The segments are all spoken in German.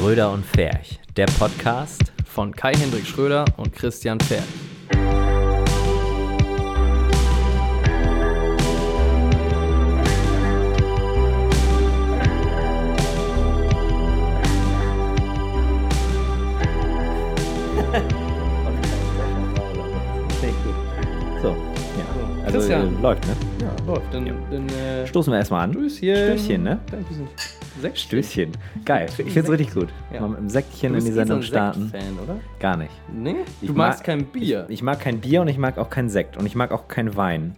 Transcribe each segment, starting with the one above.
Schröder und Ferch, der Podcast. von Kai-Hendrik Schröder und Christian Pferd. So, ja. Also Christian. äh, läuft, ne? Ja, läuft. Dann, dann äh, Stoßen wir erstmal an. Stößchen. Stößchen, ne? Bisschen Sekt. Stößchen. Geil. Ich find's richtig gut. Ja. Mal mit einem Säckchen in die eh so Sendung ein starten. Sekt-Fan, oder? Gar nicht. Nee? Ich Du magst mag- kein Bier. Ich mag kein Bier und ich mag auch keinen Sekt und ich mag auch keinen Wein.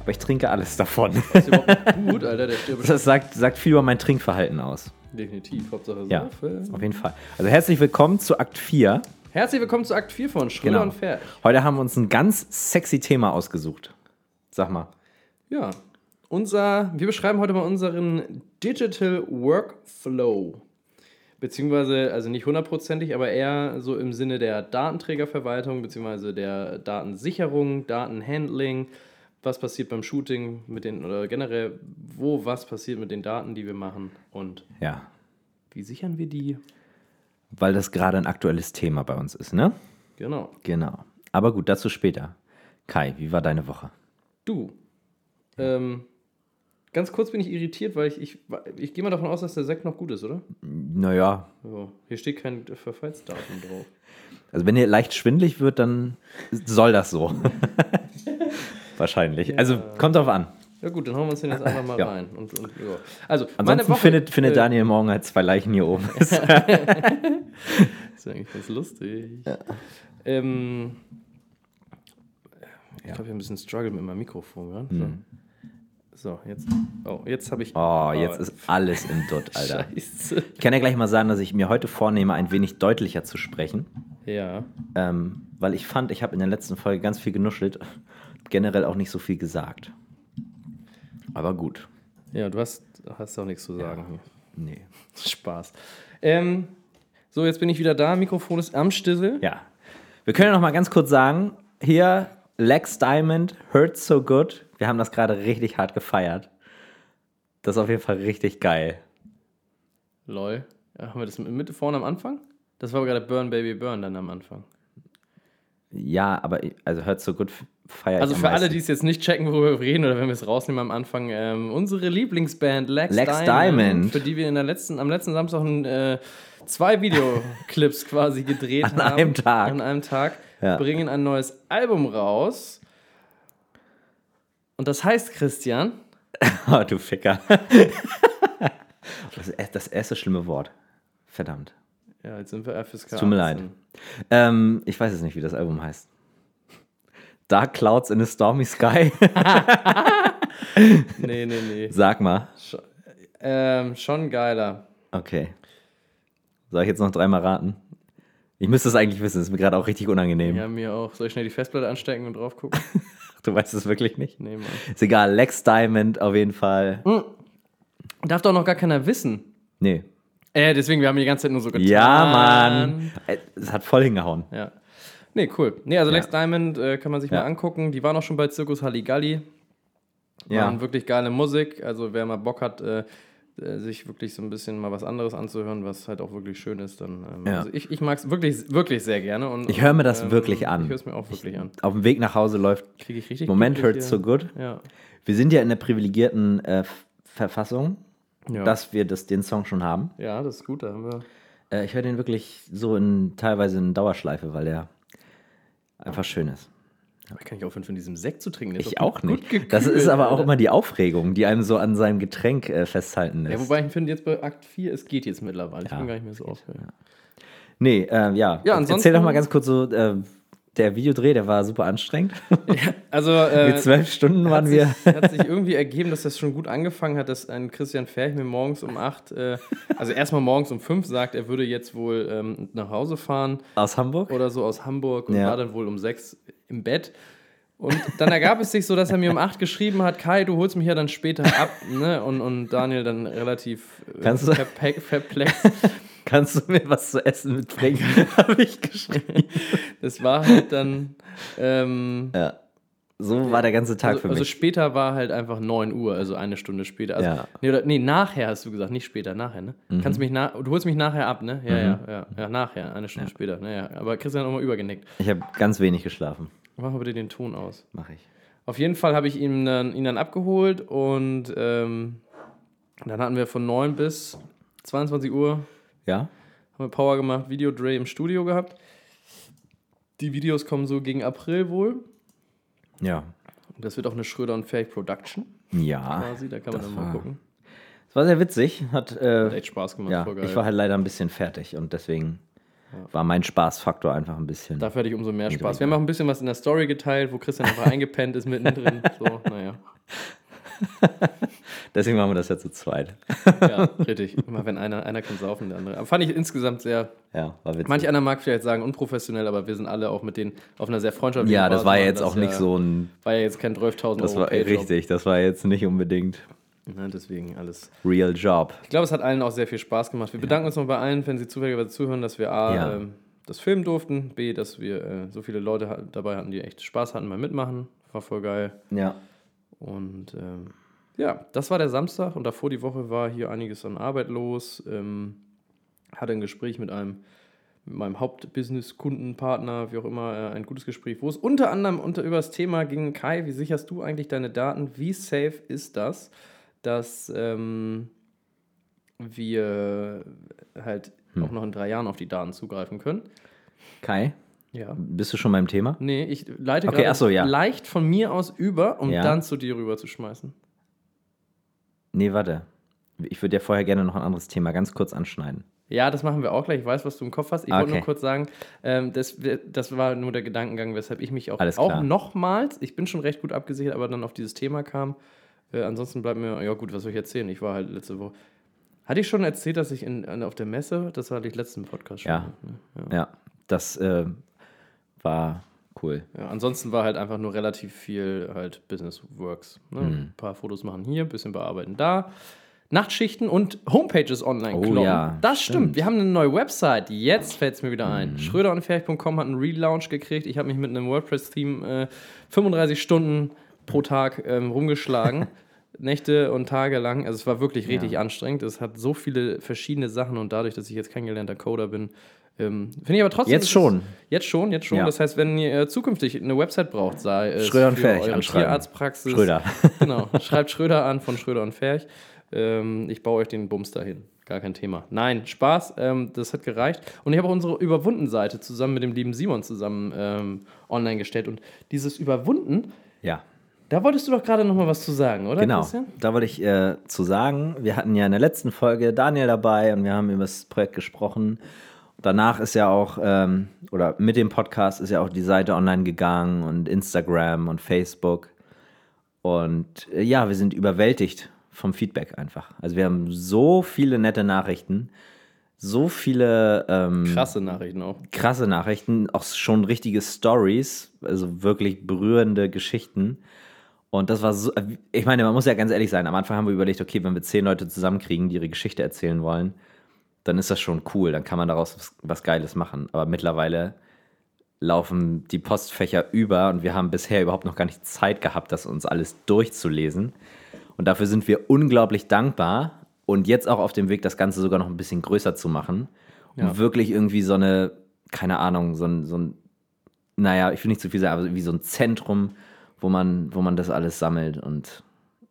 Aber ich trinke alles davon. Das ist überhaupt gut, Alter. Der Das sagt, sagt viel über mein Trinkverhalten aus. definitiv. Hauptsache so. Ja, auf jeden Fall. Also herzlich willkommen zu Akt 4. Herzlich willkommen zu Akt 4 von Schröder Genau. und Pferd. Heute haben wir uns ein ganz sexy Thema ausgesucht. Sag mal. Ja. Unser, wir beschreiben heute mal unseren Digital Workflow. Beziehungsweise, also nicht hundertprozentig, aber eher so im Sinne der Datenträgerverwaltung, beziehungsweise der Datensicherung, Datenhandling. Was passiert beim Shooting mit den, oder generell, wo was passiert mit den Daten, die wir machen und Ja. wie sichern wir die? Weil das gerade ein aktuelles Thema bei uns ist, ne? Genau. Genau. Aber gut, dazu später. Kai, wie war deine Woche? Du. Ähm, ganz kurz bin ich irritiert, weil ich, ich, ich gehe mal davon aus, dass der Sekt noch gut ist, oder? Naja, Ja, hier steht kein Verfallsdatum drauf. also wenn ihr leicht schwindlig wird, dann soll das so. Wahrscheinlich. Also kommt drauf an. Ja gut, dann hauen wir uns den jetzt einfach mal Ja. rein. Und, und, ja. Also, Ansonsten findet, findet äh, Daniel morgen halt zwei Leichen hier oben. Das ist eigentlich ganz lustig. Ähm, ich habe ein bisschen Struggle mit meinem Mikrofon. Ja? So. So, jetzt. Oh, jetzt habe ich. Oh, jetzt ist alles im Dutt, Alter. Scheiße. Ich kann ja gleich mal sagen, dass ich mir heute vornehme, ein wenig deutlicher zu sprechen. Ja. Ähm, weil ich fand, ich habe in der letzten Folge ganz viel genuschelt. Generell auch nicht so viel gesagt. Aber gut. Ja, du hast, hast auch nichts zu sagen hier. Nee. Spaß. Ähm, so, jetzt bin ich wieder da. Mikrofon ist am Stissel. Ja. Wir können ja noch mal ganz kurz sagen, hier Lex Diamond, Hurts So Good. Wir haben das gerade richtig hart gefeiert. Das ist auf jeden Fall richtig geil. Lol. Ja, haben wir das mit, vorne am Anfang? Das war aber gerade Burn Baby Burn dann am Anfang. Ja, aber also Hurts So Good feiert Also für alle, die es jetzt nicht checken, worüber wir reden, oder wenn wir es rausnehmen am Anfang, ähm, unsere Lieblingsband Lex, Lex Diamond. für die wir in der letzten, am letzten Samstag ein, äh, zwei Videoclips quasi gedreht An haben. einem Tag. An einem Tag. Ja. Bringen ein neues Album raus. Und das heißt, Christian, Oh, du Ficker. das, ist das erste schlimme Wort. Verdammt. ja, jetzt sind wir FSK. Tut mir leid. Ähm, ich weiß jetzt nicht, wie das Album heißt. Dark Clouds in a Stormy Sky. Nee, nee, nee. Sag mal. Sch ähm, schon geiler. Okay. Soll ich jetzt noch dreimal raten? Ich müsste es eigentlich wissen, ist mir gerade auch richtig unangenehm. Ja, mir auch. Soll ich schnell die Festplatte anstecken und drauf gucken? Du weißt es wirklich nicht? nee, Mann. Ist egal, Lex Diamond auf jeden Fall. Darf doch noch gar keiner wissen. Nee. Äh, deswegen, wir haben die ganze Zeit nur so getan. Ja, Mann. Äh, Es hat voll hingehauen. Ja. Nee, cool. Nee, also Ja. Lex Diamond äh, kann man sich Ja. mal angucken. Die waren auch schon bei Zirkus Halligalli. Ja. Waren wirklich geile Musik. Also wer mal Bock hat, äh, sich wirklich so ein bisschen mal was anderes anzuhören, was halt auch wirklich schön ist, dann. Ähm, Ja. Also ich, ich mag es wirklich, wirklich sehr gerne. Und, Ich höre mir das ähm, wirklich an. Ich höre es mir auch wirklich an. Auf dem Weg nach Hause läuft Kriege ich richtig. Moment hurts so good. Ja. Wir sind ja in der privilegierten äh, Verfassung, Ja. dass wir das, den Song schon haben. ja, das ist gut. Da haben wir. Äh, ich höre den wirklich so in teilweise in Dauerschleife, weil der einfach schön ist. Ich kann nicht aufhören, von diesem Sekt zu trinken. Ich auch gut- nicht. gut das ist aber auch immer die Aufregung, die einem so an seinem Getränk äh, festhalten lässt. Ja, wobei ich finde, jetzt bei Akt 4, es geht jetzt mittlerweile. Ich Ja, bin gar nicht mehr so aufgeregt. nee, äh, ja. Ja, Erzähl ansonsten- doch mal ganz kurz so, äh, der Videodreh, der war super anstrengend. Also, äh, Mit zwölf Stunden waren sich, wir. hat sich irgendwie ergeben, dass das schon gut angefangen hat, dass ein Christian Ferch mir morgens um 8, äh, also erstmal morgens um 5 sagt, er würde jetzt wohl ähm, nach Hause fahren Aus Hamburg? oder so aus Hamburg und Ja. war dann wohl um 6 im Bett. Und dann ergab es sich so, dass er mir um 8 geschrieben hat, Kai, du holst mich ja dann später ab. Ne? Und, und Daniel dann relativ äh, perplex. Kannst du mir was zu essen mitbringen? Habe ich geschrieben. Das war halt dann ähm, Ja. So war der ganze Tag Also, für also mich. später war halt einfach 9 Uhr, also eine Stunde später. Also, Ja. nee, oder, nee, nachher hast du gesagt, nicht später, nachher, ne? Mhm. Kannst mich nach, du holst mich nachher ab, ne? Ja, ja, ja, ja, nachher, eine Stunde später. Naja, aber Christian hat nochmal übergenickt. Ich habe ganz wenig geschlafen. Mach mal bitte den Ton aus. Mache ich. Auf jeden Fall habe ich ihn dann, ihn dann abgeholt und ähm, dann hatten wir von 9 bis 22 Uhr Ja? haben wir Power gemacht, Videodreh im Studio gehabt. Die Videos kommen so gegen April wohl. Ja. Und das wird auch eine Schröder und Ferch Production Ja. quasi. Da kann man dann mal gucken. Es war sehr witzig. Hat, Hat äh, echt Spaß gemacht, ja, ich war halt leider ein bisschen fertig und deswegen war mein Spaßfaktor einfach ein bisschen. Dafür hatte ich umso mehr Spaß. Wir haben auch ein bisschen was in der Story geteilt, wo Christian einfach eingepennt ist mittendrin. So, naja. Deswegen machen wir das ja zu zweit. Ja, richtig. Immer wenn einer, einer kann saufen, der andere. Aber fand ich insgesamt sehr. Ja, war witzig. Manch einer mag vielleicht sagen unprofessionell, aber wir sind alle auch mit denen auf einer sehr freundschaftlichen ja, das Basis, war ja jetzt auch nicht ja- so ein. War ja jetzt kein 12.000 Das Euro war richtig, das war jetzt nicht unbedingt Ne, deswegen alles. real Job. Ich glaube, es hat allen auch sehr viel Spaß gemacht. Wir bedanken uns noch bei allen, wenn sie zufälligerweise zuhören, dass wir A, Ja. ähm, das filmen durften, B, dass wir äh, so viele Leute dabei hatten, die echt Spaß hatten beim Mitmachen. War voll geil. Ja. Und ähm, ja, das war der Samstag und davor die Woche war hier einiges an Arbeit los. Ähm, hatte ein Gespräch mit einem mit meinem Hauptbusiness-Kundenpartner, wie auch immer, äh, ein gutes Gespräch, wo es unter anderem unter, über das Thema ging, Kai, wie sicherst du eigentlich deine Daten? Wie safe ist das, dass ähm, wir halt auch noch in drei Jahren auf die Daten zugreifen können? Kai, Ja. bist du schon beim Thema? Nee, ich leite Okay, so, ja. leicht von mir aus über, um Ja. dann zu dir rüber zu schmeißen. Nee, warte. Ich würde ja vorher gerne noch ein anderes Thema ganz kurz anschneiden. Ja, das machen wir auch gleich. Ich weiß, was du im Kopf hast. Ich Ah, wollte nur okay. kurz sagen, ähm, das, das war nur der Gedankengang, weshalb ich mich auch, auch nochmals, ich bin schon recht gut abgesichert, aber dann auf dieses Thema kam. Äh, ansonsten bleibt mir, ja gut, was soll ich erzählen? Ich war halt letzte Woche. Hatte ich schon erzählt, dass ich in, auf der Messe, das hatte ich letzten Podcast schon. Ja. ne? Ja, das äh, war cool. Ja, ansonsten war halt einfach nur relativ viel halt Business Works. Ne? Mhm. Ein paar Fotos machen hier, ein bisschen bearbeiten da. Nachtschichten und Homepages online Oh kloppen. ja, das stimmt. stimmt. Mhm. Wir haben eine neue Website. Jetzt fällt es mir wieder ein. Schröder und Ferch.com hat einen Relaunch gekriegt. Ich habe mich mit einem WordPress-Theme äh, 35 Stunden pro Tag ähm, rumgeschlagen. Nächte und Tage lang. Also es war wirklich richtig anstrengend. Es hat so viele verschiedene Sachen und dadurch, dass ich jetzt kein gelernter Coder bin, ähm, finde ich aber trotzdem. Jetzt ist- schon. Jetzt schon, jetzt schon. Ja. Das heißt, wenn ihr äh, zukünftig eine Website braucht, sei es Schröder und für Ferch eure. Tierarztpraxis. Schröder. Genau. Schreibt Schröder an von Schröder und Ferch. Ähm, ich baue euch den Bums dahin. Gar kein Thema. Nein, Spaß. Ähm, das hat gereicht. Und ich habe auch unsere Überwunden-Seite zusammen mit dem lieben Simon zusammen ähm, online gestellt. Und dieses Überwunden, Ja, da wolltest du doch gerade noch mal was zu sagen, oder? genau. Christian? Da wollte ich äh, zu sagen, wir hatten ja in der letzten Folge Daniel dabei und wir haben über das Projekt gesprochen. Danach ist ja auch, ähm, oder mit dem Podcast ist ja auch die Seite online gegangen und Instagram und Facebook. Und äh, ja, wir sind überwältigt vom Feedback einfach. Also wir haben so viele nette Nachrichten, so viele ähm, Krasse Nachrichten auch. krasse Nachrichten, auch schon richtige Stories, also wirklich berührende Geschichten. Und das war so, ich meine, man muss ja ganz ehrlich sein, am Anfang haben wir überlegt, okay, wenn wir zehn Leute zusammenkriegen, die ihre Geschichte erzählen wollen, dann ist das schon cool, dann kann man daraus was, was Geiles machen. Aber mittlerweile laufen die Postfächer über und wir haben bisher überhaupt noch gar nicht Zeit gehabt, das uns alles durchzulesen. Und dafür sind wir unglaublich dankbar und jetzt auch auf dem Weg, das Ganze sogar noch ein bisschen größer zu machen. Um Ja. wirklich irgendwie so eine, keine Ahnung, so ein, so ein naja, ich will nicht zu viel sagen, aber wie so ein Zentrum, wo man, wo man das alles sammelt und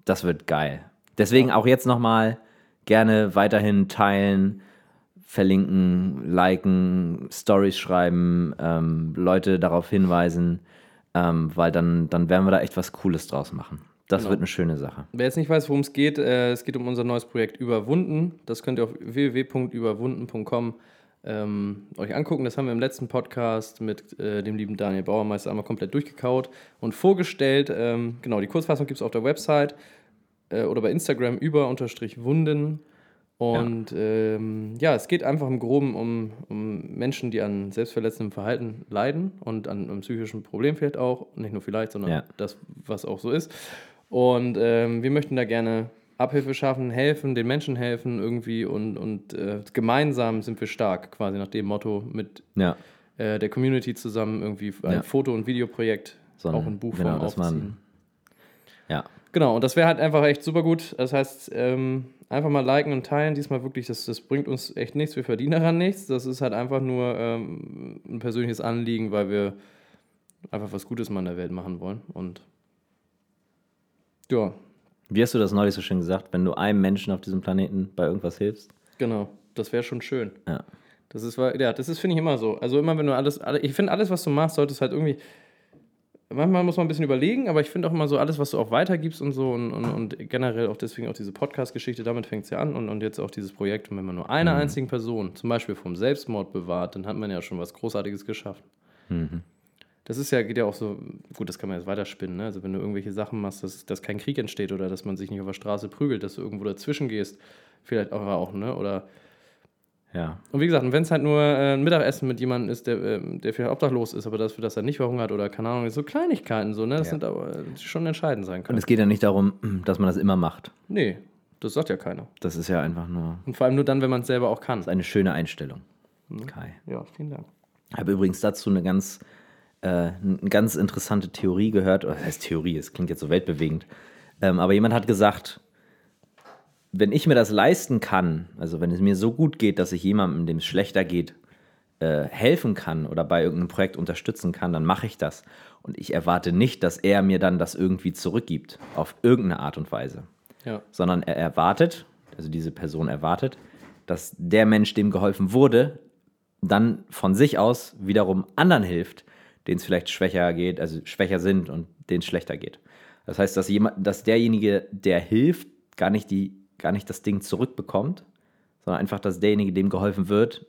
das wird geil. Deswegen auch jetzt nochmal gerne weiterhin teilen, verlinken, liken, Stories schreiben, ähm, Leute darauf hinweisen, ähm, weil dann, dann werden wir da echt was Cooles draus machen. Das Genau. wird eine schöne Sache. Wer jetzt nicht weiß, worum es geht, äh, es geht um unser neues Projekt Überwunden. Das könnt ihr auf www.überwunden.com ähm, euch angucken. Das haben wir im letzten Podcast mit äh, dem lieben Daniel Bauermeister einmal komplett durchgekaut und vorgestellt. Ähm, genau, die Kurzfassung gibt es auf der Website äh, oder bei Instagram über unterstrich Wunden. Und ja. Ähm, ja, es geht einfach im Groben um, um Menschen, die an selbstverletzendem Verhalten leiden und an einem psychischen Problem vielleicht auch. Nicht nur vielleicht, sondern Ja. das, was auch so ist. Und ähm, wir möchten da gerne Abhilfe schaffen, helfen, den Menschen helfen irgendwie und, und äh, gemeinsam sind wir stark, quasi nach dem Motto mit Ja, äh, der Community zusammen irgendwie ein. Foto- und Videoprojekt So auch in Buchform genau, aufziehen. man, ja, Genau, und das wäre halt einfach echt super gut. Das heißt, ähm, einfach mal liken und teilen. Diesmal wirklich, das, das bringt uns echt nichts, wir verdienen daran nichts. Das ist halt einfach nur ähm, ein persönliches Anliegen, weil wir einfach was Gutes mal in der Welt machen wollen. Und ja, Wie hast du das neulich so schön gesagt? Wenn du einem Menschen auf diesem Planeten bei irgendwas hilfst? genau, das wäre schon schön. Ja. Das ist, ja, das ist, finde ich, immer so. Also immer, wenn du alles, alle, ich finde, alles, was du machst, solltest halt irgendwie, manchmal muss man ein bisschen überlegen, aber ich finde auch immer so, alles, was du auch weitergibst und so und, und, und generell auch deswegen auch diese Podcast-Geschichte, damit fängt es ja an und, und jetzt auch dieses Projekt. Und wenn man nur einer einzigen Person, zum Beispiel vom Selbstmord bewahrt, dann hat man ja schon was Großartiges geschaffen. Das ist ja, geht ja auch so, gut, das kann man jetzt weiterspinnen, ne? Also wenn du irgendwelche Sachen machst, dass, dass kein Krieg entsteht oder dass man sich nicht auf der Straße prügelt, dass du irgendwo dazwischen gehst, vielleicht auch, auch ne? Oder Ja. und wie gesagt, wenn es halt nur äh, ein Mittagessen mit jemandem ist, der, ähm, der vielleicht obdachlos ist, aber dafür, dass er nicht verhungert oder keine Ahnung, so Kleinigkeiten so, ne? Das Ja. sind aber äh, schon entscheidend sein Und können. es geht ja nicht darum, dass man das immer macht. Nee, das sagt ja keiner. Das ist ja einfach nur Und vor allem nur dann, wenn man es selber auch kann. eine schöne Einstellung. Mhm. Kai. Ja, vielen Dank. Ich habe übrigens dazu eine ganz, äh, eine ganz interessante Theorie gehört. Oder das heißt Theorie, es klingt jetzt so weltbewegend. Ähm, aber jemand hat gesagt, wenn ich mir das leisten kann, also wenn es mir so gut geht, dass ich jemandem, dem es schlechter geht, äh, helfen kann oder bei irgendeinem Projekt unterstützen kann, dann mache ich das. Und ich erwarte nicht, dass er mir dann das irgendwie zurückgibt, auf irgendeine Art und Weise. Ja, sondern er erwartet, also diese Person erwartet, dass der Mensch, dem geholfen wurde, dann von sich aus wiederum anderen hilft, denen es vielleicht schwächer geht, also schwächer sind und denen es schlechter geht. Das heißt, dass jemand, dass derjenige, der hilft, gar nicht die, gar nicht das Ding zurückbekommt, sondern einfach, dass derjenige, dem geholfen wird,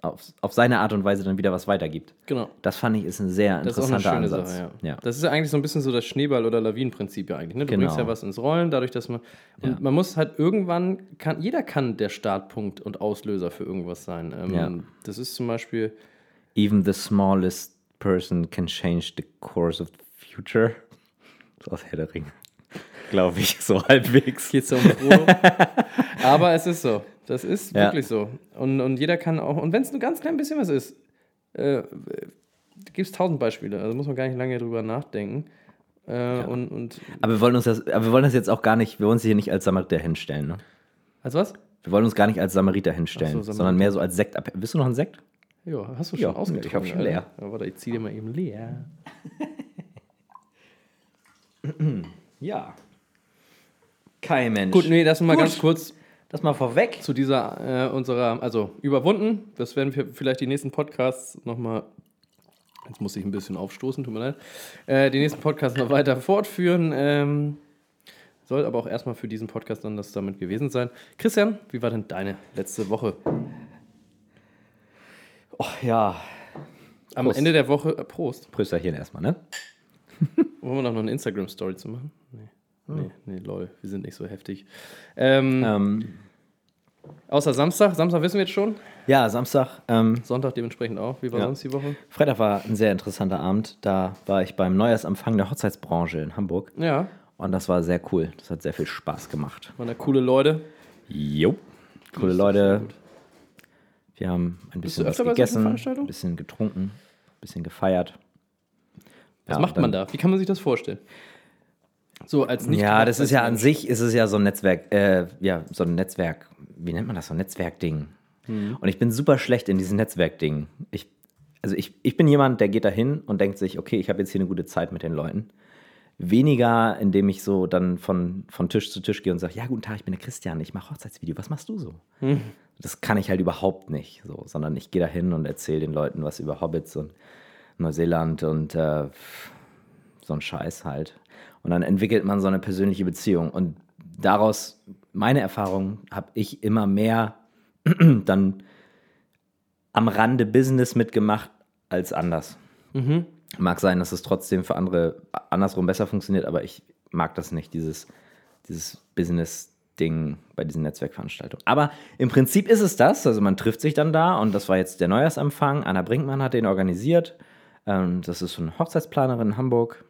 auf, auf seine Art und Weise dann wieder was weitergibt. genau. Das fand ich ist ein sehr Das ist auch eine interessanter schöne Ansatz. Sache, ja. ja. Das ist ja eigentlich so ein bisschen so das Schneeball- oder Lawinenprinzip ja eigentlich. Ne? Du Genau. bringst ja was ins Rollen, dadurch, dass man. Und Ja. man muss halt irgendwann, kann, jeder kann der Startpunkt und Auslöser für irgendwas sein. Ähm, Ja. Das ist zum Beispiel. Even the smallest person can change the course of the future. Das ist aus Herr der Ringe. Glaube ich, so halbwegs. Geht's um Frodo? Aber es ist so. Das ist Ja. wirklich so. Und, und jeder kann auch, und wenn es ein ganz klein bisschen was ist, äh, gibt es tausend Beispiele. Also muss man gar nicht lange drüber nachdenken. Äh, und, und Aber wir wollen uns das, aber wir wollen das jetzt auch gar nicht, wir wollen uns hier nicht als Samariter hinstellen, ne? als was? Wir wollen uns gar nicht als Samariter hinstellen, so, Samariter. sondern mehr so als Sekt. Willst du noch einen Sekt? Ja, hast du Ja, schon ausgetrunken? ich hab schon leer. Ja, warte, ich zieh dir mal eben leer. Ja. Kein Mensch. Gut, nee, das mal Gut. ganz kurz Das mal vorweg. zu dieser, äh, unserer, also überwunden. Das werden wir vielleicht die nächsten Podcasts nochmal, jetzt muss ich ein bisschen aufstoßen, tut mir leid, äh, die nächsten Podcasts noch weiter fortführen. Ähm, soll aber auch erstmal für diesen Podcast dann das damit gewesen sein. Christian, wie war denn deine letzte Woche? Oh, ja. Am Prost. Ende der Woche, äh, Prost, Prösterchen erstmal, ne? wollen wir noch eine Instagram-Story zu machen? Nee. Nee, nee, lol, wir sind nicht so heftig. Ähm, Ähm, Außer Samstag, Samstag wissen wir jetzt schon, ja, Samstag. Ähm, Sonntag dementsprechend auch. Wie war Ja. sonst die Woche? Freitag war ein sehr interessanter Abend. Da war ich beim Neujahrsempfang der Hochzeitsbranche in Hamburg. Ja, Und das war sehr cool. Das hat sehr viel Spaß gemacht. waren da coole Leute. Jo. Coole Leute. Wir haben ein bisschen was gegessen, ein bisschen getrunken, ein bisschen gefeiert. Was Ja, macht man da? Wie kann man sich das vorstellen? So als nicht ja, das ist ja an sich, ist es ja so ein Netzwerk, äh, ja, so ein Netzwerk, wie nennt man das, so ein Netzwerkding. Mhm. Und ich bin super schlecht in diesen Netzwerkdingen. Ich, also ich, ich bin jemand, der geht da hin und denkt sich, okay, ich habe jetzt hier eine gute Zeit mit den Leuten. Weniger, indem ich so dann von, von Tisch zu Tisch gehe und sage, ja, guten Tag, ich bin der Christian, ich mache Hochzeitsvideo, was machst du so? Mhm. Das kann ich halt überhaupt nicht, so, sondern ich gehe da hin und erzähle den Leuten was über Hobbits und Neuseeland und äh, so ein Scheiß halt. Und dann entwickelt man so eine persönliche Beziehung. Und daraus, meine Erfahrung, habe ich immer mehr dann am Rande Business mitgemacht als anders. Mhm. Mag sein, dass es trotzdem für andere andersrum besser funktioniert, aber ich mag das nicht, dieses, dieses Business-Ding bei diesen Netzwerkveranstaltungen. Aber im Prinzip ist es das. Also man trifft sich dann da und das war jetzt der Neujahrsempfang. Anna Brinkmann hat den organisiert. Ähm, das ist so eine Hochzeitsplanerin in Hamburg.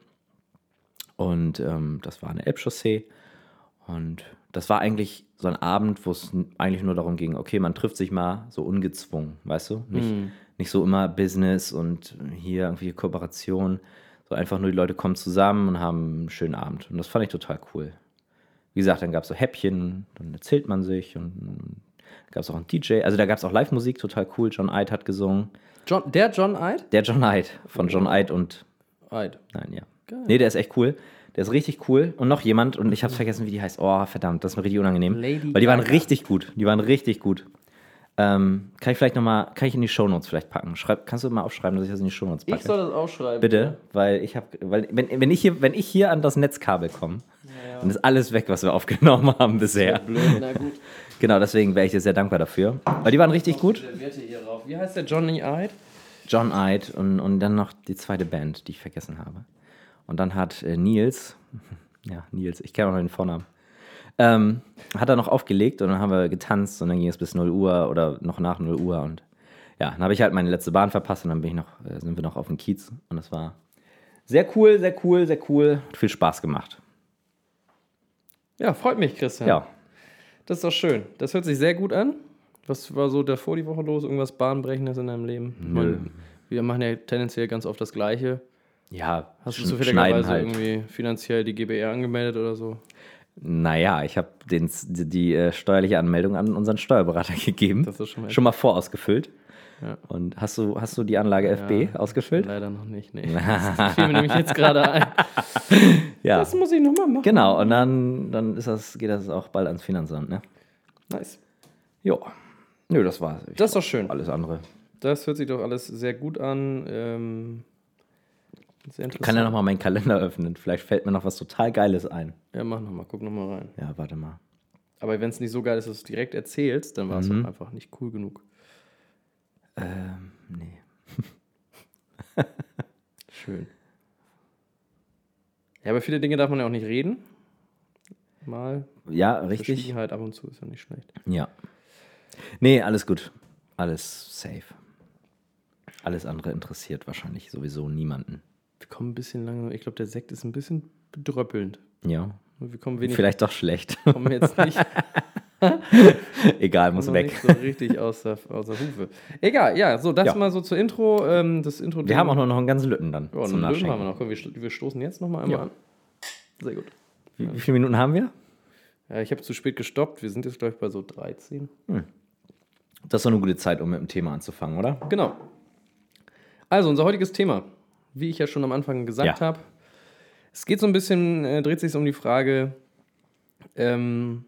Und ähm, das war eine Elbchaussee. Und das war eigentlich so ein Abend, wo es eigentlich nur darum ging, okay, man trifft sich mal so ungezwungen, weißt du? Nicht, nicht so immer Business und hier irgendwie Kooperation, So einfach nur die Leute kommen zusammen und haben einen schönen Abend. Und das fand ich total cool. Wie gesagt, dann gab es so Häppchen, dann erzählt man sich und gab es auch einen DJ. Also da gab es auch Live-Musik, total cool. John Eid hat gesungen. John, der John Eid? Der John Eid, von John Eid und. Eid. Nein, ja. Nee, der ist echt cool. Der ist richtig cool. Und noch jemand, und ich hab's vergessen, wie die heißt. Oh, verdammt, das ist mir richtig unangenehm. Lady Weil die waren Gaga. richtig gut. Die waren richtig gut. Ähm, kann ich vielleicht nochmal, kann ich in die Shownotes vielleicht packen? Schreib, kannst du mal aufschreiben, dass ich das in die Shownotes packe? Ich soll das aufschreiben. Bitte, weil ich habe, weil wenn, wenn ich hier, wenn ich hier an das Netzkabel komme, dann ist alles weg, was wir aufgenommen haben bisher. Blöd, na gut. Genau, deswegen wäre ich dir sehr dankbar dafür. Weil die waren richtig gut. Wie heißt der Johnny Eid? John Eid und, und dann noch die zweite Band, die ich vergessen habe. Und dann hat äh, Nils, ja, Nils, ich kenne auch noch den Vornamen, ähm, hat er noch aufgelegt und dann haben wir getanzt und dann ging es bis 0 Uhr oder noch nach 0 Uhr und ja, dann habe ich halt meine letzte Bahn verpasst und dann bin ich noch, äh, sind wir noch auf dem Kiez und das war sehr cool, sehr cool, sehr cool, hat viel Spaß gemacht. Ja, freut mich, Christian. Ja, Das ist doch schön. Das hört sich sehr gut an. Was war so davor die Woche los? Irgendwas Bahnbrechendes in deinem Leben? Meine, wir machen ja tendenziell ganz oft das Gleiche. Ja, Hast du zufälligerweise irgendwie finanziell die GBR angemeldet oder so? Naja, ich habe die, die äh, steuerliche Anmeldung an unseren Steuerberater gegeben. Das ist schon mal- schon mal vorausgefüllt. Ja. Und hast du, hast du die Anlage FB ausgefüllt? Leider noch nicht, nee. Das fiel mir nämlich jetzt gerade ein. Ja. Das muss ich nochmal machen. Genau, und dann, dann ist das, geht das auch bald ans Finanzamt, ne? Nice. Jo. Nö, das war Das ist doch schön. alles andere. Das hört sich doch alles sehr gut an. Ähm, sehr interessant. Ich kann ja nochmal meinen Kalender öffnen. Vielleicht fällt mir noch was total Geiles ein. Ja, mach nochmal, guck nochmal rein. Ja, warte mal. Aber wenn es nicht so geil ist, dass du es direkt erzählst, dann war es Mhm. halt einfach nicht cool genug. Ähm, nee. Schön. Ja, aber viele Dinge darf man ja auch nicht reden. Mal. Ja, richtig. Verschwiegenheit ab und zu ist ja nicht schlecht. Ja. Nee, alles gut. Alles safe. Alles andere interessiert wahrscheinlich sowieso niemanden. Wir kommen ein bisschen langsam. Ich glaube, der Sekt ist ein bisschen bedröppelnd. Ja. Wir kommen wenig. Vielleicht doch schlecht. kommen jetzt nicht, Egal, muss weg. so richtig aus der, aus der Hufe. Egal, ja, so, das Ja. mal so zur Intro. Ähm, das Intro Wir haben auch noch einen ganzen Lütten dann ja, zum einen Löwen haben wir noch. Komm, wir, wir stoßen jetzt nochmal einmal Ja. an. Sehr gut. Wie, wie viele Minuten haben wir? Ja, ich habe zu spät gestoppt. Wir sind jetzt, glaube ich, bei so 13. Das ist doch eine gute Zeit, um mit dem Thema anzufangen, oder? Genau. Also, unser heutiges Thema, wie ich ja schon am Anfang gesagt Ja. habe, es geht so ein bisschen, äh, dreht sich um die Frage, ähm,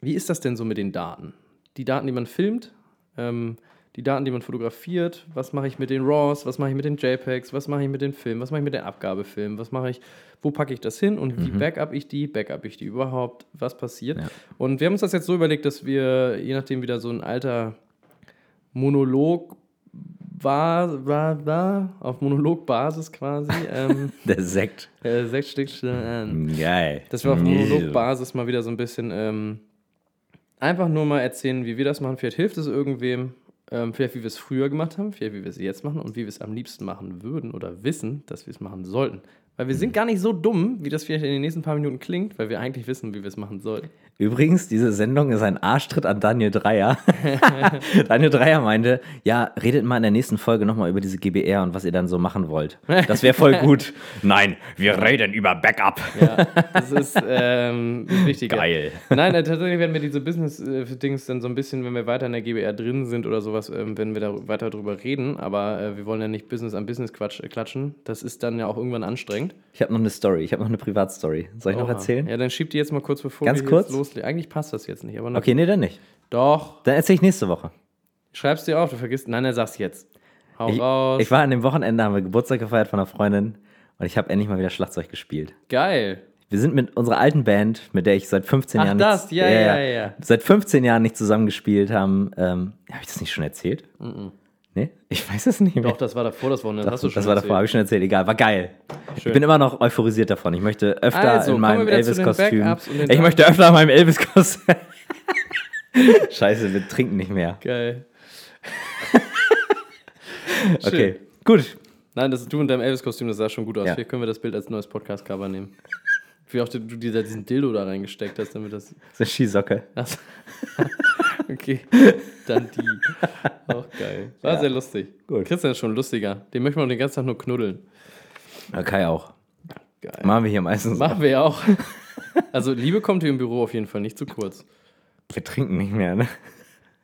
wie ist das denn so mit den Daten? Die Daten, die man filmt, ähm, die Daten, die man fotografiert, was mache ich mit den RAWs, was mache ich mit den JPEGs, was mache ich mit den Filmen, was mache ich mit den Abgabefilmen, was mache ich, wo packe ich das hin und wie backup ich die, backup ich die überhaupt, was passiert. Ja. Und wir haben uns das jetzt so überlegt, dass wir, je nachdem wieder so ein alter Monolog war, war, war auf Monologbasis quasi, ähm, Der Sekt. äh, sechs Stück an. Geil. Dass wir auf Monologbasis mal wieder so ein bisschen ähm, einfach nur mal erzählen, wie wir das machen. Vielleicht hilft es irgendwem. Ähm, vielleicht wie wir es früher gemacht haben, vielleicht wie wir es jetzt machen und wie wir es am liebsten machen würden oder wissen, dass wir es machen sollten. Weil wir sind gar nicht so dumm, wie das vielleicht in den nächsten paar Minuten klingt, weil wir eigentlich wissen, wie wir es machen sollten. Übrigens, diese Sendung ist ein Arschtritt an Daniel Dreier. Daniel Dreier meinte, ja, redet mal in der nächsten Folge nochmal über diese GBR und was ihr dann so machen wollt. Das wäre voll gut. Nein, wir reden über Backup. Ja, das ist ähm, wichtiger. Geil. Nein, äh, tatsächlich werden wir diese Business-Dings dann so ein bisschen, wenn wir weiter in der GBR drin sind oder sowas, ähm, werden wir da weiter drüber reden. Aber äh, wir wollen ja nicht Business an Business quatsch, äh, klatschen. Das ist dann ja auch irgendwann anstrengend. Ich habe noch eine Story. Ich habe noch eine Privatstory. Soll ich noch Oha. erzählen? Ja, dann schieb die jetzt mal kurz bevor Ganz wir kurz? jetzt loslegen. Eigentlich passt das jetzt nicht, aber Okay, nee, dann nicht. doch. Dann erzähle ich nächste Woche. Schreib's dir auf, du vergisst. Nein, er sag's jetzt. Hau Ich, raus. ich war an dem Wochenende, haben wir Geburtstag gefeiert von einer Freundin und ich habe endlich mal wieder Schlagzeug gespielt. Geil. Wir sind mit unserer alten Band, mit der ich seit 15 Ach, Jahren das, nicht, ja, ja, ja. seit 15 Jahren nicht zusammengespielt haben. Ähm, habe ich das nicht schon erzählt? Nee, ich weiß es nicht mehr. Doch, das war davor das Wochenende. das, hast du schon das war davor, habe ich schon erzählt. Egal, war geil. Ich Schön. bin immer noch euphorisiert davon. Ich möchte öfter Also, in meinem Elvis-Kostüm. Ich möchte öfter in meinem Elvis-Kostüm. Scheiße, wir trinken nicht mehr. Geil. Okay, gut. Nein, das du in deinem Elvis-Kostüm, das sah schon gut aus. Ja. Vielleicht können wir das Bild als neues Podcast-Cover nehmen. Wie auch du dir diesen Dildo da reingesteckt hast, damit das. Das ist eine Skisocke. Ach, okay, dann die. Auch geil. War Ja. sehr lustig. Gut. Christian ist schon lustiger. Den möchten wir den ganzen Tag nur knuddeln. Ja, Kai auch. Geil. Machen wir hier meistens. Machen wir ja auch. Also Liebe kommt hier im Büro auf jeden Fall nicht zu kurz. Wir trinken nicht mehr, ne?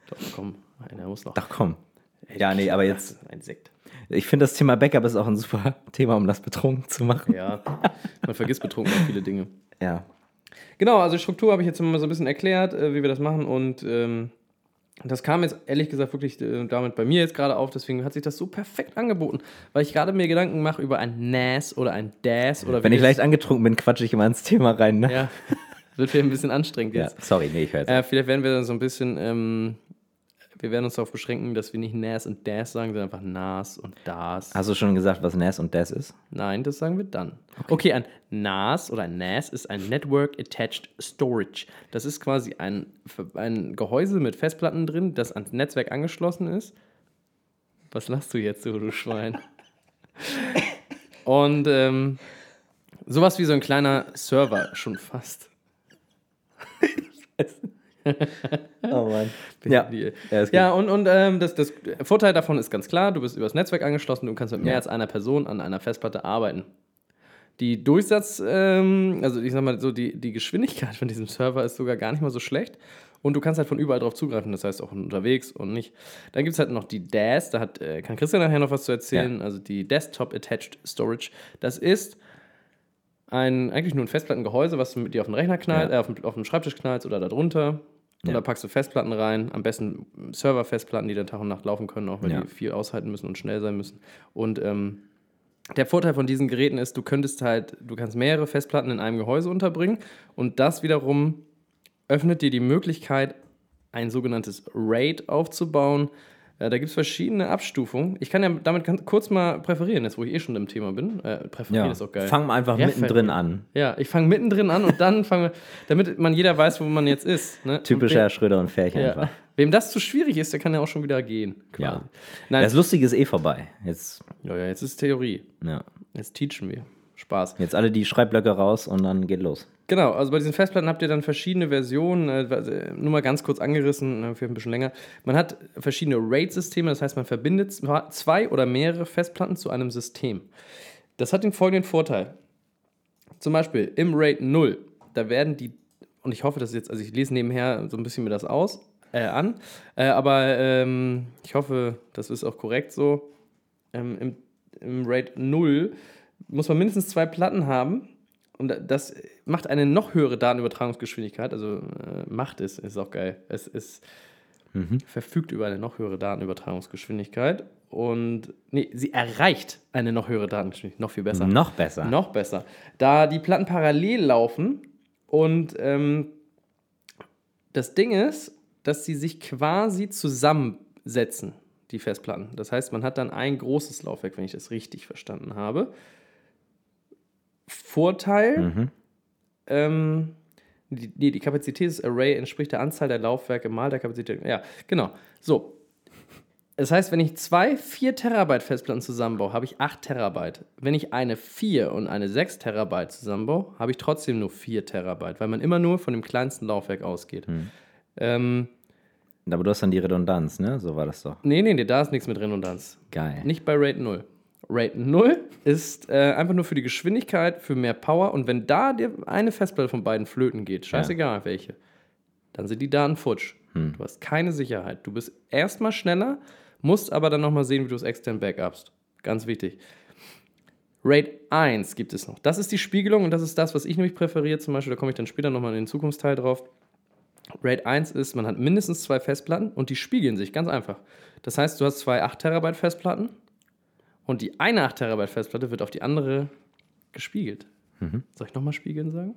Doch, komm, einer muss noch. Ach komm. Ja, nee, aber jetzt, Ein Sekt. ich finde das Thema Backup ist auch ein super Thema, um das betrunken zu machen. Ja, man vergisst betrunken auch viele Dinge. Ja. Genau, also Struktur habe ich jetzt mal so ein bisschen erklärt, äh, wie wir das machen und ähm, das kam jetzt ehrlich gesagt wirklich äh, damit bei mir jetzt gerade auf, deswegen hat sich das so perfekt angeboten, weil ich gerade mir Gedanken mache über ein NAS oder ein DAS oder Wenn ich leicht angetrunken bin, quatsche ich immer ins Thema rein, ne? Ja, wird vielleicht ein bisschen anstrengend Ja, jetzt. sorry, nee, ich höre. Äh, vielleicht werden wir dann so ein bisschen, ähm, wir werden uns darauf beschränken, dass wir nicht NAS und DAS sagen, sondern einfach NAS und DAS. Hast du schon gesagt, was NAS und DAS ist? Nein, das sagen wir dann. Okay, ein NAS oder ein NAS ist ein Network Attached Storage. Das ist quasi ein, ein Gehäuse mit Festplatten drin, das ans Netzwerk angeschlossen ist. Was lachst du jetzt, du Schwein? Und ähm, sowas wie so ein kleiner Server schon fast. Oh Mann. Ja. Ja. Ja, und, und ähm, das, das Vorteil davon ist ganz klar, du bist übers Netzwerk angeschlossen, du kannst mit mehr Ja. als einer Person an einer Festplatte arbeiten. Die Durchsatz, ähm, also ich sag mal so, die, die Geschwindigkeit von diesem Server ist sogar gar nicht mal so schlecht. Und du kannst halt von überall drauf zugreifen, das heißt auch unterwegs und nicht. Dann gibt es halt noch die DAS, da hat, äh, kann Christian nachher noch was zu erzählen, also die Desktop Attached Storage. Das ist ein, eigentlich nur ein Festplattengehäuse, was du mit dir auf den Rechner knallt, Ja. äh, auf, den, auf den Schreibtisch knallst oder da drunter. Und Ja. da packst du Festplatten rein, am besten Server-Festplatten, die dann Tag und Nacht laufen können, auch weil Ja. die viel aushalten müssen und schnell sein müssen. Und ähm, der Vorteil von diesen Geräten ist, du könntest halt, du kannst mehrere Festplatten in einem Gehäuse unterbringen und das wiederum öffnet dir die Möglichkeit, ein sogenanntes RAID aufzubauen. Äh, da gibt es verschiedene Abstufungen. Ich kann ja damit ganz kurz mal präferieren, jetzt wo ich eh schon im Thema bin. Äh, präferieren Ja. ist auch geil. Fangen wir einfach Ja, mittendrin an. Ja, ich fange mittendrin an und dann fangen wir, damit man jeder weiß, wo man jetzt ist. Ne? Typischer Und Schröder und Färchen wem, einfach. ja. Wem das zu schwierig ist, der kann ja auch schon wieder gehen. Ja. quasi. Nein, Das Lustige ist eh vorbei. Jetzt, ja, ja, jetzt ist Theorie. ja. Jetzt teachen wir. Spaß. Jetzt alle die Schreibblöcke raus und dann geht los. Genau, also bei diesen Festplatten habt ihr dann verschiedene Versionen, äh, nur mal ganz kurz angerissen, äh, für ein bisschen länger. Man hat verschiedene RAID-Systeme, das heißt, man verbindet zwei oder mehrere Festplatten zu einem System. Das hat den folgenden Vorteil. Zum Beispiel im RAID 0, da werden die, und ich hoffe, dass jetzt, also ich lese nebenher so ein bisschen mir das aus, äh, an, äh, aber ähm, ich hoffe, das ist auch korrekt so. Ähm, im, Im RAID 0 muss man mindestens zwei Platten haben, und das macht eine noch höhere Datenübertragungsgeschwindigkeit. Also äh, macht es, ist auch geil. Es ist verfügt über eine noch höhere Datenübertragungsgeschwindigkeit. Und nee, sie erreicht eine noch höhere Datengeschwindigkeit. Noch viel besser. Noch besser. Noch besser. Da die Platten parallel laufen und ähm, das Ding ist, dass sie sich quasi zusammensetzen, die Festplatten. Das heißt, man hat dann ein großes Laufwerk, wenn ich das richtig verstanden habe. Vorteil, Mhm. ähm, die, nee, die Kapazität des Array entspricht der Anzahl der Laufwerke mal der Kapazität. Ja, genau. So. Das heißt, wenn ich zwei 4 Terabyte Festplatten zusammenbaue, habe ich 8 Terabyte. Wenn ich eine 4 und eine 6 Terabyte zusammenbaue, habe ich trotzdem nur 4 Terabyte, weil man immer nur von dem kleinsten Laufwerk ausgeht. Ähm, Aber du hast dann die Redundanz, ne? So war das doch. nee, nee, nee, da ist nichts mit Redundanz. Geil. Nicht bei RAID 0. RAID 0 ist äh, einfach nur für die Geschwindigkeit, für mehr Power. Und wenn da dir eine Festplatte von beiden flöten geht, scheißegal welche, dann sind die Daten futsch. Du hast keine Sicherheit. Du bist erstmal schneller, musst aber dann nochmal sehen, wie du es extern backupst. Ganz wichtig. RAID 1 gibt es noch. Das ist die Spiegelung und das ist das, was ich nämlich präferiere. Zum Beispiel, da komme ich dann später nochmal in den Zukunftsteil drauf. RAID 1 ist, man hat mindestens zwei Festplatten und die spiegeln sich ganz einfach. Das heißt, du hast zwei 8 Terabyte Festplatten und die eine 8 Terabyte Festplatte wird auf die andere gespiegelt. Soll ich nochmal spiegeln sagen?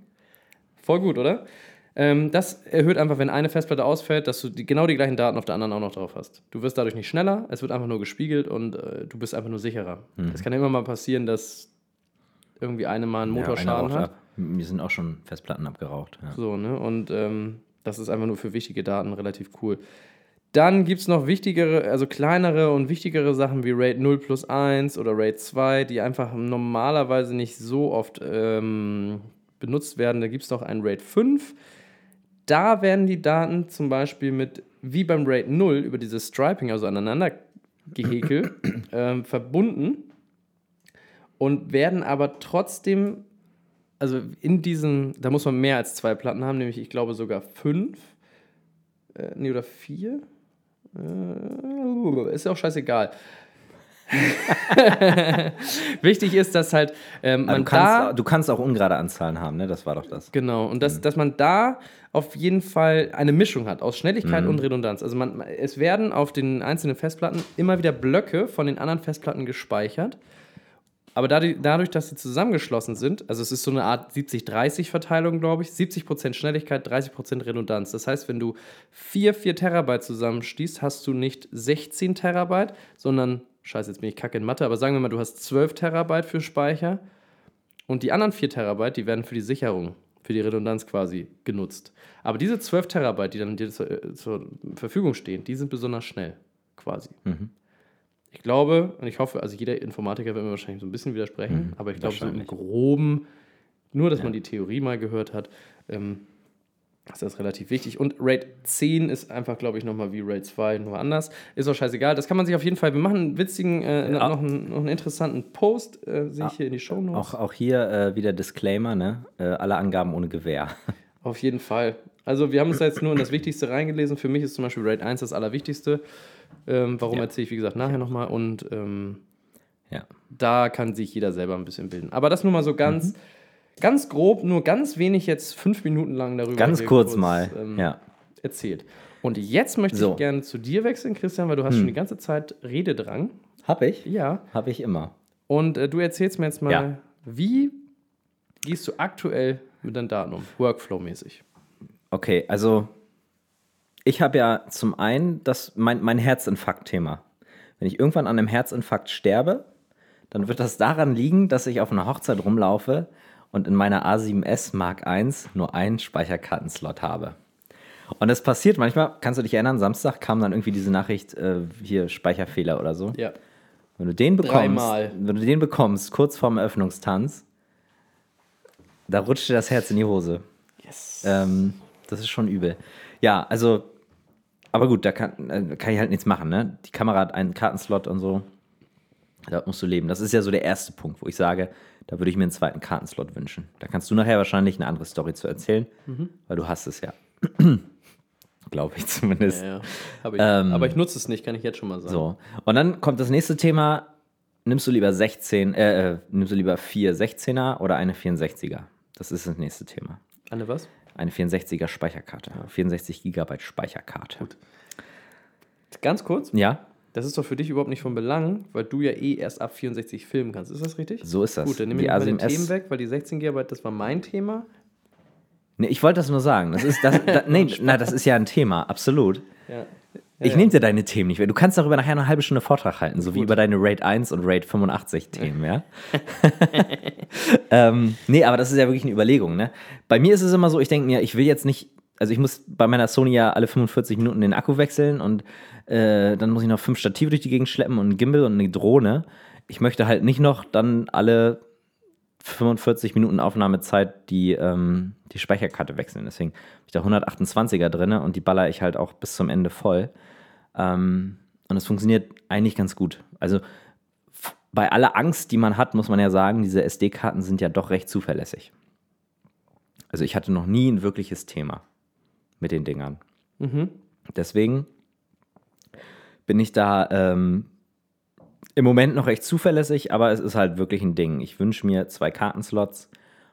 Voll gut, oder? Ähm, das erhöht einfach, wenn eine Festplatte ausfällt, dass du die, genau die gleichen Daten auf der anderen auch noch drauf hast. Du wirst dadurch nicht schneller, es wird einfach nur gespiegelt und äh, du bist einfach nur sicherer. Es kann immer mal passieren, dass irgendwie eine mal einen Ja, Motorschaden raucht hat. ab. Mir sind auch schon Festplatten abgeraucht. Ja. So, ne? Und ähm, das ist einfach nur für wichtige Daten relativ cool. Dann gibt es noch wichtigere, also kleinere und wichtigere Sachen wie RAID 0 plus 1 oder RAID 2, die einfach normalerweise nicht so oft ähm, benutzt werden. Da gibt es noch ein RAID 5. Da werden die Daten zum Beispiel mit, wie beim RAID 0, über dieses Striping, also aneinander gehäkelt, ähm, verbunden. und werden aber trotzdem, also in diesen, da muss man mehr als zwei Platten haben, nämlich ich glaube sogar fünf, äh, nee, oder vier. Äh, ist ja auch scheißegal. Wichtig ist, dass halt ähm, man du, kannst, da du kannst auch ungerade Anzahlen haben, ne? Das war doch das. Genau, und dass, dass man da auf jeden Fall eine Mischung hat aus Schnelligkeit und Redundanz. Also man, es werden auf den einzelnen Festplatten immer wieder Blöcke von den anderen Festplatten gespeichert. Aber dadurch, dass sie zusammengeschlossen sind, also es ist so eine Art 70-30-Verteilung, glaube ich, 70% Schnelligkeit, 30% Redundanz. Das heißt, wenn du 4, 4 Terabyte zusammenstießt, hast du nicht 16 Terabyte, sondern, scheiße, jetzt bin ich kacke in Mathe, aber sagen wir mal, du hast 12 Terabyte für Speicher und die anderen 4 Terabyte, die werden für die Sicherung, für die Redundanz quasi genutzt. Aber diese 12 Terabyte, die dann dir zur, äh, zur Verfügung stehen, die sind besonders schnell, quasi. Ich glaube und ich hoffe, also jeder Informatiker wird mir wahrscheinlich so ein bisschen widersprechen, aber ich glaube, so im. Groben, nur dass man die Theorie mal gehört hat, ähm, ist das relativ wichtig. Und RAID 10 ist einfach, glaube ich, nochmal wie RAID 2, nur anders. Ist auch scheißegal. Das kann man sich auf jeden Fall. Wir machen einen witzigen, äh, Ja. noch, einen, noch einen interessanten Post, äh, sehe ich hier in die Show Notes. Auch, auch hier äh, wieder Disclaimer, ne? Äh, alle Angaben ohne Gewähr. Auf jeden Fall. Also wir haben uns da jetzt nur in das Wichtigste reingelesen. Für mich ist zum Beispiel RAID 1 das Allerwichtigste. Ähm, warum Ja. erzähle ich, wie gesagt, nachher nochmal. Und ähm, Ja. da kann sich jeder selber ein bisschen bilden. Aber das nur mal so ganz, Mhm. ganz grob, nur ganz wenig jetzt fünf Minuten lang darüber Ganz hier kurz mal. ähm, ja. erzählt. Und jetzt möchte So. Hm. ich gerne zu dir wechseln, Christian, weil du hast schon die ganze Zeit Rededrang. Hab ich? Ja. Hab ich immer. Und äh, du erzählst mir jetzt mal, Ja. wie gehst du aktuell mit deinen Daten um? Workflow-mäßig. Okay, also ich habe ja zum einen das, mein, mein Herzinfarkt-Thema. Wenn ich irgendwann an einem Herzinfarkt sterbe, dann wird das daran liegen, dass ich auf einer Hochzeit rumlaufe und in meiner A7S Mark I nur einen Speicherkartenslot habe. Und das passiert manchmal, kannst du dich erinnern, Samstag kam dann irgendwie diese Nachricht, äh, hier Speicherfehler oder so. Ja. Wenn du den bekommst, Dreimal. wenn du den bekommst, kurz vorm Eröffnungstanz, da rutscht dir das Herz in die Hose. Yes. Ähm, das ist schon übel. Ja, also, aber gut, da kann, äh, kann ich halt nichts machen, ne? Die Kamera hat einen Kartenslot und so. Da musst du leben. Das ist ja so der erste Punkt, wo ich sage, da würde ich mir einen zweiten Kartenslot wünschen. Da kannst du nachher wahrscheinlich eine andere Story zu erzählen, weil du hast es ja. Glaube ich zumindest. Ja, ja. Hab ich. Ähm, Aber ich nutze es nicht, kann ich jetzt schon mal sagen. So. Und dann kommt das nächste Thema. Nimmst du lieber 16, äh, äh, nimmst du lieber vier 16er oder eine 64er? Das ist das nächste Thema. Anne, was? Eine 64er Speicherkarte. 64 Gigabyte Speicherkarte. Ganz kurz, Ja, das ist doch für dich überhaupt nicht von Belang, weil du ja eh erst ab 64 filmen kannst. Ist das richtig? so ist das. Gut, dann mal den A7S Themen weg, weil die 16 GB, das war mein Thema. Nee, ich wollte das nur sagen. Das ist, das, da, nee, na, das ist ja ein Thema, absolut. Ja. Ich nehme dir deine Themen nicht mehr. Du kannst darüber nachher eine halbe Stunde Vortrag halten, so wie Gut. über deine Raid 1 und Raid 85 Themen, ja? ähm, nee, aber das ist ja wirklich eine Überlegung, ne? Bei mir ist es immer so, ich denke mir, ich will jetzt nicht, also ich muss bei meiner Sony ja alle 45 Minuten den Akku wechseln und äh, dann muss ich noch fünf Stative durch die Gegend schleppen und ein Gimbal und eine Drohne. Ich möchte halt nicht noch dann alle 45 Minuten Aufnahmezeit die, ähm, die Speicherkarte wechseln. Deswegen habe ich da 128er drin und die baller ich halt auch bis zum Ende voll. Ähm, und es funktioniert eigentlich ganz gut. Also bei aller Angst, die man hat, muss man ja sagen, diese SD-Karten sind ja doch recht zuverlässig. Also ich hatte noch nie ein wirkliches Thema mit den Dingern. Mhm. Deswegen bin ich da ähm, im Moment noch recht zuverlässig, aber es ist halt wirklich ein Ding. Ich wünsche mir zwei Kartenslots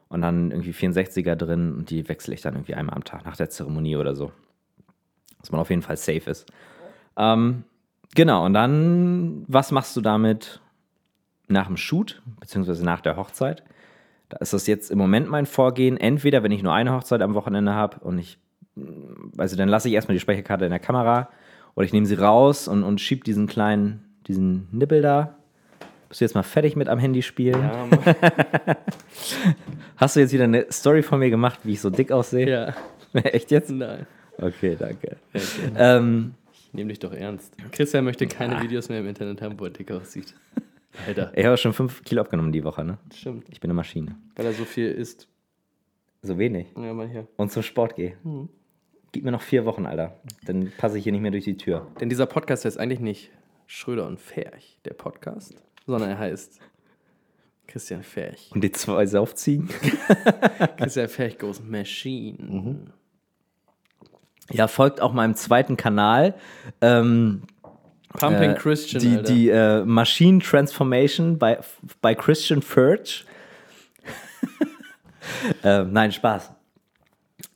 und dann irgendwie 64er drin und die wechsle ich dann irgendwie einmal am Tag nach der Zeremonie oder so. Dass man auf jeden Fall safe ist. Ähm, genau, und dann, was machst du damit nach dem Shoot, beziehungsweise nach der Hochzeit? Da ist das jetzt im Moment mein Vorgehen. Entweder, wenn ich nur eine Hochzeit am Wochenende habe und ich also dann lasse ich erstmal die Speicherkarte in der Kamera oder ich nehme sie raus und, und schiebe diesen kleinen, diesen Nippel da. Bist du jetzt mal fertig mit am Handy spielen? Ja, Mann. Hast du jetzt wieder eine Story von mir gemacht, wie ich so dick aussehe? ja. Echt jetzt? Nein. Okay, danke. Okay. Ähm, Ich nehme dich doch ernst. Christian möchte Ah. keine Videos mehr im Internet haben, wo er dick aussieht. Alter. ich habe schon 5 Kilo abgenommen die Woche, ne? Stimmt. Ich bin eine Maschine. Weil er so viel isst. So wenig. Ja, mal hier. Und zum Sport gehe. Mhm. Gib mir noch vier Wochen, Alter. Dann passe ich hier nicht mehr durch die Tür. Denn dieser Podcast heißt eigentlich nicht Schröder und Ferch, der Podcast, sondern er heißt Christian Ferch. Und die zwei Saufziegen? Christian Ferch goes Machine. Ja, folgt auch meinem zweiten Kanal. Ähm, Pumping äh, Christian, Die, Alter. die äh, Machine Transformation bei, bei Christian Furch. ähm, nein, Spaß.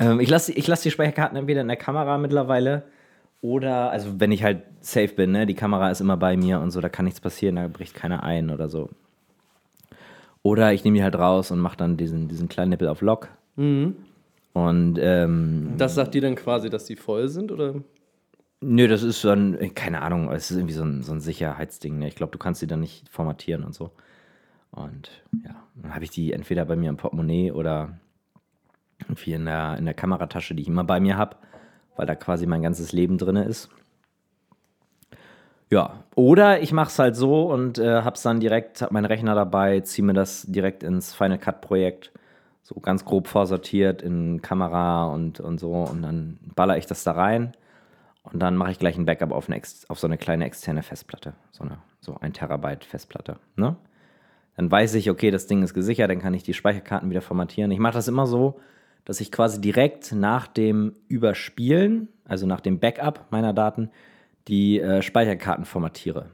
Ähm, ich lasse ich lass die Speicherkarten entweder in der Kamera mittlerweile oder, also wenn ich halt safe bin, ne, die Kamera ist immer bei mir und so, da kann nichts passieren, da bricht keiner ein oder so. Oder ich nehme die halt raus und mache dann diesen, diesen kleinen Nippel auf Lock. Mhm. Und ähm, Das sagt dir dann quasi, dass die voll sind, oder? Nö, das ist so ein, äh, keine Ahnung, es ist irgendwie so ein, so ein Sicherheitsding. Ne? Ich glaube, du kannst die dann nicht formatieren und so. Und ja, dann habe ich die entweder bei mir im Portemonnaie oder irgendwie in der, in der Kameratasche, die ich immer bei mir habe, weil da quasi mein ganzes Leben drin ist. Ja, oder ich mache es halt so und äh, hab's dann direkt, hab meinen Rechner dabei, ziehe mir das direkt ins Final Cut Projekt, so ganz grob vorsortiert in Kamera und, und so und dann baller ich das da rein und dann mache ich gleich ein Backup auf, eine auf so eine kleine externe Festplatte, so eine so ein Terabyte Festplatte, ne? Dann weiß ich, okay, das Ding ist gesichert, dann kann ich die Speicherkarten wieder formatieren. Ich mache das immer so, dass ich quasi direkt nach dem Überspielen, also nach dem Backup meiner Daten, die äh, Speicherkarten formatiere.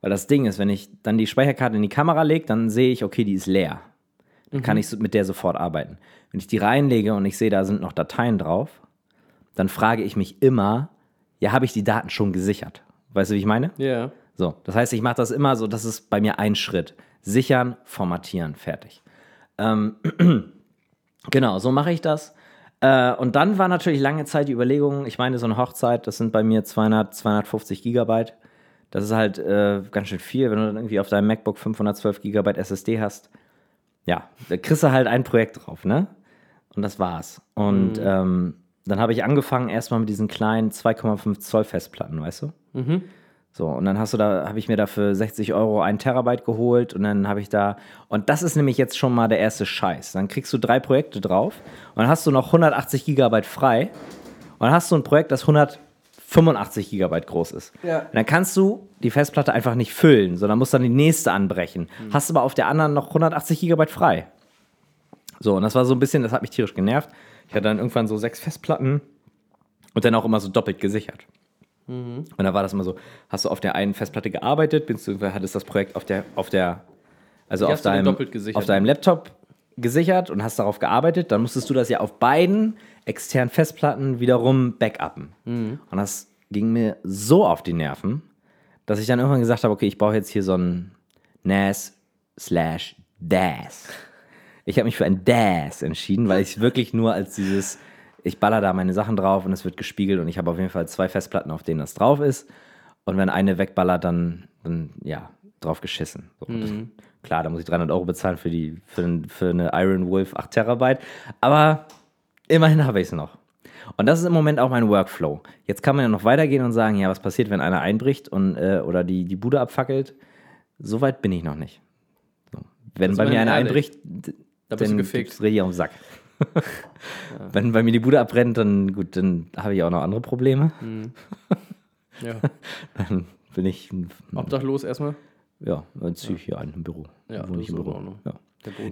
Weil das Ding ist, wenn ich dann die Speicherkarte in die Kamera lege, dann sehe ich, okay, die ist leer. Dann kann ich mit der sofort arbeiten. Wenn ich die reinlege und ich sehe, da sind noch Dateien drauf, dann frage ich mich immer, ja, habe ich die Daten schon gesichert? Weißt du, wie ich meine? Ja. So, das heißt, ich mache das immer so, das ist bei mir ein Schritt. Sichern, formatieren, fertig. Ähm, genau, so mache ich das. Äh, und dann war natürlich lange Zeit die Überlegung, ich meine, so eine Hochzeit, das sind bei mir 200, 250 Gigabyte. Das ist halt äh, ganz schön viel, wenn du dann irgendwie auf deinem MacBook 512 Gigabyte SSD hast. Ja, da kriegst du halt ein Projekt drauf, ne? Und das war's. Und ähm, dann habe ich angefangen erstmal mit diesen kleinen 2,5 Zoll Festplatten, weißt du? So, und dann hast du da, habe ich mir dafür 60 Euro ein Terabyte geholt und dann habe ich da, und das ist nämlich jetzt schon mal der erste Scheiß. Dann kriegst du drei Projekte drauf und dann hast du noch 180 Gigabyte frei und dann hast du ein Projekt, das 185 Gigabyte groß ist. Ja. Und dann kannst du die Festplatte einfach nicht füllen, sondern musst dann die nächste anbrechen. Hast aber auf der anderen noch 180 Gigabyte frei. So, und das war so ein bisschen, das hat mich tierisch genervt. Ich hatte dann irgendwann so sechs Festplatten und dann auch immer so doppelt gesichert. Und da war das immer so, hast du auf der einen Festplatte gearbeitet, beziehungsweise hattest das Projekt auf der, auf der, also Die auf deinem, auf deinem Laptop gesichert und hast darauf gearbeitet, dann musstest du das ja auf beiden externen Festplatten wiederum backuppen. Mhm. Und das ging mir so auf die Nerven, dass ich dann irgendwann gesagt habe, okay, ich brauche jetzt hier so ein NAS slash DAS. Ich habe mich für ein DAS entschieden, weil ich es wirklich nur als dieses, ich baller da meine Sachen drauf und es wird gespiegelt und ich habe auf jeden Fall zwei Festplatten, auf denen das drauf ist. Und wenn eine wegballert, dann, dann ja, drauf geschissen. So, das, klar, da muss ich 300 Euro bezahlen für, die, für, für eine Iron Wolf 8 Terabyte. Aber immerhin habe ich es noch. Und das ist im Moment auch mein Workflow. Jetzt kann man ja noch weitergehen und sagen, ja, was passiert, wenn einer einbricht und, äh, oder die, die Bude abfackelt? So weit bin ich noch nicht. So. Wenn Das bei mir einer ehrlich. einbricht, Da bist du dann gefickt. gibt's richtig auf den Sack. Wenn bei mir die Bude abbrennt, dann gut, dann habe ich auch noch andere Probleme. Ja. Dann bin ich, Obdachlos erstmal. ja, dann ziehe ich hier ein im Büro. Ja, wohne das ich im Büro. Ja.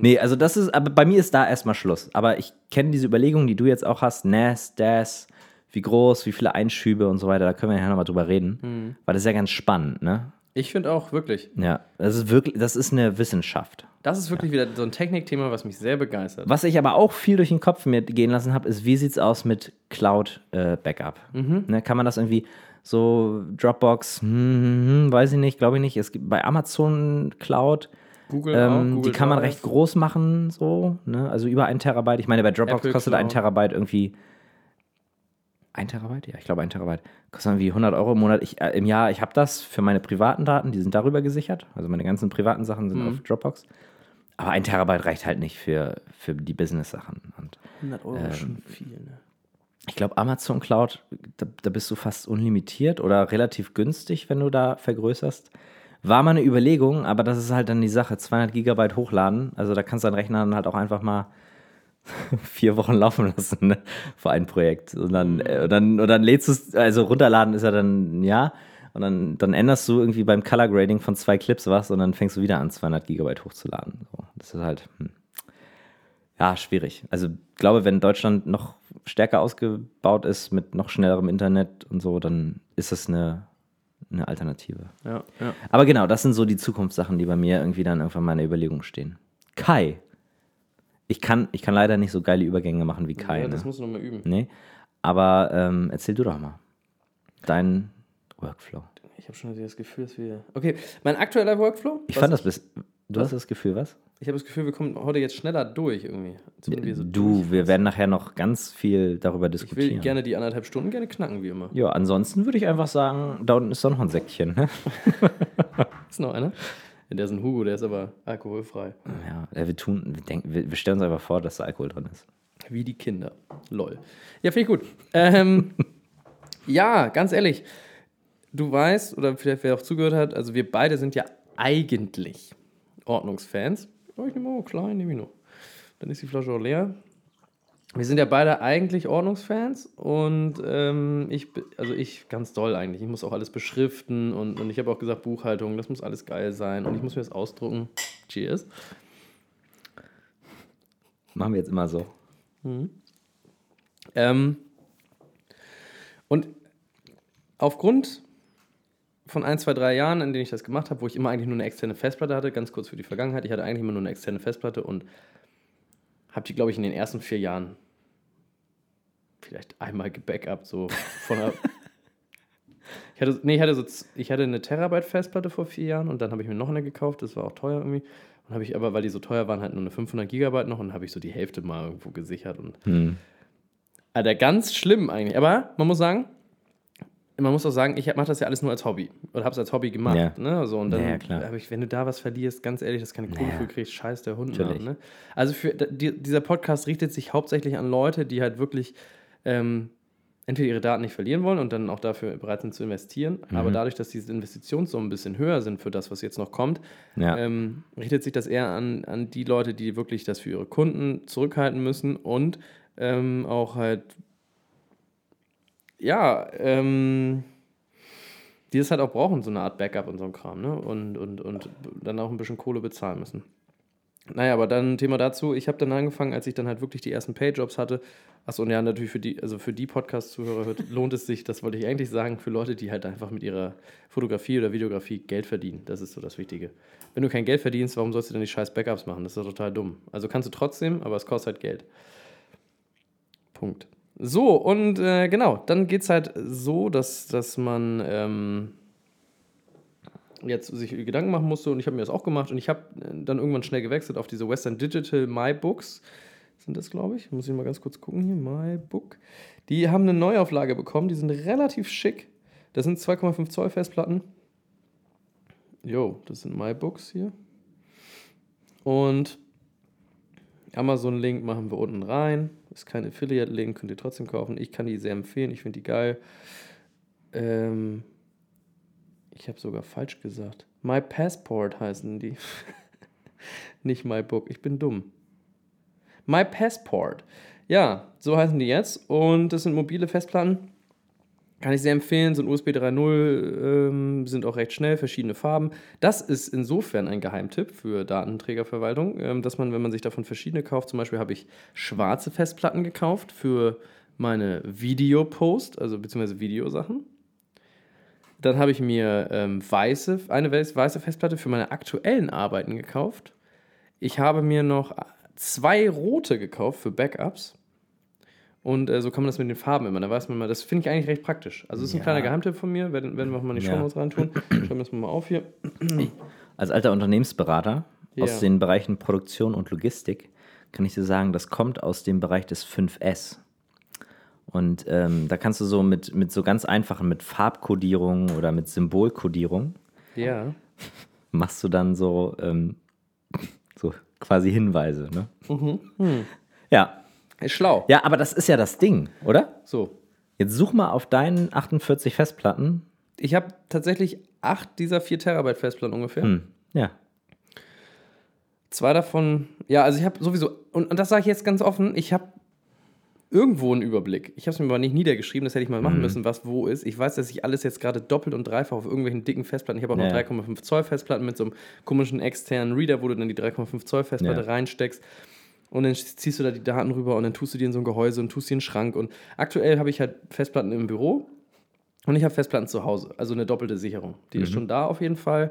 Nee, also das ist, aber bei mir ist da erstmal Schluss. Aber ich kenne diese Überlegungen, die du jetzt auch hast, NAS, DAS, wie groß, wie viele Einschübe und so weiter, da können wir ja nochmal drüber reden. Hm. Weil das ist ja ganz spannend, ne? Ich finde auch wirklich. Ja, das ist wirklich, das ist eine Wissenschaft. Das ist wirklich wieder so ein Technikthema, was mich sehr begeistert. Was ich aber auch viel durch den Kopf mir gehen lassen habe, ist, wie sieht's aus mit Cloud-Backup? Mhm. Ne, kann man das irgendwie so Dropbox, hm, hm, hm, weiß ich nicht, glaube ich nicht. Es gibt bei Amazon Cloud, Google ähm, auch. die Google kann man Drive. recht groß machen, so, ne? Also über ein Terabyte. Ich meine, bei Dropbox Apple kostet ein Cloud. Terabyte irgendwie ein Terabyte? Ja, ich glaube ein Terabyte. Kostet irgendwie 100 Euro im Monat. Ich, äh, Im Jahr, ich habe das für meine privaten Daten, die sind darüber gesichert. Also meine ganzen privaten Sachen Mhm. sind auf Dropbox. Aber ein Terabyte reicht halt nicht für, für die Business-Sachen. Und 100 Euro Ähm, ist schon viel, ne? ich glaube, Amazon Cloud, da, da bist du fast unlimitiert oder relativ günstig, wenn du da vergrößerst. War mal eine Überlegung, aber das ist halt dann die Sache. 200 Gigabyte hochladen. Also da kannst du deinen Rechner dann halt auch einfach mal vier Wochen laufen lassen ne? für ein Projekt. Und dann, äh, und dann, und dann lädst du es, also runterladen ist ja dann, ja. Und dann, dann änderst du irgendwie beim Color Grading von zwei Clips was und dann fängst du wieder an, 200 Gigabyte hochzuladen. So, das ist halt, hm. ja, schwierig. Also, ich glaube, wenn Deutschland noch stärker ausgebaut ist mit noch schnellerem Internet und so, dann ist es eine, eine Alternative. Ja, ja. Aber genau, das sind so die Zukunftssachen, die bei mir irgendwie dann irgendwann mal in der Überlegung stehen. Kai. Ich kann, ich kann leider nicht so geile Übergänge machen wie Kai. ja das ne? musst du nochmal üben. Nee. Aber ähm, erzähl du doch mal. Dein Workflow. Ich habe schon das Gefühl, dass wir. Okay, mein aktueller Workflow. Ich was fand das bis. Du hast das Gefühl, was? Ich habe das Gefühl, wir kommen heute jetzt schneller durch irgendwie. Wir so Du, durch- wir werden nachher noch ganz viel darüber Ich will diskutieren. gerne die anderthalb Stunden gerne knacken, wie immer. ja, ansonsten würde ich einfach sagen, da unten ist doch noch ein Säckchen. Ne? Ist noch einer? Der ist ein Hugo, der ist aber alkoholfrei. Ja, wir tun, wir, denken, wir, stellen uns einfach vor, dass da Alkohol drin ist. Wie die Kinder. Lol. Ja, finde ich gut. Ähm, ja, ganz ehrlich. Du weißt, oder vielleicht wer auch zugehört hat, also wir beide sind ja eigentlich Ordnungsfans. Oh, ich nehme mal klein, nehme ich noch. Dann ist die Flasche auch leer. Wir sind ja beide eigentlich Ordnungsfans und ähm, ich, also ich ganz doll eigentlich. Ich muss auch alles beschriften und, und ich habe auch gesagt, Buchhaltung, das muss alles geil sein und ich muss mir das ausdrucken. Cheers. Machen wir jetzt immer so. Ähm, und aufgrund von ein, zwei, drei Jahren, in denen ich das gemacht habe, wo ich immer eigentlich nur eine externe Festplatte hatte, ganz kurz für die Vergangenheit, ich hatte eigentlich immer nur eine externe Festplatte und habe die, glaube ich, in den ersten vier Jahren vielleicht einmal gebackupt, so von einer. ich hatte, nee, ich hatte, so, ich hatte eine Terabyte Festplatte vor vier Jahren und dann habe ich mir noch eine gekauft, das war auch teuer irgendwie. Und habe ich aber, weil die so teuer waren, halt nur eine 500 Gigabyte noch und habe ich so die Hälfte mal irgendwo gesichert und Hm. Alter, ganz schlimm eigentlich. Aber man muss sagen, man muss auch sagen, ich mache das ja alles nur als Hobby. Oder habe es als Hobby gemacht. Ja. Ne? So, und dann Ja, klar. ich, wenn du da was verlierst, ganz ehrlich, das keine Kohle Ja. für kriegst, scheiß der Hund. Nach, ne? Also für, die, dieser Podcast richtet sich hauptsächlich an Leute, die halt wirklich ähm, entweder ihre Daten nicht verlieren wollen und dann auch dafür bereit sind zu investieren. Mhm. Aber dadurch, dass diese Investitionssummen ein bisschen höher sind für das, was jetzt noch kommt, Ja. ähm, richtet sich das eher an, an die Leute, die wirklich das für ihre Kunden zurückhalten müssen und ähm, auch halt, ja, ähm, die das halt auch brauchen, so eine Art Backup und so ein Kram, ne? Und, und, und dann auch ein bisschen Kohle bezahlen müssen. Naja, aber dann ein Thema dazu. Ich habe dann angefangen, als ich dann halt wirklich die ersten Payjobs hatte. Achso, und ja, natürlich für die, also für die Podcast-Zuhörer lohnt es sich, das wollte ich eigentlich sagen, für Leute, die halt einfach mit ihrer Fotografie oder Videografie Geld verdienen. Das ist so das Wichtige. Wenn du kein Geld verdienst, warum sollst du dann die scheiß Backups machen? Das ist doch total dumm. Also kannst du trotzdem, aber es kostet halt Geld. Punkt. So, und äh, genau, dann geht es halt so, dass, dass man ähm, jetzt sich Gedanken machen musste und ich habe mir das auch gemacht und ich habe dann irgendwann schnell gewechselt auf diese Western Digital My Books. Sind das, glaube ich? Muss ich mal ganz kurz gucken hier. My Book. Die haben eine Neuauflage bekommen, die sind relativ schick. Das sind 2,5 Zoll Festplatten. Jo, das sind My Books hier. Und Amazon-Link machen wir unten rein. Ist kein Affiliate-Link, könnt ihr trotzdem kaufen. Ich kann die sehr empfehlen, ich finde die geil. Ähm, ich habe sogar falsch gesagt. My Passport heißen die. Nicht My Book, ich bin dumm. My Passport. Ja, so heißen die jetzt. Und das sind mobile Festplatten. Kann ich sehr empfehlen, sind USB 3.0, ähm, sind auch recht schnell, verschiedene Farben. Das ist insofern ein Geheimtipp für Datenträgerverwaltung, ähm, dass man, wenn man sich davon verschiedene kauft, zum Beispiel habe ich schwarze Festplatten gekauft für meine Videopost, also beziehungsweise Videosachen. Dann habe ich mir ähm, weiße, eine weiß- weiße Festplatte für meine aktuellen Arbeiten gekauft. Ich habe mir noch zwei rote gekauft für Backups. Und äh, so kann man das mit den Farben immer. Da weiß man mal, das finde ich eigentlich recht praktisch. Also, das ist ein Ja. kleiner Geheimtipp von mir. Werden, werden wir auch mal in die Ja. Shownotes reintun. Schreiben wir das mal auf hier. Als alter Unternehmensberater Ja. aus den Bereichen Produktion und Logistik kann ich dir sagen, das kommt aus dem Bereich des 5S. Und ähm, da kannst du so mit, mit so ganz einfachen, mit Farbkodierung oder mit Symbolkodierung, Ja. machst du dann so, ähm, so quasi Hinweise. Ne? Hm. Ja. Ist schlau. ja, aber das ist ja das Ding, oder? So. Jetzt such mal auf deinen 48 Festplatten. Ich habe tatsächlich acht dieser 4 Terabyte Festplatten ungefähr. Hm. Ja. Zwei davon, ja, also ich habe sowieso, und, und das sage ich jetzt ganz offen, ich habe irgendwo einen Überblick. Ich habe es mir aber nicht niedergeschrieben, das hätte ich mal machen müssen, was wo ist. Ich weiß, dass ich alles jetzt gerade doppelt und dreifach auf irgendwelchen dicken Festplatten. Ich habe auch noch Ja. 3,5 Zoll Festplatten mit so einem komischen externen Reader, wo du dann die 3,5 Zoll Festplatte Ja. reinsteckst. Und dann ziehst du da die Daten rüber und dann tust du die in so ein Gehäuse und tust die in den Schrank. Und aktuell habe ich halt Festplatten im Büro und ich habe Festplatten zu Hause. Also eine doppelte Sicherung. Die ist schon da auf jeden Fall.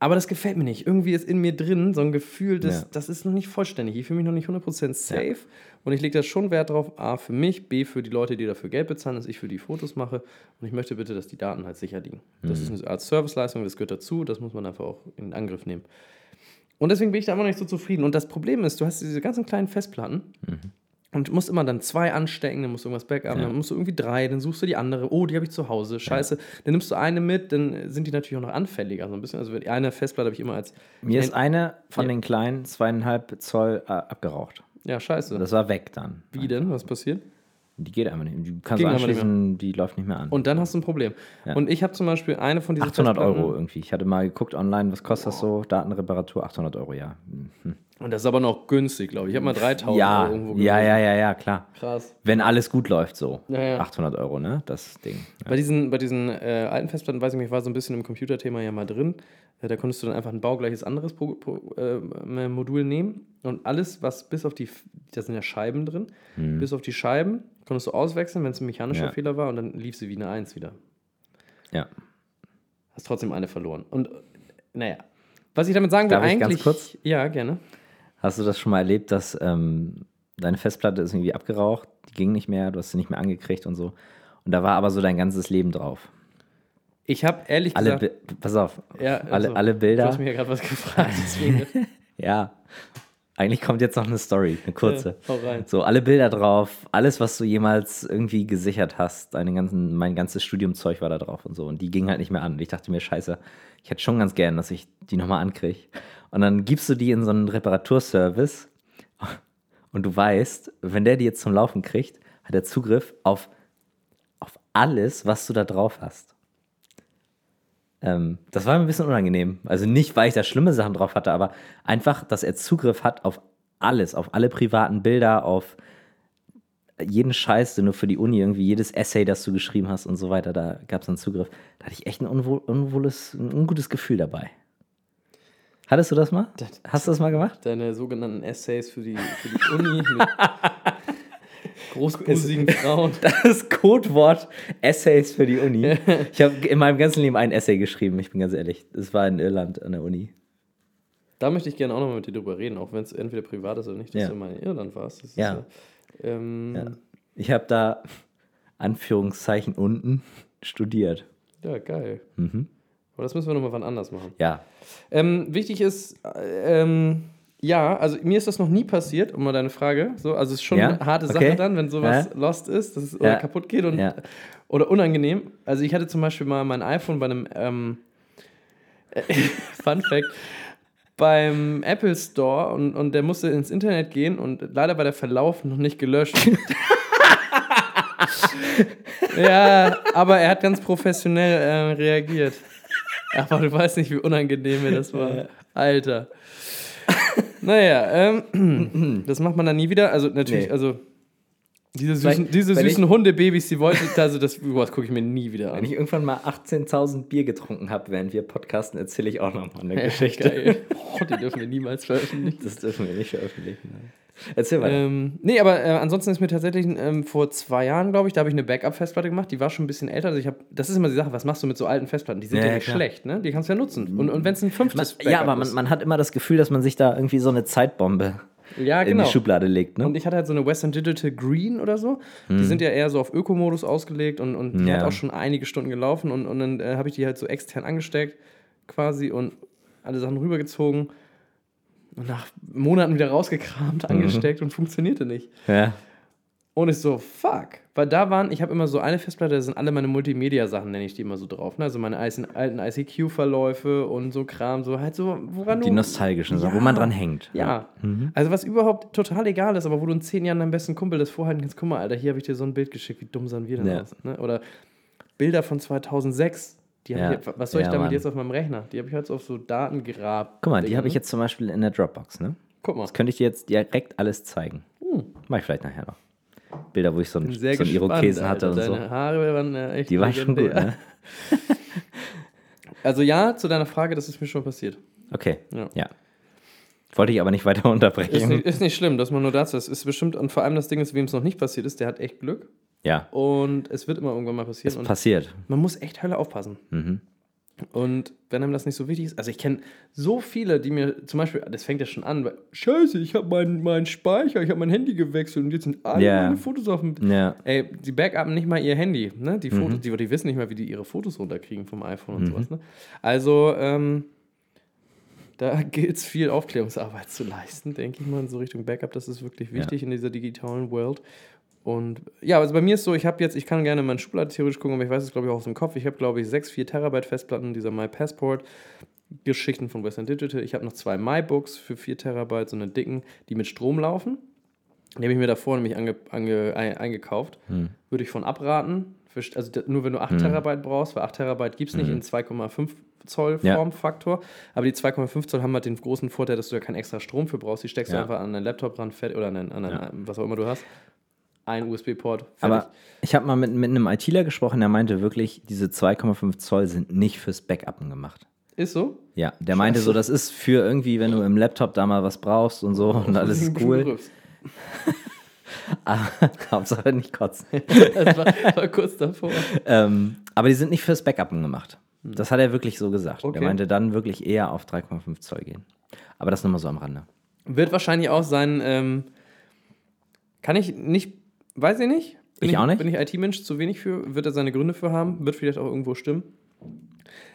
Aber das gefällt mir nicht. Irgendwie ist in mir drin so ein Gefühl, das, Ja. das ist noch nicht vollständig. Ich fühle mich noch nicht 100% safe. Und ich lege da schon Wert drauf, A, für mich, B, für die Leute, die dafür Geld bezahlen, dass ich für die Fotos mache. Und ich möchte bitte, dass die Daten halt sicher liegen. Das ist eine Art Serviceleistung, das gehört dazu. Das muss man einfach auch in Angriff nehmen. Und deswegen bin ich da immer noch nicht so zufrieden. Und das Problem ist, du hast diese ganzen kleinen Festplatten und musst immer dann zwei anstecken, dann musst du irgendwas backup, dann musst du irgendwie drei, dann suchst du die andere. Oh, die habe ich zu Hause. Scheiße. Dann nimmst du eine mit, dann sind die natürlich auch noch anfälliger so ein bisschen. Also die eine Festplatte habe ich immer als. Mir ist eine von Ja. den kleinen zweieinhalb Zoll äh, abgeraucht. Ja, scheiße. Das war weg dann. Wie denn? Was passiert? Die geht einfach nicht. Die kannst Ging du anschließen, die läuft nicht mehr an. Und dann hast du ein Problem. Ja. Und ich habe zum Beispiel eine von diesen 800 Festplatten- Euro irgendwie. Ich hatte mal geguckt online, was kostet das so? Datenreparatur, 800 Euro, ja. Hm. Und das ist aber noch günstig, glaube ich. Ich habe mal 3000 Ja, Euro irgendwo ja, gelesen. ja, ja, ja, klar. Krass. Wenn alles gut läuft, so. Ja, ja. 800 Euro, ne? Das Ding. Ja. Bei diesen, bei diesen äh, alten Festplatten, weiß ich nicht, ich war so ein bisschen im Computerthema ja mal drin. Äh, da konntest du dann einfach ein baugleiches anderes Pro, Pro, äh, Modul nehmen und alles, was bis auf die, da sind ja Scheiben drin, bis auf die Scheiben konntest du auswechseln, wenn es ein mechanischer Hm. Ja. Fehler war und dann lief sie wie eine 1 wieder. ja. Hast trotzdem eine verloren. Und äh, naja, was ich damit sagen will, Darf ich ganz eigentlich. kurz? Ja, gerne. Hast du das schon mal erlebt, dass ähm, deine Festplatte ist irgendwie abgeraucht, die ging nicht mehr, du hast sie nicht mehr angekriegt und so. Und da war aber so dein ganzes Leben drauf. Ich habe ehrlich Alle, gesagt. Bi- pass auf, Ja, alle, also, alle Du Bilder. hast mich ja gerade was gefragt, deswegen. Ja, eigentlich kommt jetzt noch eine Story, eine kurze. Ja. So, alle Bilder drauf, alles, was du jemals irgendwie gesichert hast, deine ganzen, mein ganzes Studiumzeug war da drauf und so. Und die ging halt nicht mehr an. Und ich dachte mir, scheiße, ich hätte schon ganz gern, dass ich die nochmal ankriege. Und dann gibst du die in so einen Reparaturservice und du weißt, wenn der die jetzt zum Laufen kriegt, hat er Zugriff auf, auf alles, was du da drauf hast. Ähm, das war mir ein bisschen unangenehm. Also nicht, weil ich da schlimme Sachen drauf hatte, aber einfach, dass er Zugriff hat auf alles, auf alle privaten Bilder, auf jeden Scheiß, den du für die Uni irgendwie, jedes Essay, das du geschrieben hast und so weiter, da gab es dann Zugriff. Da hatte ich echt ein unwohl, unwohles, ein ungutes Gefühl dabei. Hattest du das mal? Hast du das mal gemacht? Deine sogenannten Essays für die, für die Uni mit großbusigen Frauen. Das Codewort Essays für die Uni. Ich habe in meinem ganzen Leben ein Essay geschrieben, ich bin ganz ehrlich. Das war in Irland an der Uni. Da möchte ich gerne auch nochmal mit dir drüber reden, auch wenn es entweder privat ist oder nicht, dass Ja. du mal in Irland warst. Ja. ja, ähm, Ja. ja. Ich habe da Anführungszeichen unten studiert. geil. Mhm. Aber das müssen wir nochmal wann anders machen. Ja. Ähm, wichtig ist, äh, ähm, ja, also mir ist das noch nie passiert, um mal deine Frage. So, also es ist schon Ja? eine harte Okay. Sache dann, wenn sowas Ja. lost ist das ist, oder Ja. kaputt geht und, oder unangenehm. Also ich hatte zum Beispiel mal mein iPhone bei einem ähm, Fun Fact. Beim Apple Store und, und der musste ins Internet gehen und leider war der Verlauf noch nicht gelöscht. ja, aber er hat ganz professionell äh, reagiert. Aber du weißt nicht, wie unangenehm mir das war. Alter. Naja, ähm, das macht man dann nie wieder. Also natürlich, Nee. also diese süßen, diese wenn süßen Hundebabys, die wollte also das, gucke ich mir nie wieder Wenn an. ich irgendwann mal 18.000 Bier getrunken habe, während wir podcasten, erzähle ich auch nochmal eine Geschichte. Geil. Oh, die dürfen wir niemals veröffentlichen. Das dürfen wir nicht veröffentlichen. nein. Erzähl mal. Ähm, nee, aber äh, ansonsten ist mir tatsächlich ähm, vor zwei Jahren, glaube ich, da habe ich eine Backup-Festplatte gemacht. Die war schon ein bisschen älter. Also ich habe, das ist immer die Sache, was machst du mit so alten Festplatten? Die sind Ja, ja, nicht klar. schlecht, ne? Die kannst du ja nutzen. Und, und wenn es ein fünftes man, ja, aber man, man hat immer das Gefühl, dass man sich da irgendwie so eine Zeitbombe ja, in genau. die Schublade legt. Ne? Und ich hatte halt so eine Western Digital Green oder so. Die sind ja eher so auf Ökomodus ausgelegt und, und die Hm. Ja. hat auch schon einige Stunden gelaufen. Und, und dann äh, habe ich die halt so extern angesteckt quasi und alle Sachen rübergezogen. Und nach Monaten wieder rausgekramt, Mhm. angesteckt und funktionierte nicht. ja. Und ich so, fuck. Weil da waren, ich habe immer so eine Festplatte, da sind alle meine Multimedia-Sachen, nenne ich die immer so drauf. Ne? Also meine alten ICQ-Verläufe und so Kram, so halt so, woran Die nostalgischen Sachen, Ja. wo man dran hängt. Ja. Mhm. Also was überhaupt total egal ist, aber wo du in zehn Jahren deinem besten Kumpel das vorhalten kannst, guck mal, Alter, hier habe ich dir so ein Bild geschickt, wie dumm sahen wir denn Ja. aus? Ne? Oder Bilder von 2006. Die Ja. ich, was soll ich Ja, damit Mann. jetzt auf meinem Rechner? Die habe ich jetzt auf so Datengrab. Guck mal, die habe ich jetzt zum Beispiel in der Dropbox. Ne? Guck mal. Das könnte ich dir jetzt direkt alles zeigen. Hm. Mach ich vielleicht nachher noch. Nacktbilder, wo ich so, ein, Sehr so einen Irokesen Alter. hatte und Deine so. Haare waren ja echt Die waren schon gut, ne? Also ja, zu deiner Frage, das ist mir schon passiert. Okay, Ja. ja. Wollte ich aber nicht weiter unterbrechen. Ist nicht, ist nicht schlimm, dass man nur dazu ist. Ist bestimmt, und vor allem das Ding ist, wem es noch nicht passiert ist, der hat echt Glück. Ja, Und es wird immer irgendwann mal passieren. es Und passiert. man muss echt Hölle aufpassen. Mhm. Und wenn einem das nicht so wichtig ist, also ich kenne so viele, die mir zum Beispiel, das fängt ja schon an, weil, scheiße, ich habe meinen mein Speicher, ich habe mein Handy gewechselt und jetzt sind alle Ja. meine Fotos auf dem... Ja, Ey, die backupen nicht mal ihr Handy, ne? Die Mhm. Fotos, die, die wissen nicht mal, wie die ihre Fotos runterkriegen vom iPhone und sowas, ne? Also, ähm, da gilt es viel Aufklärungsarbeit zu leisten, denke ich mal, in so Richtung Backup. Das ist wirklich wichtig in dieser digitalen World. Und ja, also bei mir ist so, ich habe jetzt, ich kann gerne in meine Schublade theoretisch gucken, aber ich weiß es, glaube ich, auch aus dem Kopf. Ich habe, glaube ich, sechs 4 Terabyte Festplatten, dieser My Passport, Geschichten von Western Digital. Ich habe noch zwei MyBooks für 4 Terabyte, so eine dicken, die mit Strom laufen. Die habe ich mir davor nämlich ange, ange, ein, eingekauft. Hm. Würde ich von abraten. Für, also nur wenn du 8 Terabyte brauchst, weil 8 Terabyte gibt es nicht in 2,5 Zoll Ja. Formfaktor. Aber die 2,5 Zoll haben halt den großen Vorteil, dass du da keinen extra Strom für brauchst. Die steckst du Ja. einfach an deinen Laptop ran oder an, einen, an einen, Ja. was auch immer du hast. Ein USB-Port. aber ich habe mal mit, mit einem ITler gesprochen, der meinte wirklich, diese 2,5 Zoll sind nicht fürs Backuppen gemacht. Ist so? Ja, der meinte so, das ist für irgendwie, wenn du im Laptop da mal was brauchst und so und alles ist cool. Aber Hauptsache nicht kotzen. Das war, war kurz davor. ähm, aber die sind nicht fürs Backuppen gemacht. Das hat er wirklich so gesagt. Okay. Der meinte dann wirklich eher auf 3,5 Zoll gehen. Aber das nur mal so am Rande. Wird wahrscheinlich auch sein, ähm, kann ich nicht, weiß ich nicht. Bin Ich auch nicht. Bin ich IT-Mensch zu wenig für, wird er seine Gründe für haben, wird vielleicht auch irgendwo stimmen.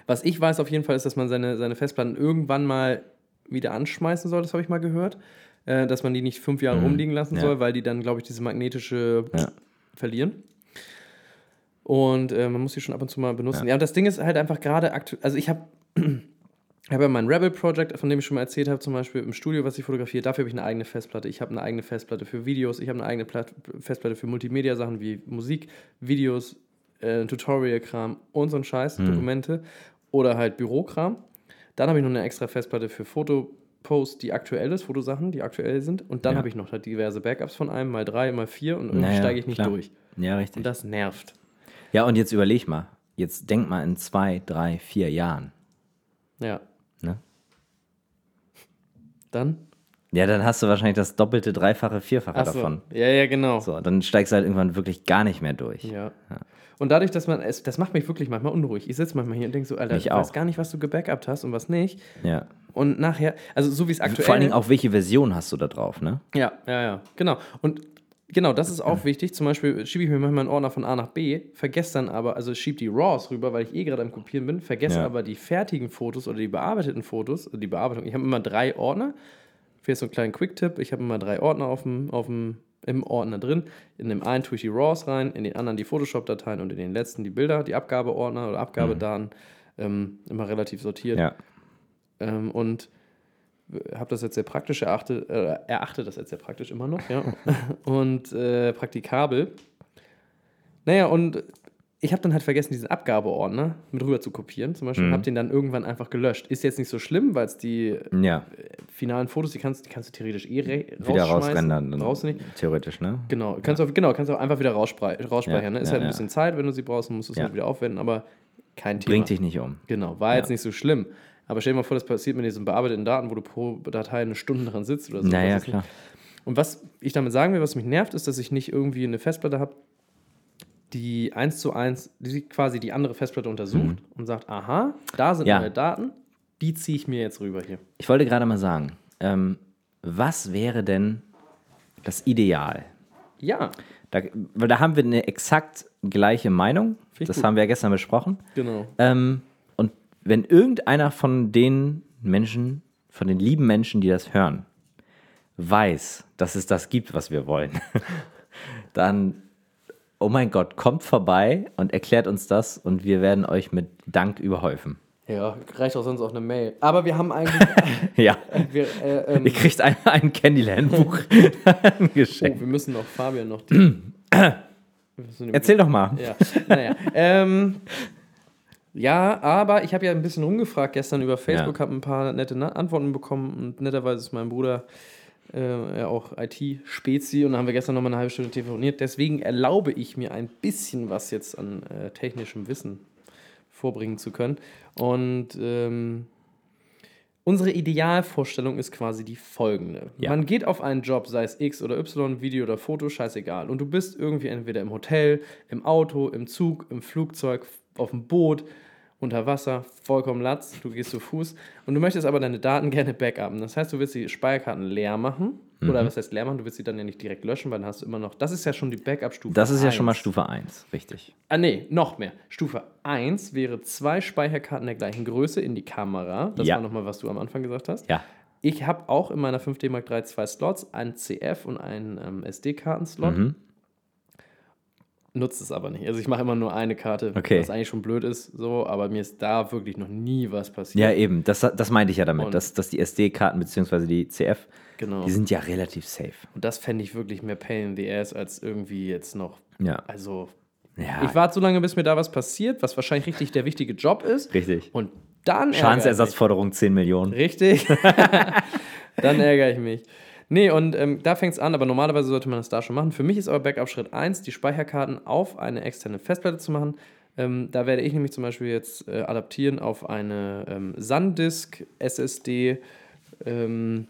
Was ich weiß auf jeden Fall ist, dass man seine, seine Festplatten irgendwann mal wieder anschmeißen soll, das habe ich mal gehört. Äh, dass man die nicht fünf Jahre Mhm. rumliegen lassen Ja. soll, weil die dann, glaube ich, diese magnetische Ja. verlieren. Und äh, man muss die schon ab und zu mal benutzen. Ja, und das Ding ist halt einfach gerade aktuell, also ich habe ich habe ja mein Rebel Project, von dem ich schon mal erzählt habe, zum Beispiel im Studio, was ich fotografiere, dafür habe ich eine eigene Festplatte. Ich habe eine eigene Festplatte für Videos, ich habe eine eigene Platt Festplatte für Multimedia-Sachen wie Musik, Videos, äh, Tutorial-Kram und so ein Scheiß, Dokumente oder halt Bürokram. Dann habe ich noch eine extra Festplatte für Fotoposts, die aktuell ist, Fotosachen, die aktuell sind. Und dann Ja. habe ich noch halt diverse Backups von einem, mal drei, mal vier und irgendwie Naja, steige ich nicht klar. durch. Ja, Und richtig. das nervt. Ja, und jetzt überleg mal. Jetzt denk mal in zwei, drei, vier Jahren. Ja. Ne? Dann? Ja, dann hast du wahrscheinlich das doppelte, dreifache, vierfache Ach so. davon. Ja, ja, genau. So, dann steigst du halt irgendwann wirklich gar nicht mehr durch. Ja. Und dadurch, dass man es, das macht mich wirklich manchmal unruhig. Ich sitze manchmal hier und denke so, Alter, Mich ich auch. weiß gar nicht, was du gebackupt hast und was nicht. Ja. Und nachher, also so wie es aktuell Vor allen Dingen auch, welche Version hast du da drauf, ne? Ja, ja, ja, genau. Und genau, das ist auch wichtig. Zum Beispiel schiebe ich mir manchmal einen Ordner von A nach B, vergesse dann aber, also schiebe die RAWs rüber, weil ich eh gerade am Kopieren bin, vergesse Ja. aber die fertigen Fotos oder die bearbeiteten Fotos, also die Bearbeitung. Ich habe immer drei Ordner. Für jetzt so einen kleinen Quick-Tipp. Ich habe immer drei Ordner auf dem, auf dem, im Ordner drin. In dem einen tue ich die RAWs rein, in den anderen die Photoshop-Dateien und in den letzten die Bilder, die Abgabeordner oder Abgabedaten. Ähm, immer relativ sortiert. Ja. Ähm, und habe das jetzt sehr praktisch erachtet, äh, erachte das jetzt sehr praktisch immer noch, ja. und äh, praktikabel. Naja, und ich habe dann halt vergessen, diesen Abgabeordner mit rüber zu kopieren, zum Beispiel, und habe den dann irgendwann einfach gelöscht. Ist jetzt nicht so schlimm, weil es die Ja. finalen Fotos, die kannst, die kannst du theoretisch eh Wieder rausrendern. dann Brauchst du nicht. Theoretisch, ne? Genau, kannst auch, genau, kannst auch einfach wieder rausspeichern. Ja, ne? Ist ja, halt ein ja. bisschen Zeit, wenn du sie brauchst, dann musst du es Ja. halt wieder aufwenden, aber kein Thema. Bringt dich nicht um. Genau, war jetzt Ja. nicht so schlimm. Aber stell dir mal vor, das passiert mit diesen bearbeiteten Daten, wo du pro Datei eine Stunde dran sitzt oder so. Naja, klar. nicht- Und was ich damit sagen will, was mich nervt, ist, dass ich nicht irgendwie eine Festplatte habe, die eins zu eins, die quasi die andere Festplatte untersucht und sagt, aha, da sind Mhm. Ja. meine Daten, die ziehe ich mir jetzt rüber hier. Ich wollte gerade mal sagen, ähm, was wäre denn das Ideal? Ja, Da, weil da haben wir eine exakt gleiche Meinung. Das gut. haben wir ja gestern besprochen. genau. Ähm, wenn irgendeiner von den Menschen, von den lieben Menschen, die das hören, weiß, dass es das gibt, was wir wollen, dann, oh mein Gott, kommt vorbei und erklärt uns das und wir werden euch mit Dank überhäufen. Ja, reicht auch sonst auch eine Mail. Aber wir haben eigentlich. Ja, wir, äh, ähm, ihr kriegt ein, ein Candyland-Buch oh, geschenkt. wir müssen noch Fabian noch die- Erzähl doch mal. Ja, naja. ähm, ja, aber ich habe ja ein bisschen rumgefragt gestern über Facebook, Ja. habe ein paar nette Antworten bekommen und netterweise ist mein Bruder Äh, ja, auch IT-Spezi und da haben wir gestern noch mal eine halbe Stunde telefoniert. Deswegen erlaube ich mir ein bisschen was jetzt an äh, technischem Wissen vorbringen zu können. Und ähm, unsere Idealvorstellung ist quasi die folgende. Ja. Man geht auf einen Job, sei es X oder Y, Video oder Foto, scheißegal. Und du bist irgendwie entweder im Hotel, im Auto, im Zug, im Flugzeug, auf dem Boot, unter Wasser, vollkommen latz, du gehst zu Fuß und du möchtest aber deine Daten gerne backupen. Das heißt, du willst die Speicherkarten leer machen. Mhm. Oder was heißt leer machen? Du willst sie dann ja nicht direkt löschen, weil dann hast du immer noch. Das ist ja schon die Backup-Stufe. Das ist ja schon mal 1. Stufe 1, richtig. Ah, nee, noch mehr. Stufe 1 wäre zwei Speicherkarten der gleichen Größe in die Kamera. Das Ja. war nochmal, was du am Anfang gesagt hast. Ja. Ich habe auch in meiner 5D Mark III zwei Slots, einen CF und einen ähm, SD-Karten-Slot. Mhm. Nutze es aber nicht. Also ich mache immer nur eine Karte, Okay. was eigentlich schon blöd ist, so, aber mir ist da wirklich noch nie was passiert. Ja, eben. Das, das meinte ich ja damit, Und- dass, dass die SD-Karten bzw. die CF, Genau. die sind ja relativ safe. Und das fände ich wirklich mehr Pain in the Ass als irgendwie jetzt noch. Ja. Also, Ja, ich warte so lange, bis mir da was passiert, was wahrscheinlich richtig der wichtige Job ist. richtig. Und dann. Schadensersatzforderung 10 Millionen. Richtig. dann ärgere ich mich. Nee, und ähm, da fängt es an, aber normalerweise sollte man das da schon machen. Für mich ist aber Backup Schritt 1, die Speicherkarten auf eine externe Festplatte zu machen. Ähm, da werde ich nämlich zum Beispiel jetzt äh, adaptieren auf eine ähm, SanDisk SSD. Ähm,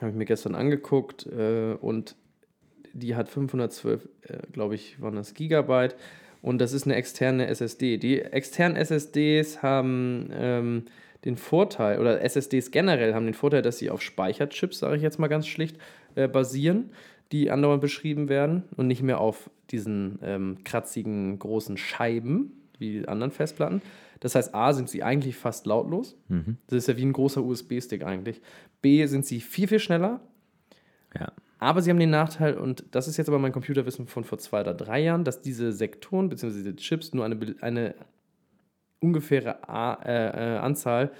Habe ich mir gestern angeguckt äh, und die hat 512, äh, glaube ich, waren das Gigabyte. Und das ist eine externe SSD. Die externen SSDs haben ähm, den Vorteil, oder SSDs generell haben den Vorteil, dass sie auf Speicherchips, sage ich jetzt mal ganz schlicht, äh, basieren, die andauernd beschrieben werden und nicht mehr auf diesen ähm, kratzigen großen Scheiben wie die anderen Festplatten. Das heißt, A, sind sie eigentlich fast lautlos. Das ist ja wie ein großer USB-Stick eigentlich. B, sind sie viel, viel schneller. Ja. Aber sie haben den Nachteil, und das ist jetzt aber mein Computerwissen von vor zwei oder drei Jahren, dass diese Sektoren bzw. diese Chips nur eine, eine ungefähre A, äh, äh, Anzahl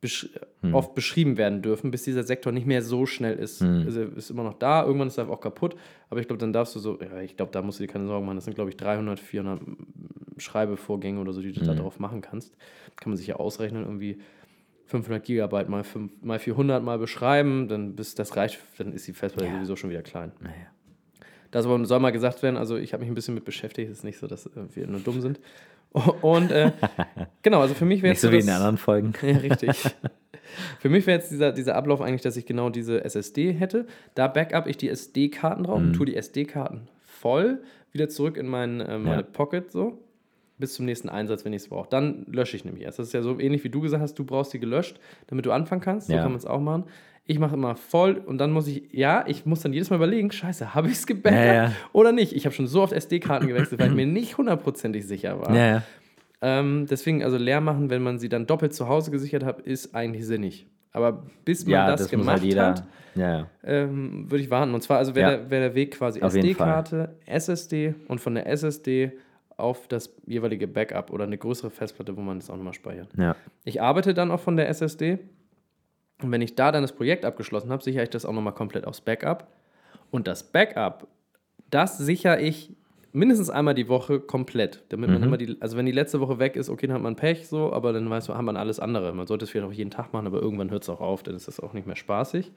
besch oft beschrieben werden dürfen, bis dieser Sektor nicht mehr so schnell ist. Also er ist immer noch da, irgendwann ist er auch kaputt, aber ich glaube, dann darfst du so, ja, ich glaube, da musst du dir keine Sorgen machen. Das sind, glaube ich, 300, 400 Schreibevorgänge oder so, die du da drauf machen kannst. Kann man sich ja ausrechnen, irgendwie 500 Gigabyte mal, 5, mal 400 mal beschreiben, dann bis das reicht, dann ist die Festplatte Ja. sowieso schon wieder klein. Naja. Das soll mal gesagt werden, also ich habe mich ein bisschen mit beschäftigt, es ist nicht so, dass äh, wir nur dumm sind. Und äh, genau, also für mich wäre Nicht so wie in den anderen Folgen. Ja, richtig. Für mich wäre jetzt dieser, dieser Ablauf eigentlich, dass ich genau diese SSD hätte. Da backup ich die SD-Karten drauf Mhm. und tue die SD-Karten voll wieder zurück in mein, äh, meine Ja. Pocket so. Bis zum nächsten Einsatz, wenn ich es brauche. Dann lösche ich nämlich erst. Das ist ja so ähnlich wie du gesagt hast, du brauchst die gelöscht, damit du anfangen kannst. So Ja. kann man es auch machen. Ich mache immer voll und dann muss ich, ja, ich muss dann jedes Mal überlegen, scheiße, habe ich es gebackupt Ja, ja. oder nicht? Ich habe schon so oft SD-Karten gewechselt, weil ich mir nicht hundertprozentig sicher war. Ähm, deswegen, also leer machen, wenn man sie dann doppelt zu Hause gesichert hat, ist eigentlich sinnig. Aber bis man Ja, das, das, muss gemacht halt hat, Ja, ähm, würde ich warten. Und zwar, also wäre der, wär der Weg quasi SD-Karte, SSD und von der SSD auf das jeweilige Backup oder eine größere Festplatte, wo man das auch nochmal speichert. ja. Ich arbeite dann auch von der SSD und wenn ich da dann das Projekt abgeschlossen habe, sichere ich das auch nochmal komplett aufs Backup. Und das Backup, das sichere ich mindestens einmal die Woche komplett. Damit man immer die, also wenn die letzte Woche weg ist, okay, dann hat man Pech so, aber dann weiß man, hat man alles andere. Man sollte es vielleicht auch jeden Tag machen, aber irgendwann hört es auch auf, dann ist das auch nicht mehr spaßig.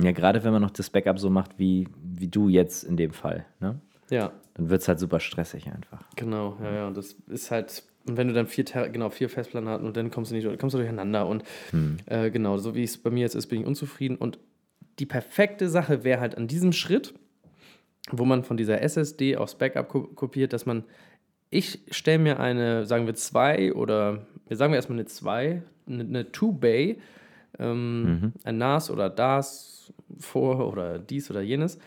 Ja, gerade wenn man noch das Backup so macht, wie, wie du jetzt in dem Fall, ne? Ja, Dann wird es halt super stressig einfach. Genau, ja, ja. Und das ist halt, und wenn du dann vier, Ter genau, vier Festplatten hast und dann kommst du nicht kommst du durcheinander. Und äh, genau, so wie es bei mir jetzt ist, bin ich unzufrieden. Und die perfekte Sache wäre halt an diesem Schritt, wo man von dieser SSD aufs Backup ko kopiert, dass man, ich stelle mir eine, sagen wir zwei oder, wir sagen wir erstmal eine zwei, eine, eine Two-Bay, ähm, ein NAS oder DAS vor oder dies oder jenes,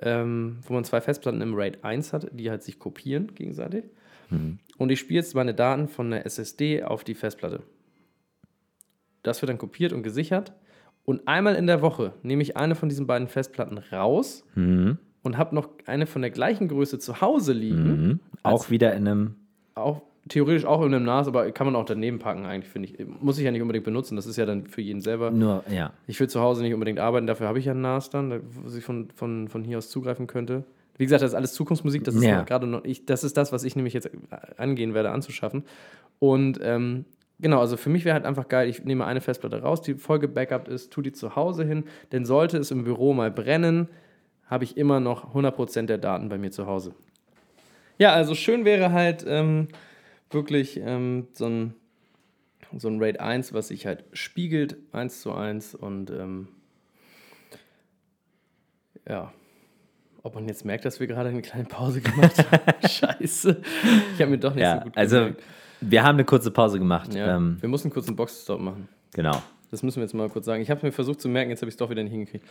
ähm, wo man zwei Festplatten im RAID 1 hat, die halt sich kopieren gegenseitig. Und ich spiele jetzt meine Daten von der SSD auf die Festplatte. Das wird dann kopiert und gesichert. Und einmal in der Woche nehme ich eine von diesen beiden Festplatten raus Mhm. und habe noch eine von der gleichen Größe zu Hause liegen. Mhm. Auch wieder in einem. Auch theoretisch auch in einem NAS, aber kann man auch daneben packen, eigentlich, finde ich. Muss ich ja nicht unbedingt benutzen. Das ist ja dann für jeden selber. Nur, ja. Ich will zu Hause nicht unbedingt arbeiten, dafür habe ich ja ein NAS dann, da- wo ich von, von, von hier aus zugreifen könnte. Wie gesagt, das ist alles Zukunftsmusik, das ist Ja. gerade noch, ich, das ist das, was ich nämlich jetzt angehen werde, anzuschaffen. Und ähm, Genau, also für mich wäre halt einfach geil, ich nehme eine Festplatte raus, die voll gebackupt ist, tu die zu Hause hin, denn sollte es im Büro mal brennen, habe ich immer noch 100% der Daten bei mir zu Hause. Ja, also schön wäre halt ähm, wirklich ähm, so ein so ein RAID 1, was sich halt spiegelt, 1 zu 1 und ähm, ja, ob man jetzt merkt, dass wir gerade eine kleine Pause gemacht haben. Scheiße. Ich habe mir doch nicht Ja, so gut also gemerkt. wir haben eine kurze Pause gemacht. Ja, Ähm, wir mussten kurz einen Boxstop machen. genau. Das müssen wir jetzt mal kurz sagen. Ich habe mir versucht zu merken, jetzt habe ich es doch wieder nicht hingekriegt.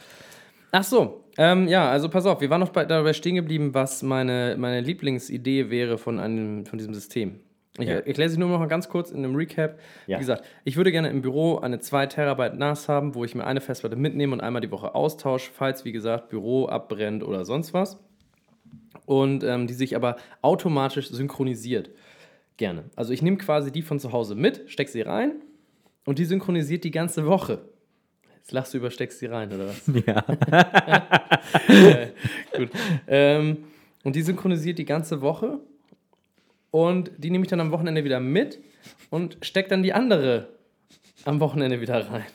Ach so, ähm, ja, also pass auf, wir waren noch bei, dabei stehen geblieben, was meine, meine Lieblingsidee wäre von, einem, von diesem System. Ich Ja. erkläre sie nur noch mal ganz kurz in einem Recap. Ja. Wie gesagt, ich würde gerne im Büro eine 2 Terabyte NAS haben, wo ich mir eine Festplatte mitnehme und einmal die Woche austausche, falls, wie gesagt, Büro abbrennt oder sonst was. Und ähm, die sich aber automatisch synchronisiert. Gerne. Also ich nehme quasi die von zu Hause mit, stecke sie rein und die synchronisiert die ganze Woche. Jetzt lachst du über, steckst sie rein, oder was? Ja. Äh, Gut. Ähm, und die synchronisiert die ganze Woche und die nehme ich dann am Wochenende wieder mit und stecke dann die andere am Wochenende wieder rein.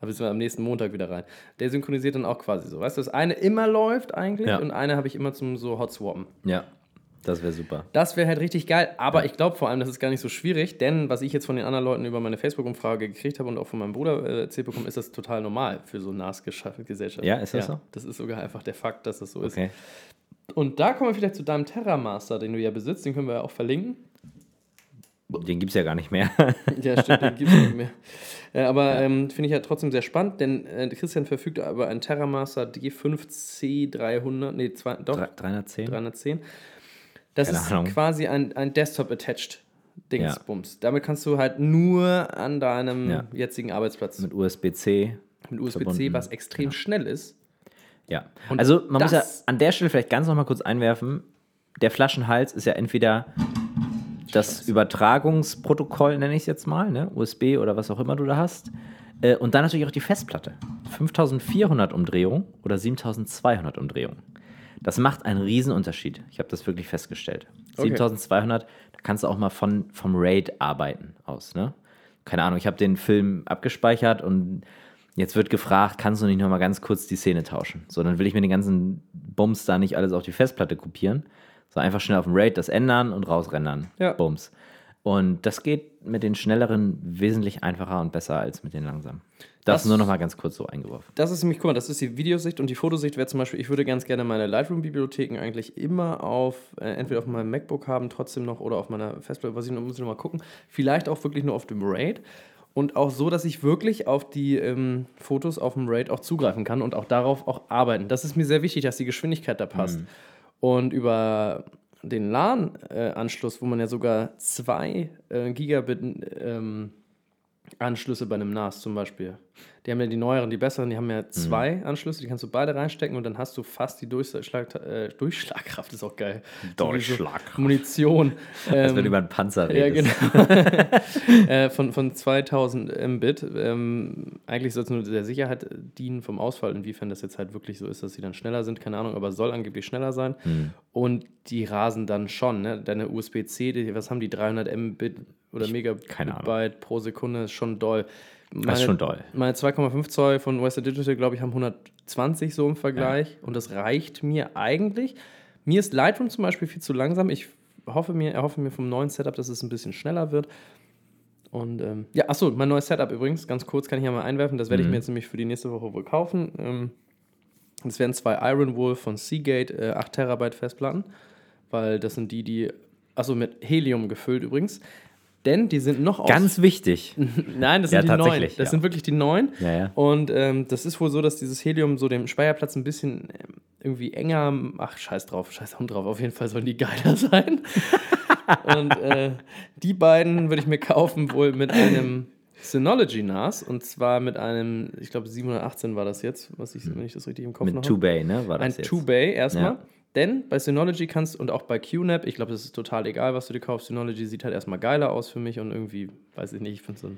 Aber am nächsten Montag wieder rein. Der synchronisiert dann auch quasi so. Weißt du, das eine immer läuft eigentlich Ja. und eine habe ich immer zum so Hot Swappen. ja, das wäre super. Das wäre halt richtig geil, aber ich glaube vor allem, das ist gar nicht so schwierig, denn was ich jetzt von den anderen Leuten über meine Facebook-Umfrage gekriegt habe und auch von meinem Bruder äh, erzählt bekommen, ist das total normal für so NAS-Gesellschaft. Ja, ist das so? Das ist sogar einfach der Fakt, dass das so ist. Und da kommen wir vielleicht zu deinem Terramaster, den du ja besitzt, den können wir ja auch verlinken. Den gibt es ja gar nicht mehr. Ja, stimmt, den gibt es nicht mehr. Äh, aber ähm, finde ich ja trotzdem sehr spannend, denn äh, Christian verfügt über einen Terramaster D5C300, nee, zwei, doch, 310? 310. Das Keine ist Ahnung. quasi ein, ein Desktop-attached Dingsbums. Damit kannst du halt nur an deinem Ja. jetzigen Arbeitsplatz Mit USB-C. mit USB-C, was extrem schnell ist. Ja. Und also man muss ja an der Stelle vielleicht ganz noch mal kurz einwerfen, der Flaschenhals ist ja entweder das Übertragungsprotokoll, nenne ich es jetzt mal, ne? USB oder was auch immer du da hast. Äh, Und dann natürlich auch die Festplatte. 5400 Umdrehungen oder 7200 Umdrehungen. Das macht einen riesen Unterschied. Ich habe das wirklich festgestellt. Okay. 7200, da kannst du auch mal von, vom RAID arbeiten aus. Ne? Keine Ahnung, ich habe den Film abgespeichert und jetzt wird gefragt, kannst du nicht noch mal ganz kurz die Szene tauschen? So, dann will ich mir den ganzen Bums da nicht alles auf die Festplatte kopieren, sondern einfach schnell auf dem RAID das ändern und rausrendern. Ja. Bums. Und das geht mit den schnelleren wesentlich einfacher und besser als mit den langsamen. Das, Das- nur noch mal ganz kurz so eingeworfen. Das ist nämlich, guck mal, das ist die Videosicht und die Fotosicht wäre zum Beispiel, ich würde ganz gerne meine Lightroom-Bibliotheken eigentlich immer auf, äh, entweder auf meinem MacBook haben, trotzdem noch, oder auf meiner Festplatte, was ich noch, muss ich noch mal gucken. Vielleicht auch wirklich nur auf dem RAID. Und auch so, dass ich wirklich auf die ähm, Fotos auf dem RAID auch zugreifen kann und auch darauf auch arbeiten. Das ist mir sehr wichtig, dass die Geschwindigkeit da passt. Und über den LAN-Anschluss, wo man ja sogar zwei äh, Gigabit ähm, Anschlüsse bei einem NAS zum Beispiel. Die haben ja die neueren, die besseren, die haben ja zwei Anschlüsse, die kannst du beide reinstecken und dann hast du fast die Durchschlag, äh, Durchschlagkraft, ist auch geil. Durchschlagkraft. So Munition. Als wenn du Ähm, über einen Panzer ja, redest. genau. äh, von, von 2000 Mbit. Ähm, eigentlich soll es nur der Sicherheit dienen vom Ausfall. Inwiefern das jetzt halt wirklich so ist, dass sie dann schneller sind, keine Ahnung, aber soll angeblich schneller sein. Hm. Und die rasen dann schon. Ne? Deine USB-C, was haben die 300 Mbit oder Ahnung. Megabyte pro Sekunde, ist schon doll. Das ist schon doll. Meine 2,5 Zoll von Western Digital, glaube ich, haben 120 so im Vergleich. Und das reicht mir eigentlich. Mir ist Lightroom zum Beispiel viel zu langsam. Ich hoffe mir, erhoffe mir vom neuen Setup, dass es ein bisschen schneller wird. Und ähm, ja, achso, mein neues Setup übrigens, ganz kurz kann ich ja mal einwerfen. Das werde ich mir jetzt nämlich für die nächste Woche wohl kaufen. Ähm, das werden zwei Iron Wolf von Seagate, äh, 8 Terabyte Festplatten, weil das sind die, die, achso, mit Helium gefüllt übrigens. Denn die sind noch aus. Ganz wichtig. Nein, das Ja, sind die tatsächlich, Das ja. sind wirklich die neuen. Ja. Und ähm, das ist wohl so, dass dieses Helium so dem Speicherplatz ein bisschen ähm, irgendwie enger. Ach, scheiß drauf, scheiß drauf. Auf jeden Fall sollen die geiler sein. und äh, die beiden würde ich mir kaufen, wohl mit einem Synology NAS. Und zwar mit einem, ich glaube, 718 war das jetzt, was ich, wenn ich das richtig im Kopf Mit habe. Two-Bay, ne? War Ein das jetzt. Two-Bay erstmal. Ja. Denn bei Synology kannst und auch bei QNAP, ich glaube, das ist total egal, was du dir kaufst. Synology sieht halt erstmal geiler aus für mich und irgendwie, weiß ich nicht, ich finde so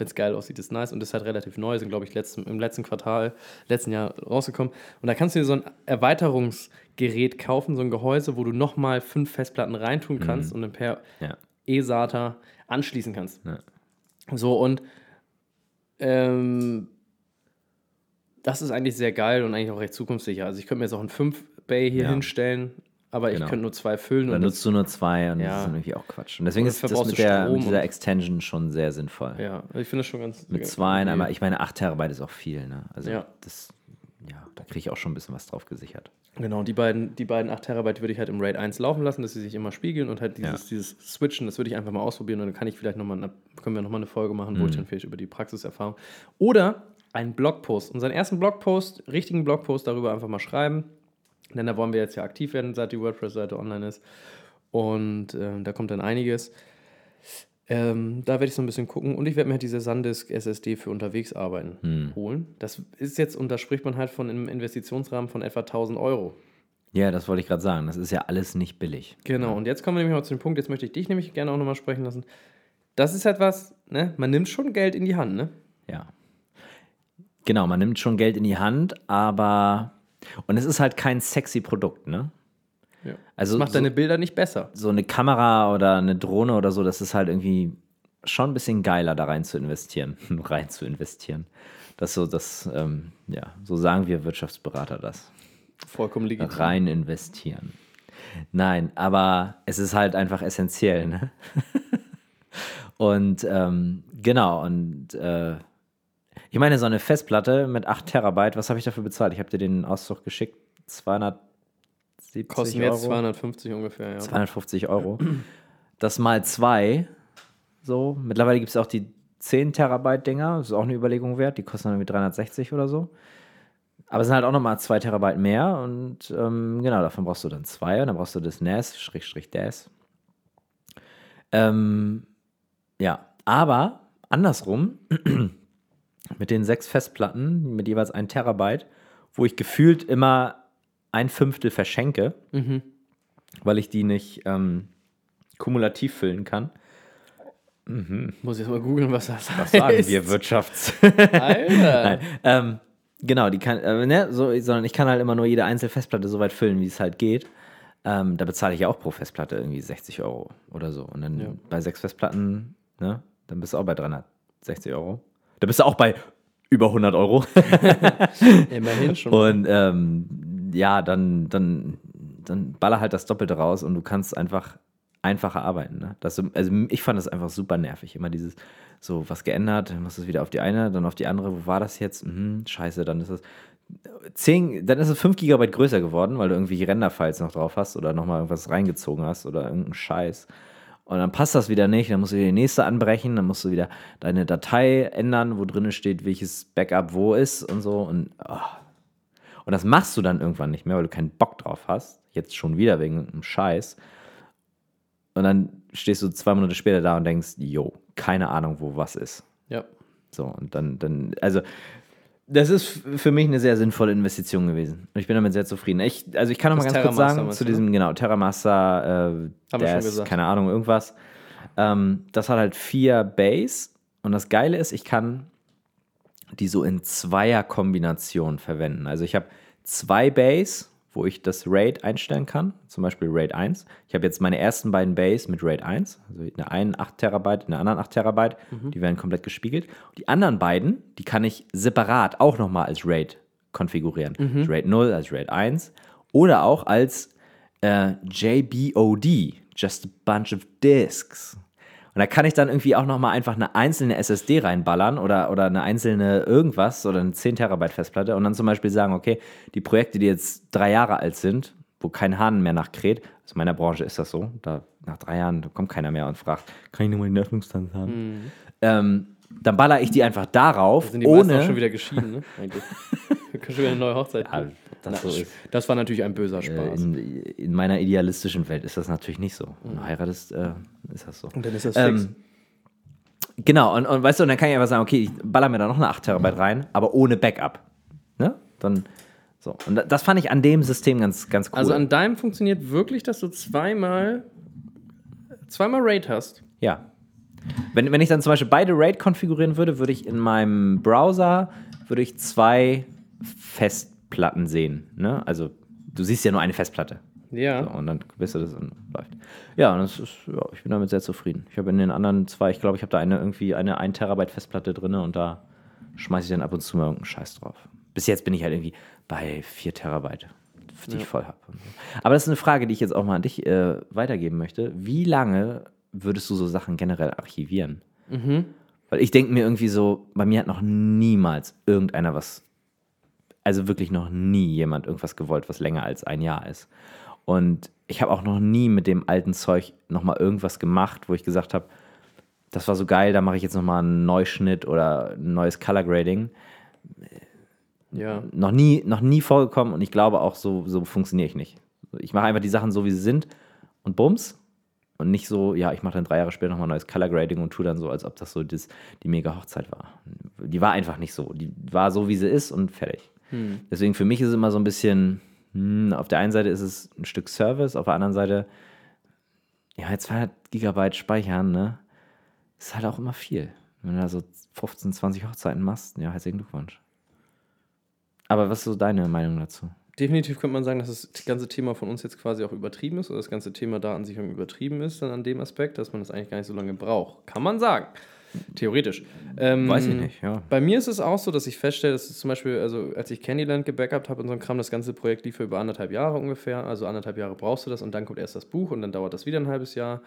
wenn es geil aussieht, ist nice und ist halt relativ neu, sind glaube ich letzten, im letzten Quartal, letzten Jahr rausgekommen. Und da kannst du dir so ein Erweiterungsgerät kaufen, so ein Gehäuse, wo du nochmal fünf Festplatten reintun kannst und dann per Ja. eSATA anschließen kannst. Ja. So, und ähm, das ist eigentlich sehr geil und eigentlich auch recht zukunftssicher. Also ich könnte mir jetzt auch ein 5-Bay hier Ja. hinstellen, aber Genau. ich könnte nur zwei füllen. Dann nutzt du nur zwei und Ja. das ist dann irgendwie auch Quatsch. Und deswegen Und ist das mit, der, mit dieser Extension schon sehr sinnvoll. ja, ich finde das schon ganz Mit zwei, okay. aber ich meine, 8 Terabyte ist auch viel, ne? Also Ja. das, ja, da kriege ich auch schon ein bisschen was drauf gesichert. Genau, die beiden, die beiden 8 Terabyte würde ich halt im RAID 1 laufen lassen, dass sie sich immer spiegeln und halt dieses, dieses Switchen, das würde ich einfach mal ausprobieren und dann kann ich vielleicht nochmal, können wir nochmal eine Folge machen, Mhm. wo ich dann vielleicht über die Praxiserfahrung oder einen Blogpost, unseren ersten Blogpost, richtigen Blogpost darüber einfach mal schreiben, denn da wollen wir jetzt ja aktiv werden, seit die WordPress-Seite online ist und ähm, da kommt dann einiges. Ähm, da werde ich so ein bisschen gucken und ich werde mir halt diese SanDisk SSD für unterwegs arbeiten Hm. holen. Das ist jetzt, und da spricht man halt von einem Investitionsrahmen von etwa 1000 Euro. Ja, das wollte ich gerade sagen. Das ist ja alles nicht billig. Genau, und jetzt kommen wir nämlich mal zu dem Punkt, jetzt möchte ich dich nämlich gerne auch nochmal sprechen lassen. Das ist etwas, ne, man nimmt schon Geld in die Hand, ne? Ja. Genau, man nimmt schon Geld in die Hand, aber. Und es ist halt kein sexy Produkt, ne? Ja. Also Das macht so, deine Bilder nicht besser. so eine Kamera oder eine Drohne oder so, das ist halt irgendwie schon ein bisschen geiler, da rein zu investieren. rein zu investieren. Das so, das, ähm, ja, so sagen wir Wirtschaftsberater das. Vollkommen legitim. Rein investieren. Nein, aber es ist halt einfach essentiell, ne? und ähm, genau, und äh, ich meine, so eine Festplatte mit 8 Terabyte, was habe ich dafür bezahlt? Ich habe dir den Auszug geschickt, 270 Kosten Euro. jetzt 250 ungefähr, ja. 250 Euro. Das mal zwei, so. Mittlerweile gibt es auch die 10 Terabyte Dinger, das ist auch eine Überlegung wert, die kosten dann irgendwie 360 oder so. Aber es sind halt auch nochmal 2 Terabyte mehr und ähm, genau, davon brauchst du dann zwei und dann brauchst du das NAS, Schrägstrich DAS. Ähm, ja, aber andersrum, mit den sechs Festplatten, mit jeweils 1 Terabyte, wo ich gefühlt immer ein Fünftel verschenke, Mhm. weil ich die nicht ähm, kumulativ füllen kann. Muss ich jetzt mal googeln, was das Was sagen heißt. wir Wirtschafts... Alter. Ähm, genau, die kann, äh, ne, so, sondern ich kann halt immer nur jede einzelne Festplatte so weit füllen, wie es halt geht. Ähm, da bezahle ich ja auch pro Festplatte irgendwie 60 Euro oder so. Und dann Ja. bei sechs Festplatten, ne, dann bist du auch bei 360 Euro. Da bist du auch bei über 100 Euro. Immerhin schon. Und ähm, ja, dann, dann, dann baller halt das Doppelte raus und du kannst einfach einfacher arbeiten. Ne? Das, so- also ich fand das einfach super nervig. Immer dieses, so was geändert, dann machst du es wieder auf die eine, dann auf die andere. Wo war das jetzt? Mhm, scheiße, dann ist es 10, dann ist es 5 GB größer geworden, weil du irgendwelche Render-Files noch drauf hast oder nochmal irgendwas reingezogen hast oder irgendeinen Scheiß. Und dann passt das wieder nicht, dann musst du wieder die nächste anbrechen, dann musst du wieder deine Datei ändern, wo drin steht, welches Backup wo ist und so. Und, oh. und das machst du dann irgendwann nicht mehr, weil du keinen Bock drauf hast. Jetzt schon wieder wegen einem Scheiß. Und dann stehst du zwei Monate später da und denkst, jo, keine Ahnung, wo was ist. ja. So, und dann, dann, also, das ist für mich eine sehr sinnvolle Investition gewesen. Und ich bin damit sehr zufrieden. Ich, also, ich kann noch mal Das ganz kurz sagen zu ne? diesem, genau, äh, schon DAS, gesagt. keine Ahnung, irgendwas. Ähm, das hat halt vier Bays. Und das Geile ist, ich kann die so in Zweier-Kombination verwenden. Also, ich habe zwei Bays, wo ich das RAID einstellen kann, zum Beispiel RAID 1. Ich habe jetzt meine ersten beiden Bays mit RAID 1, also eine einen 8 Terabyte, eine anderen 8 Terabyte, die werden komplett gespiegelt. Die anderen beiden, die kann ich separat auch nochmal als RAID konfigurieren. Als RAID 0, als RAID 1 oder auch als äh, JBOD, Just a Bunch of Disks. Und da kann ich dann irgendwie auch nochmal einfach eine einzelne SSD reinballern oder, oder eine einzelne irgendwas oder eine 10 Terabyte Festplatte und dann zum Beispiel sagen, okay, die Projekte, die jetzt drei Jahre alt sind, wo kein Hahn mehr nachkräht, in meiner Branche ist das so, da nach drei Jahren kommt keiner mehr und fragt, kann ich nochmal den Öffnungsstand haben? Ähm, dann baller ich die einfach darauf, Sind die meisten auch ohne... schon wieder geschieden, ne? Eigentlich. Wir können schon wieder eine neue Hochzeit Ja, planen. das Na, so ist. das war natürlich ein böser Äh, Spaß. in, in meiner idealistischen Welt ist das natürlich nicht so. Wenn du heiratest, äh, ist das so. Und dann ist das Ähm, fix. Genau, und, und weißt du, und dann kann ich einfach sagen, okay, ich baller mir da noch eine 8 Terabyte rein, aber ohne Backup. Ne? Dann, so. Und da- das fand ich an dem System ganz, ganz cool. Also an deinem funktioniert wirklich, dass du zweimal zweimal Raid hast. ja. Wenn, wenn ich dann zum Beispiel beide RAID konfigurieren würde, würde ich in meinem Browser würde ich zwei Festplatten sehen. Ne? Also du siehst ja nur eine Festplatte. Ja. So, und dann bist du das und läuft. Ja, und das ist, ja, ich bin damit sehr zufrieden. Ich habe in den anderen zwei, ich glaube, ich habe da eine irgendwie eine 1 Terabyte Festplatte drin und da schmeiße ich dann ab und zu mal irgendeinen Scheiß drauf. Bis jetzt bin ich halt irgendwie bei 4 Terabyte, die ich voll habe. Aber das ist eine Frage, die ich jetzt auch mal an dich äh, weitergeben möchte. Wie lange würdest du so Sachen generell archivieren? Weil ich denke mir irgendwie so, bei mir hat noch niemals irgendeiner was, also wirklich noch nie jemand irgendwas gewollt, was länger als ein Jahr ist. Und ich habe auch noch nie mit dem alten Zeug nochmal irgendwas gemacht, wo ich gesagt habe, das war so geil, da mache ich jetzt nochmal einen Neuschnitt oder ein neues Color Grading. Ja. Noch nie, noch nie vorgekommen und ich glaube auch, so, so funktioniere ich nicht. Ich mache einfach die Sachen so, wie sie sind und bums. Und nicht so, ja, ich mache dann drei Jahre später nochmal neues Color Grading und tue dann so, als ob das so das, die mega Hochzeit war. Die war einfach nicht so. Die war so, wie sie ist und fertig. Deswegen für mich ist es immer so ein bisschen, hm, auf der einen Seite ist es ein Stück Service, auf der anderen Seite, ja, 200 Gigabyte speichern, ne? Ist halt auch immer viel. Wenn du da so 15, 20 Hochzeiten machst, ja, herzlichen Glückwunsch. Aber was ist so deine Meinung dazu? Definitiv könnte man sagen, dass das ganze Thema von uns jetzt quasi auch übertrieben ist oder das ganze Thema Datensicherung übertrieben ist dann an dem Aspekt, dass man das eigentlich gar nicht so lange braucht. Kann man sagen. Theoretisch. Ähm, Weiß ich nicht, ja. Bei mir ist es auch so, dass ich feststelle, dass zum Beispiel, also als ich Candyland gebackupt habe und so ein Kram, das ganze Projekt lief über anderthalb Jahre ungefähr. Also anderthalb Jahre brauchst du das und dann kommt erst das Buch und dann dauert das wieder ein halbes Jahr.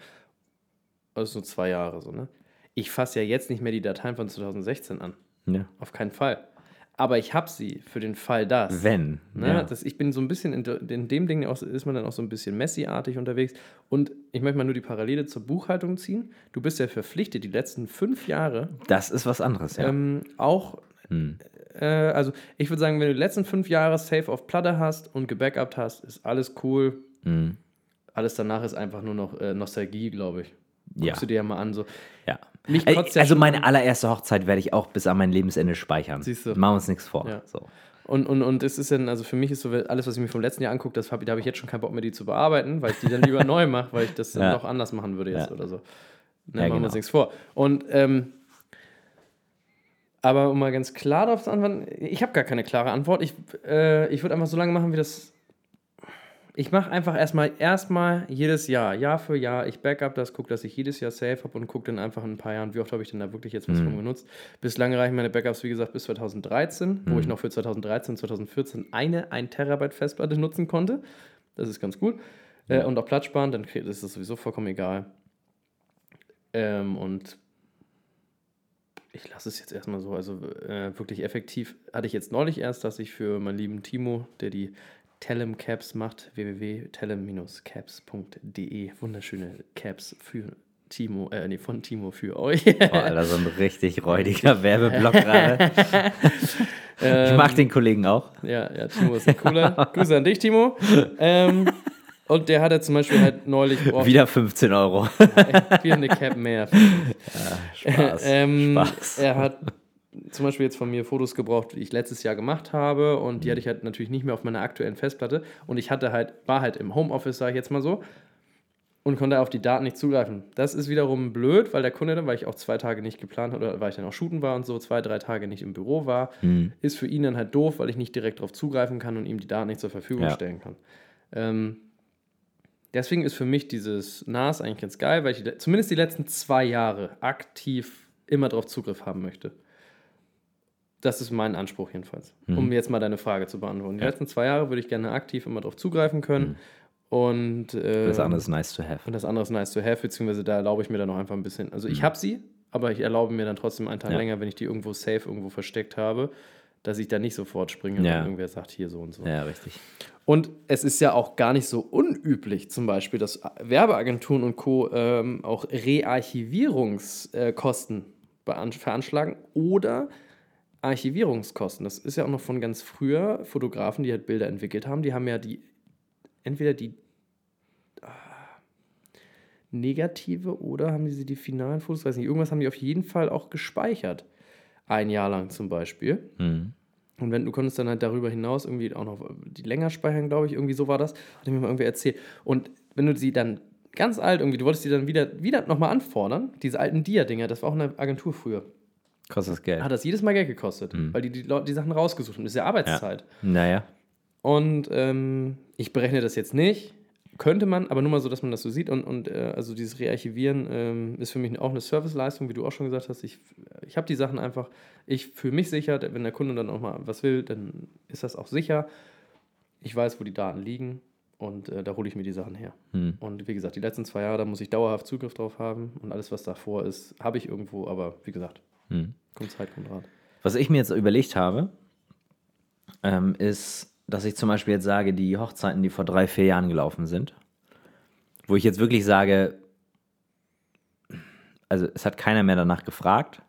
Also so zwei Jahre so, ne? Ich fasse ja jetzt nicht mehr die Dateien von 2016 an. Ja. Auf keinen Fall. Aber ich habe sie für den Fall das. Wenn. Ne? Ja. Das, ich bin so ein bisschen in, in dem Ding auch, ist man dann auch so ein bisschen Messi-artig unterwegs. Und ich möchte mal nur die Parallele zur Buchhaltung ziehen. Du bist ja verpflichtet, die letzten fünf Jahre Das ist was anderes, ja. ähm, auch, äh, also ich würde sagen, wenn du die letzten fünf Jahre safe auf Platte hast und gebackupt hast, ist alles cool. Mhm. Alles danach ist einfach nur noch äh, Nostalgie, glaube ich. Guckst Ja. du dir ja mal an. So. ja. Also meine allererste Hochzeit werde ich auch bis an mein Lebensende speichern. Siehst du. Machen wir uns nichts vor. Ja. So. Und, und, und es ist dann, also für mich ist so, alles, was ich mir vom letzten Jahr angucke, das hab, da habe ich jetzt schon keinen Bock mehr, die zu bearbeiten, weil ich die dann lieber neu mache, weil ich das dann noch anders machen würde jetzt oder so. Ne, machen wir genau. uns nichts vor. Und, ähm, aber um mal ganz klar darauf zu antworten, ich habe gar keine klare Antwort. Ich, äh, ich würde einfach so lange machen, wie das. Ich mache einfach erstmal erstmal jedes Jahr, Jahr für Jahr. Ich backup das, gucke, dass ich jedes Jahr safe habe und gucke dann einfach in ein paar Jahren, wie oft habe ich denn da wirklich jetzt was Mhm. von genutzt. Bislang reichen meine Backups, wie gesagt, bis 2013, wo Mhm. ich noch für 2013 und 2014 eine 1 Terabyte Festplatte nutzen konnte. Das ist ganz gut. Äh, und auch Platz sparen, dann ist das sowieso vollkommen egal. Ähm, und ich lasse es jetzt erstmal so. Also äh, wirklich effektiv hatte ich jetzt neulich erst, dass ich für meinen lieben Timo, der die Telem Caps macht, www.telem-caps.de, wunderschöne Caps für Timo, äh, nee, von Timo für euch. Boah, Alter, so ein richtig räudiger Werbeblock gerade. ich mag den Kollegen auch. Ja, ja, Timo ist ein cooler. Grüße an dich, Timo. Ähm, und der hatte zum Beispiel halt neulich boah, Wieder 15 Euro. wieder eine Cap mehr. Spaß. ähm, Spaß. Er hat zum Beispiel jetzt von mir Fotos gebraucht, die ich letztes Jahr gemacht habe und die hatte ich halt natürlich nicht mehr auf meiner aktuellen Festplatte und ich hatte halt, war halt im Homeoffice, sage ich jetzt mal so, und konnte auf die Daten nicht zugreifen. Das ist wiederum blöd, weil der Kunde dann, weil ich auch zwei Tage nicht geplant hatte, oder weil ich dann auch shooten war und so, zwei, drei Tage nicht im Büro war, ist für ihn dann halt doof, weil ich nicht direkt darauf zugreifen kann und ihm die Daten nicht zur Verfügung Ja. stellen kann. Ähm, deswegen ist für mich dieses NAS eigentlich ganz geil, weil ich zumindest die letzten zwei Jahre aktiv immer darauf Zugriff haben möchte. Das ist mein Anspruch jedenfalls. Um jetzt mal deine Frage zu beantworten. Die Ja. letzten zwei Jahre würde ich gerne aktiv immer darauf zugreifen können. Und, äh, Das andere ist nice to have. und das andere ist nice to have, beziehungsweise da erlaube ich mir dann noch einfach ein bisschen. Also ich habe sie, aber ich erlaube mir dann trotzdem einen Tag Ja. länger, wenn ich die irgendwo safe irgendwo versteckt habe, dass ich da nicht sofort springe, Ja. wenn irgendwer sagt, hier so und so. Ja, richtig. Und es ist ja auch gar nicht so unüblich, zum Beispiel, dass Werbeagenturen und Co. Ähm, auch Rearchivierungskosten veranschlagen oder Archivierungskosten. Das ist ja auch noch von ganz früher Fotografen, die halt Bilder entwickelt haben. Die haben ja die entweder die ah, negative oder haben sie die finalen Fotos, weiß nicht, irgendwas haben die auf jeden Fall auch gespeichert. Ein Jahr lang zum Beispiel. Mhm. Und wenn du konntest dann halt darüber hinaus irgendwie auch noch die länger speichern, glaube ich, irgendwie so war das, hat mir mal irgendwie erzählt. Und wenn du sie dann ganz alt irgendwie, du wolltest die dann wieder, wieder nochmal anfordern, diese alten Dia-Dinger, das war auch eine Agentur früher, Kostet das Geld. hat das jedes Mal Geld gekostet, Mhm. weil die die, Leute, die Sachen rausgesucht haben. Das ist ja Arbeitszeit. Naja. Und ähm, ich berechne das jetzt nicht, könnte man, aber nur mal so, dass man das so sieht. Und, und äh, also dieses Rearchivieren ähm, ist für mich auch eine Serviceleistung, wie du auch schon gesagt hast. Ich, ich habe die Sachen einfach, ich fühle mich sicher, wenn der Kunde dann auch mal was will, dann ist das auch sicher. Ich weiß, wo die Daten liegen und äh, da hole ich mir die Sachen her. Hm. Und wie gesagt, die letzten zwei Jahre, da muss ich dauerhaft Zugriff drauf haben und alles, was davor ist, habe ich irgendwo, aber wie gesagt, Hm. kommt Zeit, kommt Rat. Was ich mir jetzt überlegt habe, ähm, ist, dass ich zum Beispiel jetzt sage, die Hochzeiten, die vor drei, vier Jahren gelaufen sind, wo ich jetzt wirklich sage, also es hat keiner mehr danach gefragt.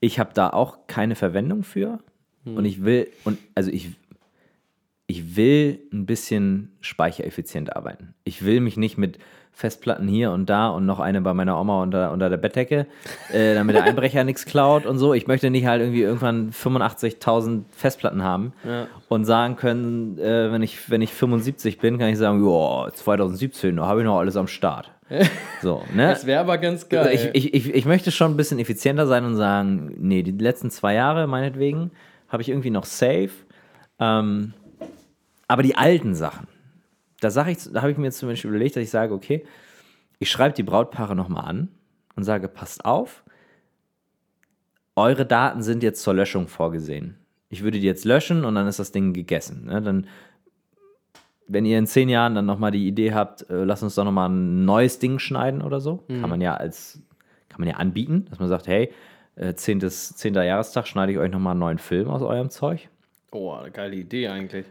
Ich habe da auch keine Verwendung für. Und ich will, und also ich, ich will ein bisschen speichereffizient arbeiten. Ich will mich nicht mit Festplatten hier und da und noch eine bei meiner Oma unter, unter der Bettdecke, äh, damit der Einbrecher nichts klaut und so. Ich möchte nicht halt irgendwie irgendwann 85.000 Festplatten haben Ja. und sagen können, äh, wenn, ich, wenn ich 75 bin, kann ich sagen, ja, 2017, da habe ich noch alles am Start. So, ne? Das wäre aber ganz geil. Ich, ich, ich, ich möchte schon ein bisschen effizienter sein und sagen, nee, die letzten zwei Jahre meinetwegen habe ich irgendwie noch safe. Ähm, aber die alten Sachen, da, sag ich, da habe ich mir jetzt zum Beispiel überlegt, dass ich sage, okay, ich schreibe die Brautpaare nochmal an und sage, passt auf, eure Daten sind jetzt zur Löschung vorgesehen. Ich würde die jetzt löschen und dann ist das Ding gegessen. Ne? Dann, wenn ihr in zehn Jahren dann nochmal die Idee habt, äh, lasst uns doch nochmal ein neues Ding schneiden oder so, kann man ja als, kann man ja anbieten, dass man sagt, hey, äh, zehntes, zehnter Jahrestag schneide ich euch nochmal einen neuen Film aus eurem Zeug. Oh, eine geile Idee eigentlich.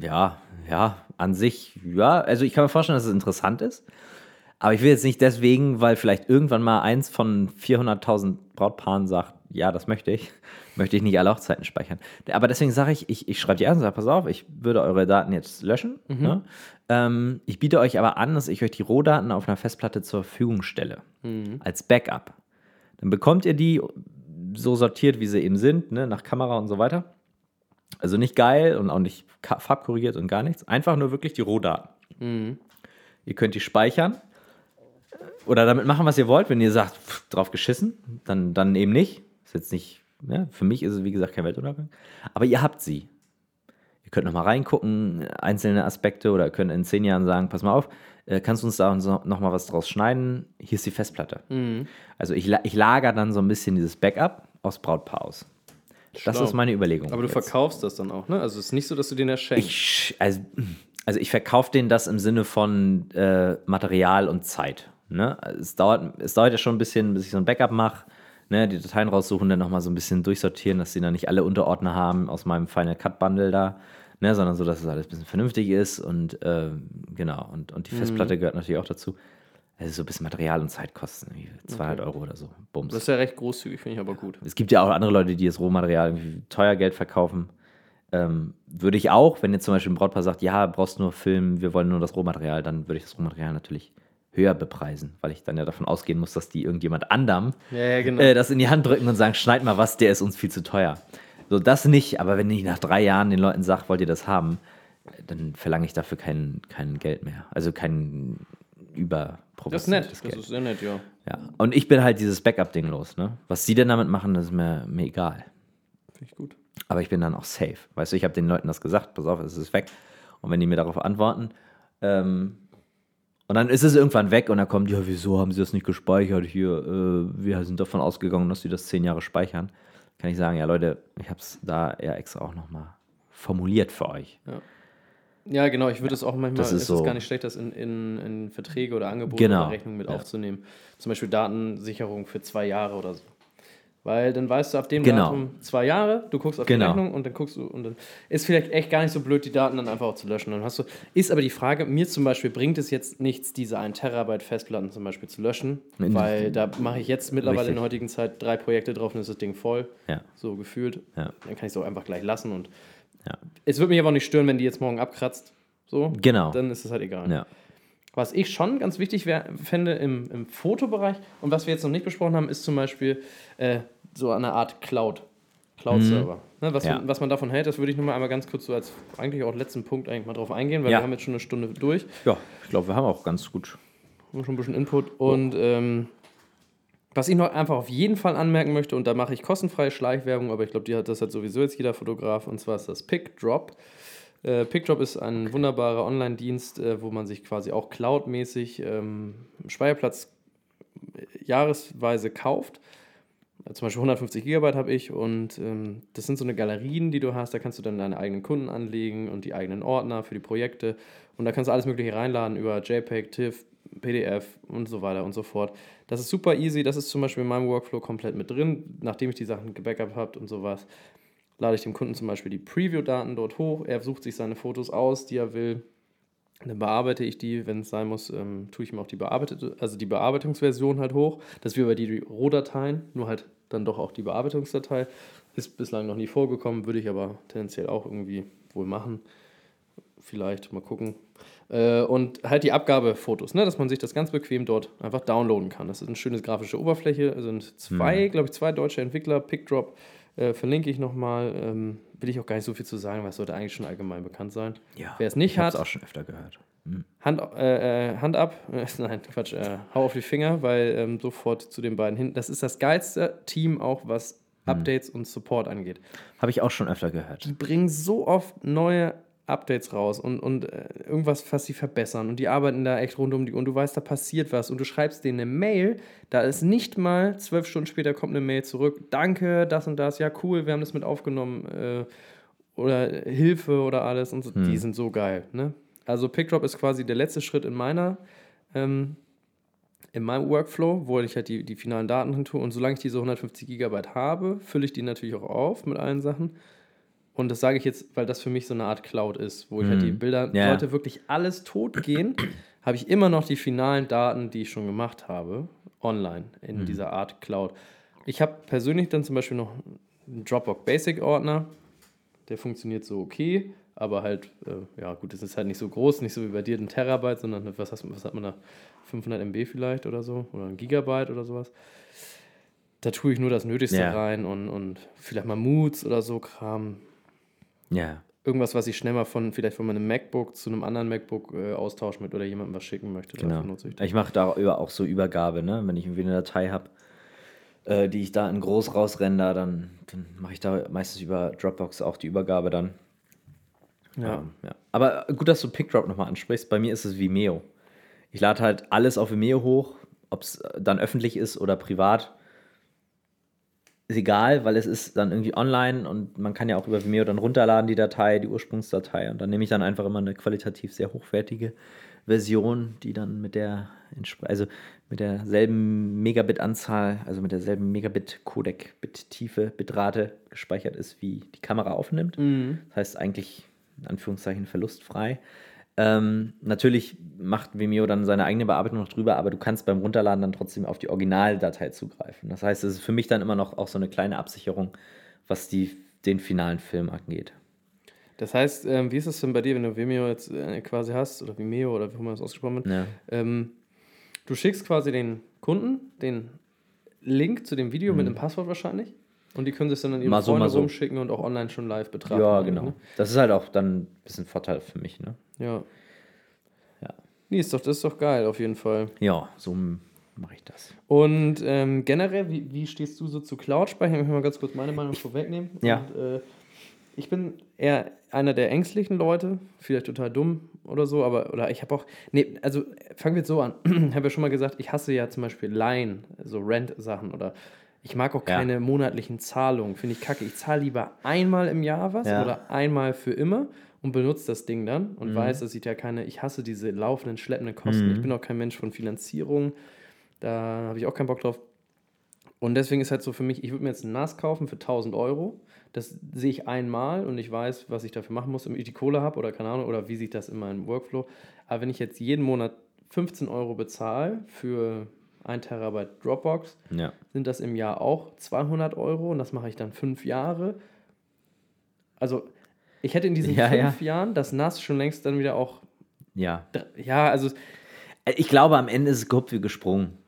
Ja, ja, an sich, ja, also ich kann mir vorstellen, dass es interessant ist. Aber ich will jetzt nicht deswegen, weil vielleicht irgendwann mal eins von 400.000 Brautpaaren sagt, ja, das möchte ich, möchte ich nicht alle Hochzeiten speichern. Aber deswegen sage ich, ich, ich schreibe die an und sage, pass auf, ich würde eure Daten jetzt löschen. Ne? Ähm, ich biete euch aber an, dass ich euch die Rohdaten auf einer Festplatte zur Verfügung stelle. Als Backup. Dann bekommt ihr die so sortiert, wie sie eben sind, ne? nach Kamera und so weiter. Also nicht geil und auch nicht farbkorrigiert und gar nichts. Einfach nur wirklich die Rohdaten. Ihr könnt die speichern oder damit machen, was ihr wollt. Wenn ihr sagt, pff, drauf geschissen, dann, dann eben nicht. Ist jetzt nicht, ja, für mich ist es wie gesagt kein Weltuntergang. Aber ihr habt sie. Ihr könnt nochmal reingucken, einzelne Aspekte oder ihr könnt in zehn Jahren sagen, pass mal auf, äh, kannst du uns da nochmal was draus schneiden? Hier ist die Festplatte. Also ich, ich lager dann so ein bisschen dieses Backup aus Brautpaar aus. Das ist meine Überlegung. Aber du jetzt. verkaufst das dann auch, ne? Also es ist nicht so, dass du den erschenkst. Ich, also, also ich verkaufe denen das im Sinne von äh, Material und Zeit. Ne? Es, dauert, es dauert ja schon ein bisschen, bis ich so ein Backup mache, ne? die Dateien raussuchen, dann nochmal so ein bisschen durchsortieren, dass sie dann nicht alle Unterordner haben aus meinem Final Cut Bundle da, ne? sondern so, dass es alles ein bisschen vernünftig ist und äh, genau, und, und die Festplatte gehört natürlich auch dazu. Also so ein bisschen Material und Zeit kosten, irgendwie 200 Euro oder so. Bums. Das ist ja recht großzügig, finde ich aber gut. Es gibt ja auch andere Leute, die das Rohmaterial irgendwie teuer Geld verkaufen. Ähm, würde ich auch, wenn jetzt zum Beispiel ein Brautpaar sagt, ja, brauchst nur Film, wir wollen nur das Rohmaterial, dann würde ich das Rohmaterial natürlich höher bepreisen, weil ich dann ja davon ausgehen muss, dass die irgendjemand anderem Ja, ja, genau. äh, das in die Hand drücken und sagen, schneid mal was, der ist uns viel zu teuer. So, das nicht, aber wenn ich nach drei Jahren den Leuten sage, wollt ihr das haben, dann verlange ich dafür kein, kein Geld mehr. Also kein das ist nett. Das Geld. ist sehr nett, ja. Ja. Und ich bin halt dieses Backup-Ding los, ne? Was sie denn damit machen, das ist mir, mir egal. Finde ich gut. Aber ich bin dann auch safe. Weißt du, ich habe den Leuten das gesagt, pass auf, es ist weg. Und wenn die mir darauf antworten, ähm, und dann ist es irgendwann weg und dann kommt, ja, wieso haben sie das nicht gespeichert hier? Äh, wir sind davon ausgegangen, dass sie das zehn Jahre speichern. Kann ich sagen, ja, Leute, ich habe es da eher extra auch nochmal formuliert für euch. Ja, genau. Ich würde es auch manchmal, das ist es ist so. gar nicht schlecht, das in, in, in Verträge oder Angebote Genau. oder Rechnungen mit Ja. aufzunehmen. Zum Beispiel Datensicherung für zwei Jahre oder so. Weil dann weißt du, auf dem Genau. Datum zwei Jahre, du guckst auf Genau. die Rechnung und dann guckst du und dann ist vielleicht echt gar nicht so blöd, die Daten dann einfach auch zu löschen. Dann hast du, ist aber die Frage, mir zum Beispiel bringt es jetzt nichts, diese 1 Terabyte Festplatten zum Beispiel zu löschen, Nee, weil da mache ich jetzt mittlerweile in Richtig. der heutigen Zeit drei Projekte drauf und ist das Ding voll, Ja. so gefühlt. Ja. Dann kann ich es auch einfach gleich lassen und Ja. es würde mich aber auch nicht stören, wenn die jetzt morgen abkratzt. So, Genau. dann ist es halt egal. Ja. Was ich schon ganz wichtig wär, fände im, im Fotobereich und was wir jetzt noch nicht besprochen haben, ist zum Beispiel äh, so eine Art Cloud. Cloud-Server. Ne, was, Mhm. Ja. man- was man davon hält, das würde ich nur mal einmal ganz kurz so als eigentlich auch letzten Punkt eigentlich mal drauf eingehen, weil Ja. wir haben jetzt schon eine Stunde durch. ja, ich glaube, wir haben auch ganz gut. Haben schon ein bisschen Input. Und ähm, was ich noch einfach auf jeden Fall anmerken möchte, und da mache ich kostenfreie Schleichwerbung, aber ich glaube, die hat, das hat sowieso jetzt jeder Fotograf, und zwar ist das Pick Drop. Äh, PickDrop ist ein wunderbarer Online-Dienst, äh, wo man sich quasi auch cloudmäßig ähm, Speicherplatz jahresweise kauft. Zum Beispiel 150 Gigabyte habe ich und ähm, das sind so eine Galerien, die du hast. Da kannst du dann deine eigenen Kunden anlegen und die eigenen Ordner für die Projekte. Und da kannst du alles Mögliche reinladen über JPEG, TIFF, PDF und so weiter und so fort. Das ist super easy. Das ist zum Beispiel in meinem Workflow komplett mit drin. Nachdem ich die Sachen gebackupt habe und sowas, lade ich dem Kunden zum Beispiel die Preview-Daten dort hoch. Er sucht sich seine Fotos aus, die er will. Dann bearbeite ich die, wenn es sein muss, ähm, tue ich ihm auch die bearbeitete, also die Bearbeitungsversion halt hoch. Das ist wie bei die Rohdateien, nur halt dann doch auch die Bearbeitungsdatei. Ist bislang noch nie vorgekommen, würde ich aber tendenziell auch irgendwie wohl machen. Vielleicht mal gucken. Äh, und halt die Abgabefotos, ne, dass man sich das ganz bequem dort einfach downloaden kann. Das ist eine schöne grafische Oberfläche. Es sind zwei, mhm. glaube ich, zwei deutsche Entwickler. PickDrop äh, verlinke ich nochmal. Ähm, will ich auch gar nicht so viel zu sagen, weil es sollte eigentlich schon allgemein bekannt sein. Ja, Wer es nicht ich hat. auch schon öfter gehört. Hm. Hand, äh, äh Hand ab, nein, Quatsch, äh, hau auf die Finger, weil ähm, sofort zu den beiden hin. Das ist das geilste Team auch, was hm. Updates hm. und Support angeht. Habe ich auch schon öfter gehört. Die bringen so oft neue Updates raus und, und äh, irgendwas, was sie verbessern. Und die arbeiten da echt rund um die und du weißt, da passiert was. Und du schreibst denen eine Mail, da ist nicht mal zwölf Stunden später kommt eine Mail zurück. Danke, das und das, ja cool, wir haben das mit aufgenommen. Äh, oder Hilfe oder alles und so. Hm. Die sind so geil. Ne? Also PickDrop ist quasi der letzte Schritt in meiner, ähm, in meinem Workflow, wo ich halt die, die finalen Daten hin tue. Und solange ich diese 150 Gigabyte habe, fülle ich die natürlich auch auf mit allen Sachen. Und das sage ich jetzt, weil das für mich so eine Art Cloud ist, wo ich halt die mhm. Bilder, ja. sollte wirklich alles tot gehen, habe ich immer noch die finalen Daten, die ich schon gemacht habe, online in mhm. dieser Art Cloud. Ich habe persönlich dann zum Beispiel noch einen Dropbox Basic Ordner, der funktioniert so okay, aber halt, äh, ja gut, es ist halt nicht so groß, nicht so wie bei dir ein Terabyte, sondern was, hast, was hat man da, 500 MB vielleicht oder so, oder ein Gigabyte oder sowas. Da tue ich nur das Nötigste ja. rein und, und vielleicht mal Moods oder so Kram. Ja. Irgendwas, was ich schnell mal von, vielleicht von meinem MacBook zu einem anderen MacBook äh, austauschen mit oder jemandem was schicken möchte. Genau. Ich, ich mache da auch so Übergabe, ne? wenn ich irgendwie eine Datei habe, äh, die ich da in groß rausrender, dann, dann mache ich da meistens über Dropbox auch die Übergabe dann. Ja. Ähm, ja. Aber gut, dass du PickDrop nochmal ansprichst. Bei mir ist es Vimeo. Ich lade halt alles auf Vimeo hoch, ob es dann öffentlich ist oder privat. Ist egal, weil es ist dann irgendwie online und man kann ja auch über Vimeo dann runterladen, die Datei, die Ursprungsdatei. Und dann nehme ich dann einfach immer eine qualitativ sehr hochwertige Version, die dann mit der, also mit derselben Megabit-Anzahl, also mit derselben Megabit-Codec, Bit-Tiefe, Bitrate gespeichert ist, wie die Kamera aufnimmt. Mhm. Das heißt eigentlich in Anführungszeichen verlustfrei. Ähm, natürlich macht Vimeo dann seine eigene Bearbeitung noch drüber, aber du kannst beim Runterladen dann trotzdem auf die Originaldatei zugreifen. Das heißt, es ist für mich dann immer noch auch so eine kleine Absicherung, was die, den finalen Film angeht. Das heißt, ähm, wie ist es denn bei dir, wenn du Vimeo jetzt äh, quasi hast, oder Vimeo, oder wie man das ausgesprochen hat? Ja. Ähm, du schickst quasi den Kunden den Link zu dem Video mhm. mit einem Passwort wahrscheinlich und die können sich dann an ihre mal so, Freunde so. rumschicken und auch online schon live betrachten. Ja, genau. Ne? Das ist halt auch dann ein bisschen Vorteil für mich, ne? Ja. Ja. Nee, ist doch, das ist doch geil, auf jeden Fall. Ja, so mache ich das. Und ähm, generell, wie, wie stehst du so zu Cloud-Speichern? Ich will mal ganz kurz meine Meinung vorwegnehmen. Ja. Und, äh, ich bin eher einer der ängstlichen Leute, vielleicht total dumm oder so, aber oder ich habe auch, nee, also fangen wir jetzt so an. ich habe ja schon mal gesagt, ich hasse ja zum Beispiel Line, so Rent-Sachen oder ich mag auch keine ja. monatlichen Zahlungen, finde ich kacke. Ich zahle lieber einmal im Jahr was ja. oder einmal für immer und benutze das Ding dann und mhm. weiß, dass ich ja keine, ich hasse diese laufenden, schleppenden Kosten. Mhm. Ich bin auch kein Mensch von Finanzierung, da habe ich auch keinen Bock drauf. Und deswegen ist halt so für mich, ich würde mir jetzt ein NAS kaufen für 1000 Euro. Das sehe ich einmal und ich weiß, was ich dafür machen muss, damit ich die Kohle habe oder keine Ahnung, oder wie sich das in meinem Workflow. Aber wenn ich jetzt jeden Monat 15 Euro bezahle für 1 Terabyte Dropbox, ja. sind das im Jahr auch 200 Euro und das mache ich dann fünf Jahre. Also ich hätte in diesen ja, fünf ja. Jahren das NAS schon längst dann wieder auch. Ja. Ja, also. Ich glaube, am Ende ist es grob wie gesprungen.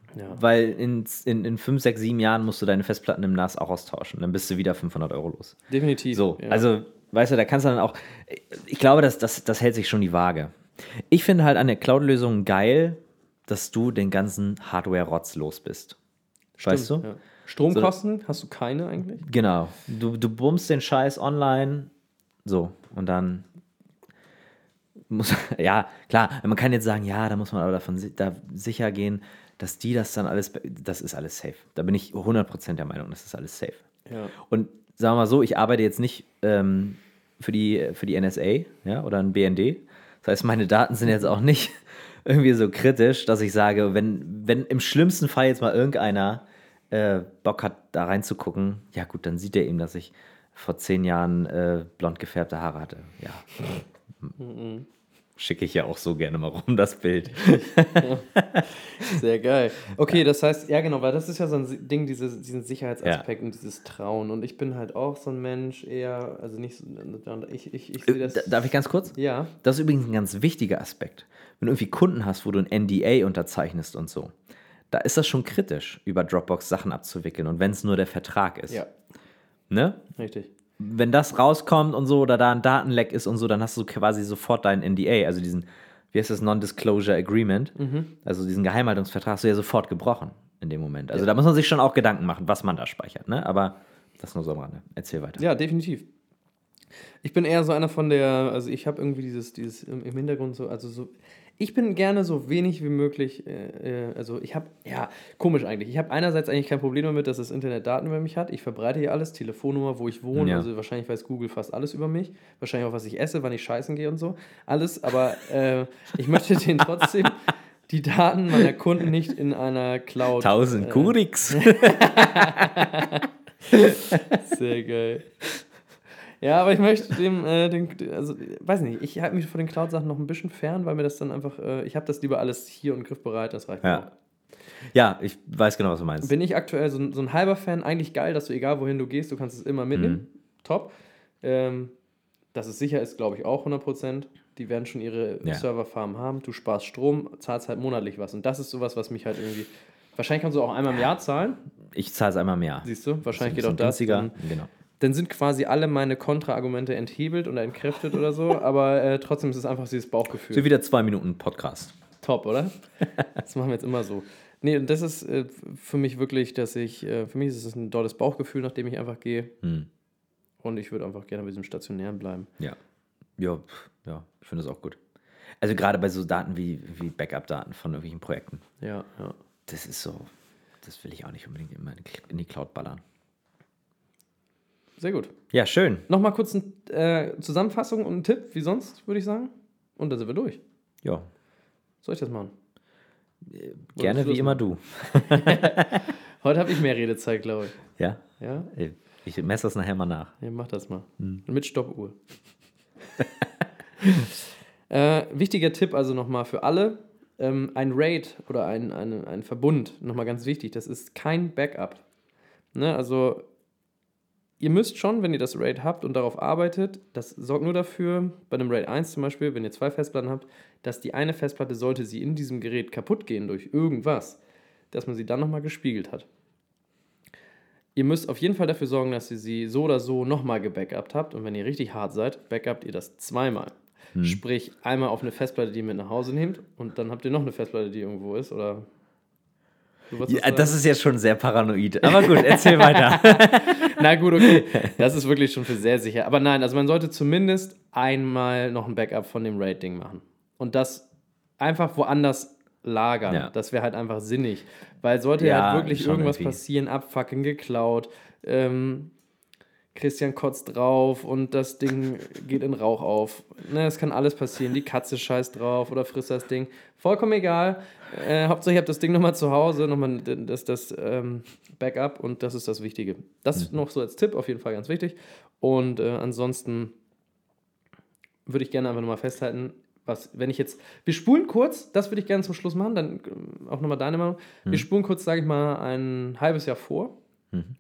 Weil in, in, in fünf, sechs, sieben Jahren musst du deine Festplatten im NAS auch austauschen. Dann bist du wieder 500 Euro los. Definitiv. So, also, weißt du, da kannst du dann auch. Ich glaube, das, das, das hält sich schon die Waage. Ich finde halt an der Cloud-Lösung geil, dass du den ganzen Hardware-Rotz los bist. Stimmt, weißt du? Ja. Stromkosten so, hast du keine eigentlich? Genau. Du, du bummst den Scheiß online, so, und dann muss, ja, klar, man kann jetzt sagen, ja, da muss man aber davon da sicher gehen, dass die das dann alles, das ist alles safe. Da bin ich 100% der Meinung, das ist alles safe. Ja. Und sagen wir mal so, ich arbeite jetzt nicht ähm, für, die, für die NSA ja, oder ein BND. Das heißt, meine Daten sind jetzt auch nicht irgendwie so kritisch, dass ich sage, wenn, wenn im schlimmsten Fall jetzt mal irgendeiner äh, Bock hat, da reinzugucken, ja gut, dann sieht er eben, dass ich vor zehn Jahren äh, blond gefärbte Haare hatte. Ja. Schicke ich ja auch so gerne mal rum, das Bild. Sehr geil. Okay, das heißt, ja genau, weil das ist ja so ein Ding, dieses, diesen Sicherheitsaspekt und dieses Trauen. Und ich bin halt auch so ein Mensch, eher, also nicht so, ich, ich, ich sehe das. Äh, Darf ich ganz kurz? Ja, Das ist übrigens ein ganz wichtiger Aspekt. Wenn du irgendwie Kunden hast, wo du ein NDA unterzeichnest und so, da ist das schon kritisch, über Dropbox Sachen abzuwickeln und wenn es nur der Vertrag ist. ja, Ne? richtig. Wenn das rauskommt und so oder da ein Datenleck ist und so, dann hast du quasi sofort deinen NDA, also diesen, wie heißt das, Non-Disclosure Agreement, also diesen Geheimhaltungsvertrag hast du ja sofort gebrochen in dem Moment. Also da muss man sich schon auch Gedanken machen, was man da speichert, ne? Aber das nur so am Rande. Erzähl weiter. Ja, definitiv. Ich bin eher so einer von der, also ich habe irgendwie dieses, dieses im, im Hintergrund so, also so, ich bin gerne so wenig wie möglich, äh, äh, also ich habe, ja, komisch eigentlich. Ich habe einerseits eigentlich kein Problem damit, dass das Internet Daten über mich hat. Ich verbreite hier alles, Telefonnummer, wo ich wohne, Ja. also wahrscheinlich weiß Google fast alles über mich. Wahrscheinlich auch, was ich esse, wann ich scheißen gehe und so. Alles, aber äh, ich möchte denen trotzdem die Daten meiner Kunden nicht in einer Cloud. 1000 äh, Kuriks. Sehr geil. Ja, aber ich möchte dem, äh, den, also weiß nicht, ich halte mich von den Cloud-Sachen noch ein bisschen fern, weil mir das dann einfach, äh, ich habe das lieber alles hier und griffbereit, das reicht mir Ja. auch. ja, ich weiß genau, was du meinst. Bin ich aktuell so, ein- so ein halber Fan, eigentlich geil, dass du egal wohin du gehst, du kannst es immer mitnehmen. Mhm. Top. Ähm, dass es sicher ist, glaube ich auch 100%. Die werden schon ihre Ja. Serverfarmen haben. Du sparst Strom, zahlst halt monatlich was. Und das ist sowas, was mich halt irgendwie. Wahrscheinlich kannst du auch einmal im Jahr zahlen, Ich zahle es einmal mehr. siehst du? Wahrscheinlich geht auch das. Dann, Genau. Dann sind quasi alle meine Kontraargumente enthebelt oder entkräftet oder so, aber äh, trotzdem ist es einfach dieses Bauchgefühl. So wieder zwei Minuten Podcast. Top, oder? Das machen wir jetzt immer so. Nee, und das ist äh, für mich wirklich, dass ich, äh, für mich ist es ein tolles Bauchgefühl, nachdem ich einfach gehe. Hm. Und ich würde einfach gerne bei diesem Stationären bleiben. Ja. Ja, ja ich finde das auch gut. Also gerade bei so Daten wie, wie Backup-Daten von irgendwelchen Projekten. Ja, ja. Das ist so, das will ich auch nicht unbedingt immer in die Cloud ballern. Sehr gut. Ja, schön. Nochmal kurz eine äh, Zusammenfassung und einen Tipp, wie sonst, würde ich sagen. Und dann sind wir durch. Ja, Soll ich das machen? gerne Schluss wie immer du. Heute habe ich mehr Redezeit, glaube ich. Ja, Ja? Ey, ich messe das nachher mal nach. Ja, mach das mal. Mit Stoppuhr. äh, wichtiger Tipp also nochmal für alle. Ähm, ein Raid oder ein, ein, ein Verbund, nochmal ganz wichtig, das ist kein Backup. Ne? Also ihr müsst schon, wenn ihr das Raid habt und darauf arbeitet, das sorgt nur dafür, bei einem Raid 1 zum Beispiel, wenn ihr zwei Festplatten habt, dass die eine Festplatte, sollte sie in diesem Gerät kaputt gehen durch irgendwas, dass man sie dann nochmal gespiegelt hat. Ihr müsst auf jeden Fall dafür sorgen, dass ihr sie so oder so nochmal gebackupt habt. Und wenn ihr richtig hart seid, backupt ihr das zweimal. Sprich, einmal auf eine Festplatte, die ihr mit nach Hause nehmt und dann habt ihr noch eine Festplatte, die irgendwo ist. Oder. Ja, das ist jetzt schon sehr paranoid. Aber gut, erzähl weiter. Na gut, okay. Das ist wirklich schon für sehr sicher. Aber nein, also man sollte zumindest einmal noch ein Backup von dem Rating machen. Und das einfach woanders lagern. Ja. Das wäre halt einfach sinnig. Weil sollte Ja, halt wirklich irgendwas irgendwie. passieren, abfucking geklaut, ähm, Christian kotzt drauf und das Ding geht in Rauch auf. Ne, es kann alles passieren. Die Katze scheißt drauf oder frisst das Ding. Vollkommen egal. Äh, Hauptsache, ich habe das Ding nochmal zu Hause, nochmal das, das ähm, Backup und das ist das Wichtige. Das noch so als Tipp, auf jeden Fall ganz wichtig. Und äh, ansonsten würde ich gerne einfach nochmal festhalten, was, wenn ich jetzt, wir spulen kurz, das würde ich gerne zum Schluss machen, dann äh, auch nochmal deine Meinung. Wir spulen kurz, sage ich mal, ein halbes Jahr vor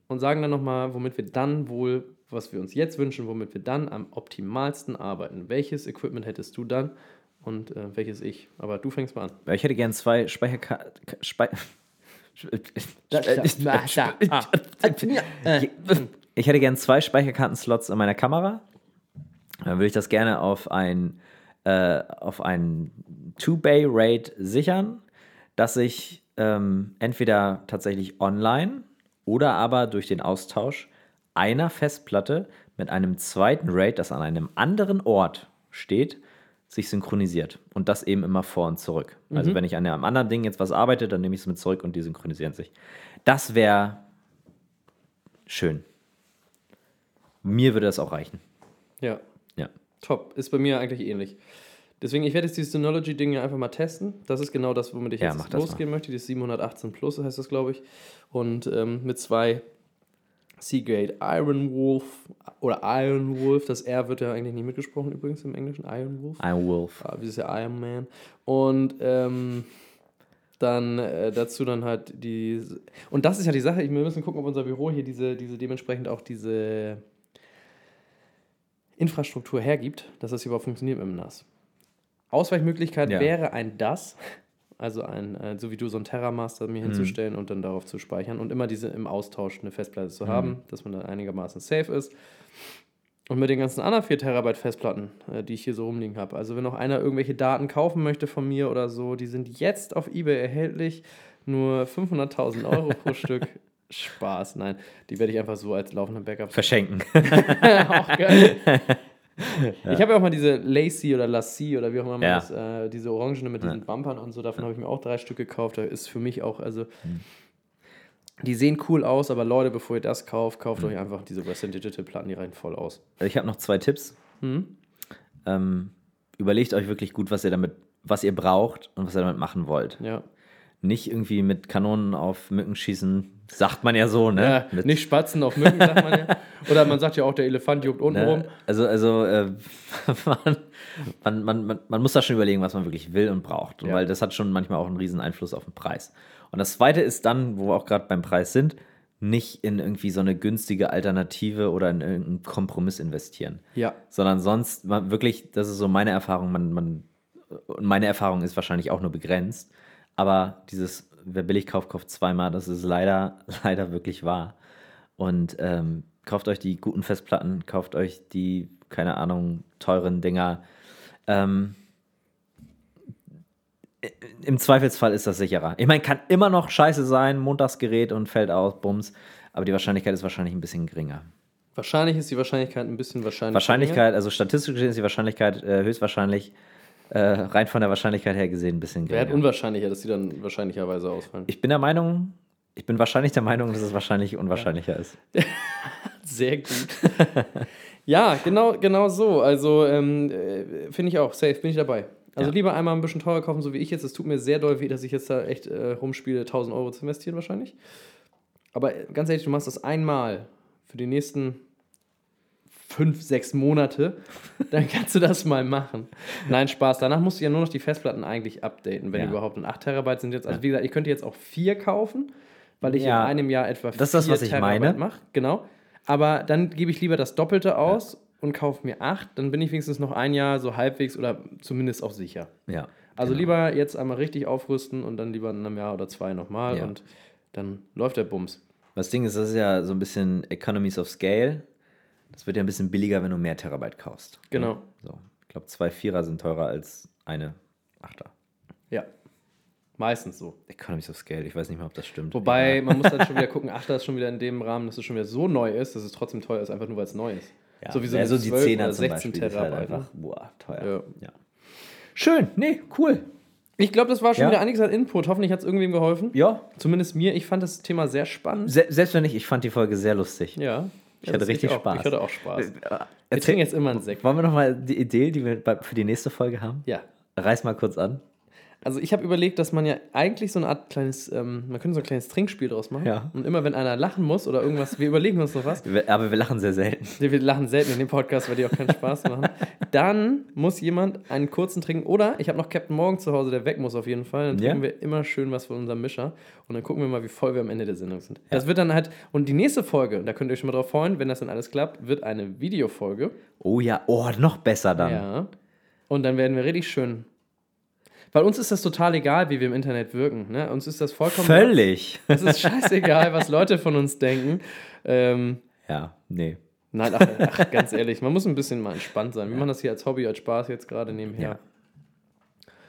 und sagen dann nochmal, womit wir dann wohl, was wir uns jetzt wünschen, womit wir dann am optimalsten arbeiten. Welches Equipment hättest du dann und äh, welches ich? Aber du fängst mal an. Ich hätte gern zwei Speicherkarten. Spei ich hätte gern zwei Speicherkartenslots an meiner Kamera. Dann würde ich das gerne auf ein, äh, auf ein Two-Bay-RAID sichern, dass ich ähm, entweder tatsächlich online oder aber durch den Austausch einer Festplatte mit einem zweiten RAID, das an einem anderen Ort steht, sich synchronisiert. Und das eben immer vor und zurück. Mhm. Also wenn ich an einem anderen Ding jetzt was arbeite, dann nehme ich es mit zurück und die synchronisieren sich. Das wäre schön. Mir würde das auch reichen. Ja, Ja. top. Ist bei mir eigentlich ähnlich. Deswegen, ich werde jetzt dieses Synology-Ding ja einfach mal testen. Das ist genau das, womit ich Ja, jetzt losgehen möchte. Das 718 Plus heißt das, glaube ich. Und ähm, mit zwei Seagate Iron Wolf oder Iron Wolf. Das R wird ja eigentlich nicht mitgesprochen übrigens im Englischen. Iron Wolf. I'm Wolf. Ah, wie ist ja Iron Man. Und ähm, dann äh, dazu dann halt die. Und das ist ja die Sache, wir müssen gucken, ob unser Büro hier diese, diese dementsprechend auch diese Infrastruktur hergibt, dass das überhaupt funktioniert mit dem NAS. Ausweichmöglichkeit Ja. wäre ein DAS, also ein, äh, so wie du so ein Terramaster Mhm. mir hinzustellen und dann darauf zu speichern und immer diese im Austausch eine Festplatte Mhm. zu haben, dass man dann einigermaßen safe ist. Und mit den ganzen anderen 4 Terabyte Festplatten, äh, die ich hier so rumliegen habe. Also wenn noch einer irgendwelche Daten kaufen möchte von mir oder so, die sind jetzt auf Ebay erhältlich. Nur 500.000 Euro pro Stück. Spaß, nein. Die werde ich einfach so als laufenden Backup. Verschenken. auch geil. Ich habe ja auch mal diese Lacy oder Lassie oder wie auch immer man Ja. das, äh, diese Orangene mit diesen Bumpern und so, davon habe ich mir auch drei Stück gekauft. Da ist für mich auch, also, Hm. die sehen cool aus, aber Leute, bevor ihr das kauft, kauft Hm. euch einfach diese Western Digital Platten, die reichen voll aus. Ich habe noch zwei Tipps. Mhm. Ähm, überlegt euch wirklich gut, was ihr damit, was ihr braucht und was ihr damit machen wollt. Ja. Nicht irgendwie mit Kanonen auf Mücken schießen, sagt man ja so, ne? ja nicht Spatzen auf Mücken, sagt man ja. Oder man sagt ja auch, der Elefant juckt unten rum. ne? Also, also äh, man, man, man, man, man muss da schon überlegen, was man wirklich will und braucht. Und Ja. Weil das hat schon manchmal auch einen riesen Einfluss auf den Preis. Und das zweite ist dann, wo wir auch gerade beim Preis sind, nicht in irgendwie so eine günstige Alternative oder in irgendeinen Kompromiss investieren. Ja. sondern sonst man, wirklich, das ist so meine Erfahrung, man, man, und meine Erfahrung ist wahrscheinlich auch nur begrenzt, aber dieses, wer billig kauft, kauft zweimal, das ist leider, leider wirklich wahr. Und ähm, kauft euch die guten Festplatten, kauft euch die, keine Ahnung, teuren Dinger. Ähm, Im Zweifelsfall ist das sicherer. Ich meine, kann immer noch scheiße sein, Montagsgerät und fällt aus, Bums, aber die Wahrscheinlichkeit ist wahrscheinlich ein bisschen geringer. Wahrscheinlich ist die Wahrscheinlichkeit ein bisschen wahrscheinlich. Wahrscheinlichkeit, also statistisch gesehen ist die Wahrscheinlichkeit äh, höchstwahrscheinlich äh, rein von der Wahrscheinlichkeit her gesehen ein bisschen Wäre halt geringer. unwahrscheinlicher, dass die dann wahrscheinlicherweise ausfallen. Ich bin der Meinung, ich bin wahrscheinlich der Meinung, dass es wahrscheinlich unwahrscheinlicher ist. Sehr gut. ja, genau, genau so. Also ähm, äh, finde ich auch, safe, bin ich dabei. Also Ja. lieber einmal ein bisschen teurer kaufen, so wie ich jetzt. Es tut mir sehr doll weh, dass ich jetzt da echt äh, rumspiele, 1000 Euro zu investieren wahrscheinlich. Aber äh, ganz ehrlich, du machst das einmal für die nächsten fünf, sechs Monate, dann kannst du das mal machen. Nein, Spaß. Danach musst du ja nur noch die Festplatten eigentlich updaten, wenn Ja. überhaupt. Und 8 Terabyte sind jetzt, also wie gesagt, ich könnte jetzt auch vier kaufen, weil ich Ja. in einem Jahr etwa Das ist das, vier was ich Terabyte meine. mache. Genau. Aber dann gebe ich lieber das Doppelte aus und kaufe mir acht. Dann bin ich wenigstens noch ein Jahr so halbwegs oder zumindest auch sicher. Ja. Also genau. lieber jetzt einmal richtig aufrüsten und dann lieber in einem Jahr oder zwei nochmal Ja. und dann läuft der Bums. Das Ding ist, das ist ja so ein bisschen Economies of Scale. Das wird ja ein bisschen billiger, wenn du mehr Terabyte kaufst. Genau. So. Ich glaube, zwei Vierer sind teurer als eine Achter. Ja. Meistens so. Economies of Scale, ich weiß nicht mehr, ob das stimmt. Wobei, Ja. man muss dann schon wieder gucken, Achter ist schon wieder in dem Rahmen, dass es schon wieder so neu ist, dass es trotzdem teuer ist, einfach nur weil es neu ist. Ja, so wie so, ja, so die 12 10er oder zum 16 Beispiel ist halt Terabyte. einfach, ne? boah, teuer. Ja. Ja. Schön, nee, cool. Ich glaube, das war schon Ja. wieder einiges an Input. Hoffentlich hat es irgendwem geholfen. Ja, Zumindest mir. Ich fand das Thema sehr spannend. Se selbst wenn nicht, ich fand die Folge sehr lustig. Ja. Ich hatte richtig auch. Spaß. Ich hatte auch Spaß. Äh, Wir Erzähl, trinken jetzt immer einen Sekt. wollen wir nochmal die Idee, die wir für die nächste Folge haben? Ja. Reiß mal kurz an. Also ich habe überlegt, dass man ja eigentlich so eine Art kleines, ähm, man könnte so ein kleines Trinkspiel draus machen. Ja. Und immer wenn einer lachen muss oder irgendwas, wir überlegen uns noch was. Aber wir lachen sehr selten. Wir lachen selten in dem Podcast, weil die auch keinen Spaß machen. Dann muss jemand einen kurzen trinken. Oder ich habe noch Captain Morgan zu Hause, der weg muss auf jeden Fall. Dann Ja. trinken wir immer schön was von unserem Mischer. Und dann gucken wir mal, wie voll wir am Ende der Sendung sind. Das wird dann halt, und die nächste Folge, da könnt ihr euch schon mal drauf freuen, wenn das dann alles klappt, wird eine Videofolge. Oh ja, oh, noch besser dann. Ja. Und dann werden wir richtig schön. Weil uns ist das total egal, wie wir im Internet wirken. Ne? Uns ist das vollkommen. Völlig. Es ist scheißegal, was Leute von uns denken. Ähm, Ja, nee. nein, ach, ach, ganz ehrlich, man muss ein bisschen mal entspannt sein. Wir machen das hier als Hobby, als Spaß jetzt gerade nebenher. Ja.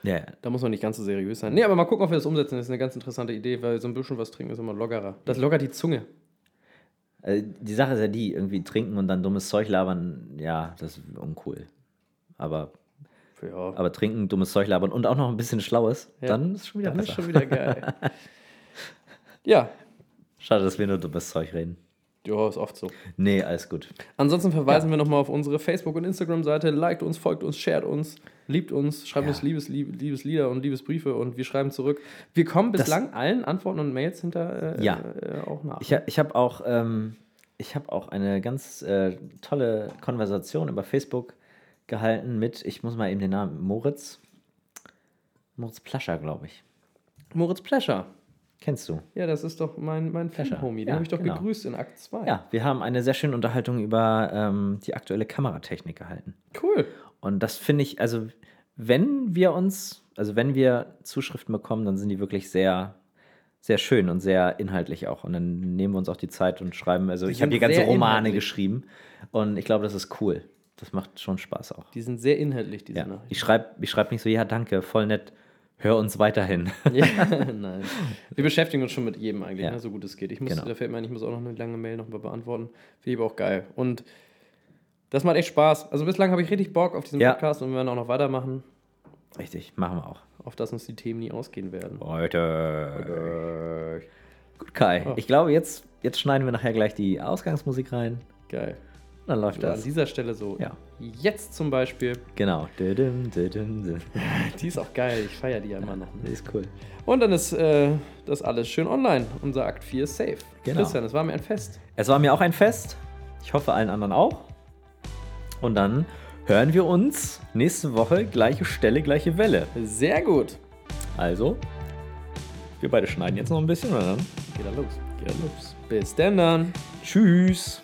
Ja, Da muss man nicht ganz so seriös sein. Nee, aber mal gucken, ob wir das umsetzen. Das ist eine ganz interessante Idee, weil so ein bisschen was trinken ist immer lockerer. Das lockert die Zunge. Äh, Die Sache ist ja die, irgendwie trinken und dann dummes Zeug labern, ja, das ist uncool. Aber Ja. Aber trinken, dummes Zeug labern und auch noch ein bisschen Schlaues, Ja. dann ist schon wieder Dann besser. ist schon wieder geil. ja, Schade, dass wir nur dummes Zeug reden. ja, ist oft so. Nee, alles gut. Ansonsten verweisen wir nochmal auf unsere Facebook- und Instagram-Seite. Liked uns, folgt uns, shared uns, liebt uns, schreibt Ja. uns Liebes, Lieb, Liebeslieder und Liebesbriefe und wir schreiben zurück. Wir kommen bislang allen Antworten und Mails hinter äh, Ja. äh, auch nach. Ich, ha- ich habe auch, ähm, ich hab auch eine ganz äh, tolle Konversation über Facebook gehalten mit, ich muss mal eben den Namen, Moritz. Moritz Plascher, glaube ich. Moritz Plescher. Kennst du? Ja, das ist doch mein, mein. Film-Homie. Den Ja, habe ich doch genau. gegrüßt in Akt 2. Ja, wir haben eine sehr schöne Unterhaltung über ähm, die aktuelle Kameratechnik gehalten. Cool. Und das finde ich, also wenn wir uns, also wenn wir Zuschriften bekommen, dann sind die wirklich sehr, sehr schön und sehr inhaltlich auch. Und dann nehmen wir uns auch die Zeit und schreiben, also Die ich habe hier ganze Romane inhaltlich. geschrieben und ich glaube, das ist cool. Das macht schon Spaß auch. Die sind sehr inhaltlich, diese Ja. Nachrichten. Ich schreibe ich schreib nicht so, ja, danke, voll nett, hör uns weiterhin. Ja, nein. Wir beschäftigen uns schon mit jedem eigentlich, Ja. ne, so gut es geht. Ich muss, Genau. da fällt mir ein, ich muss auch noch eine lange Mail noch mal beantworten. Finde ich aber auch geil. Und das macht echt Spaß. Also bislang habe ich richtig Bock auf diesen Ja. Podcast und wir werden auch noch weitermachen, Richtig, machen wir auch. auf dass uns die Themen nie ausgehen werden. Heute. Gut, Kai. Oh. Ich glaube, jetzt, jetzt schneiden wir nachher gleich die Ausgangsmusik rein. Geil. Dann läuft So, an das. dieser Stelle so. Ja. Jetzt zum Beispiel. Genau. Die ist auch geil. Ich feiere die ja immer noch. Die Ne? ist cool. Und dann ist äh, das alles schön online. Unser Akt 4 ist safe. Genau. Christian, es war mir ein Fest. Es war mir auch ein Fest. Ich hoffe, allen anderen auch. Und dann hören wir uns nächste Woche. Gleiche Stelle, gleiche Welle. Sehr gut. Also, wir beide schneiden jetzt noch ein bisschen und dann Geht da los. geht er los. Bis denn dann. Tschüss.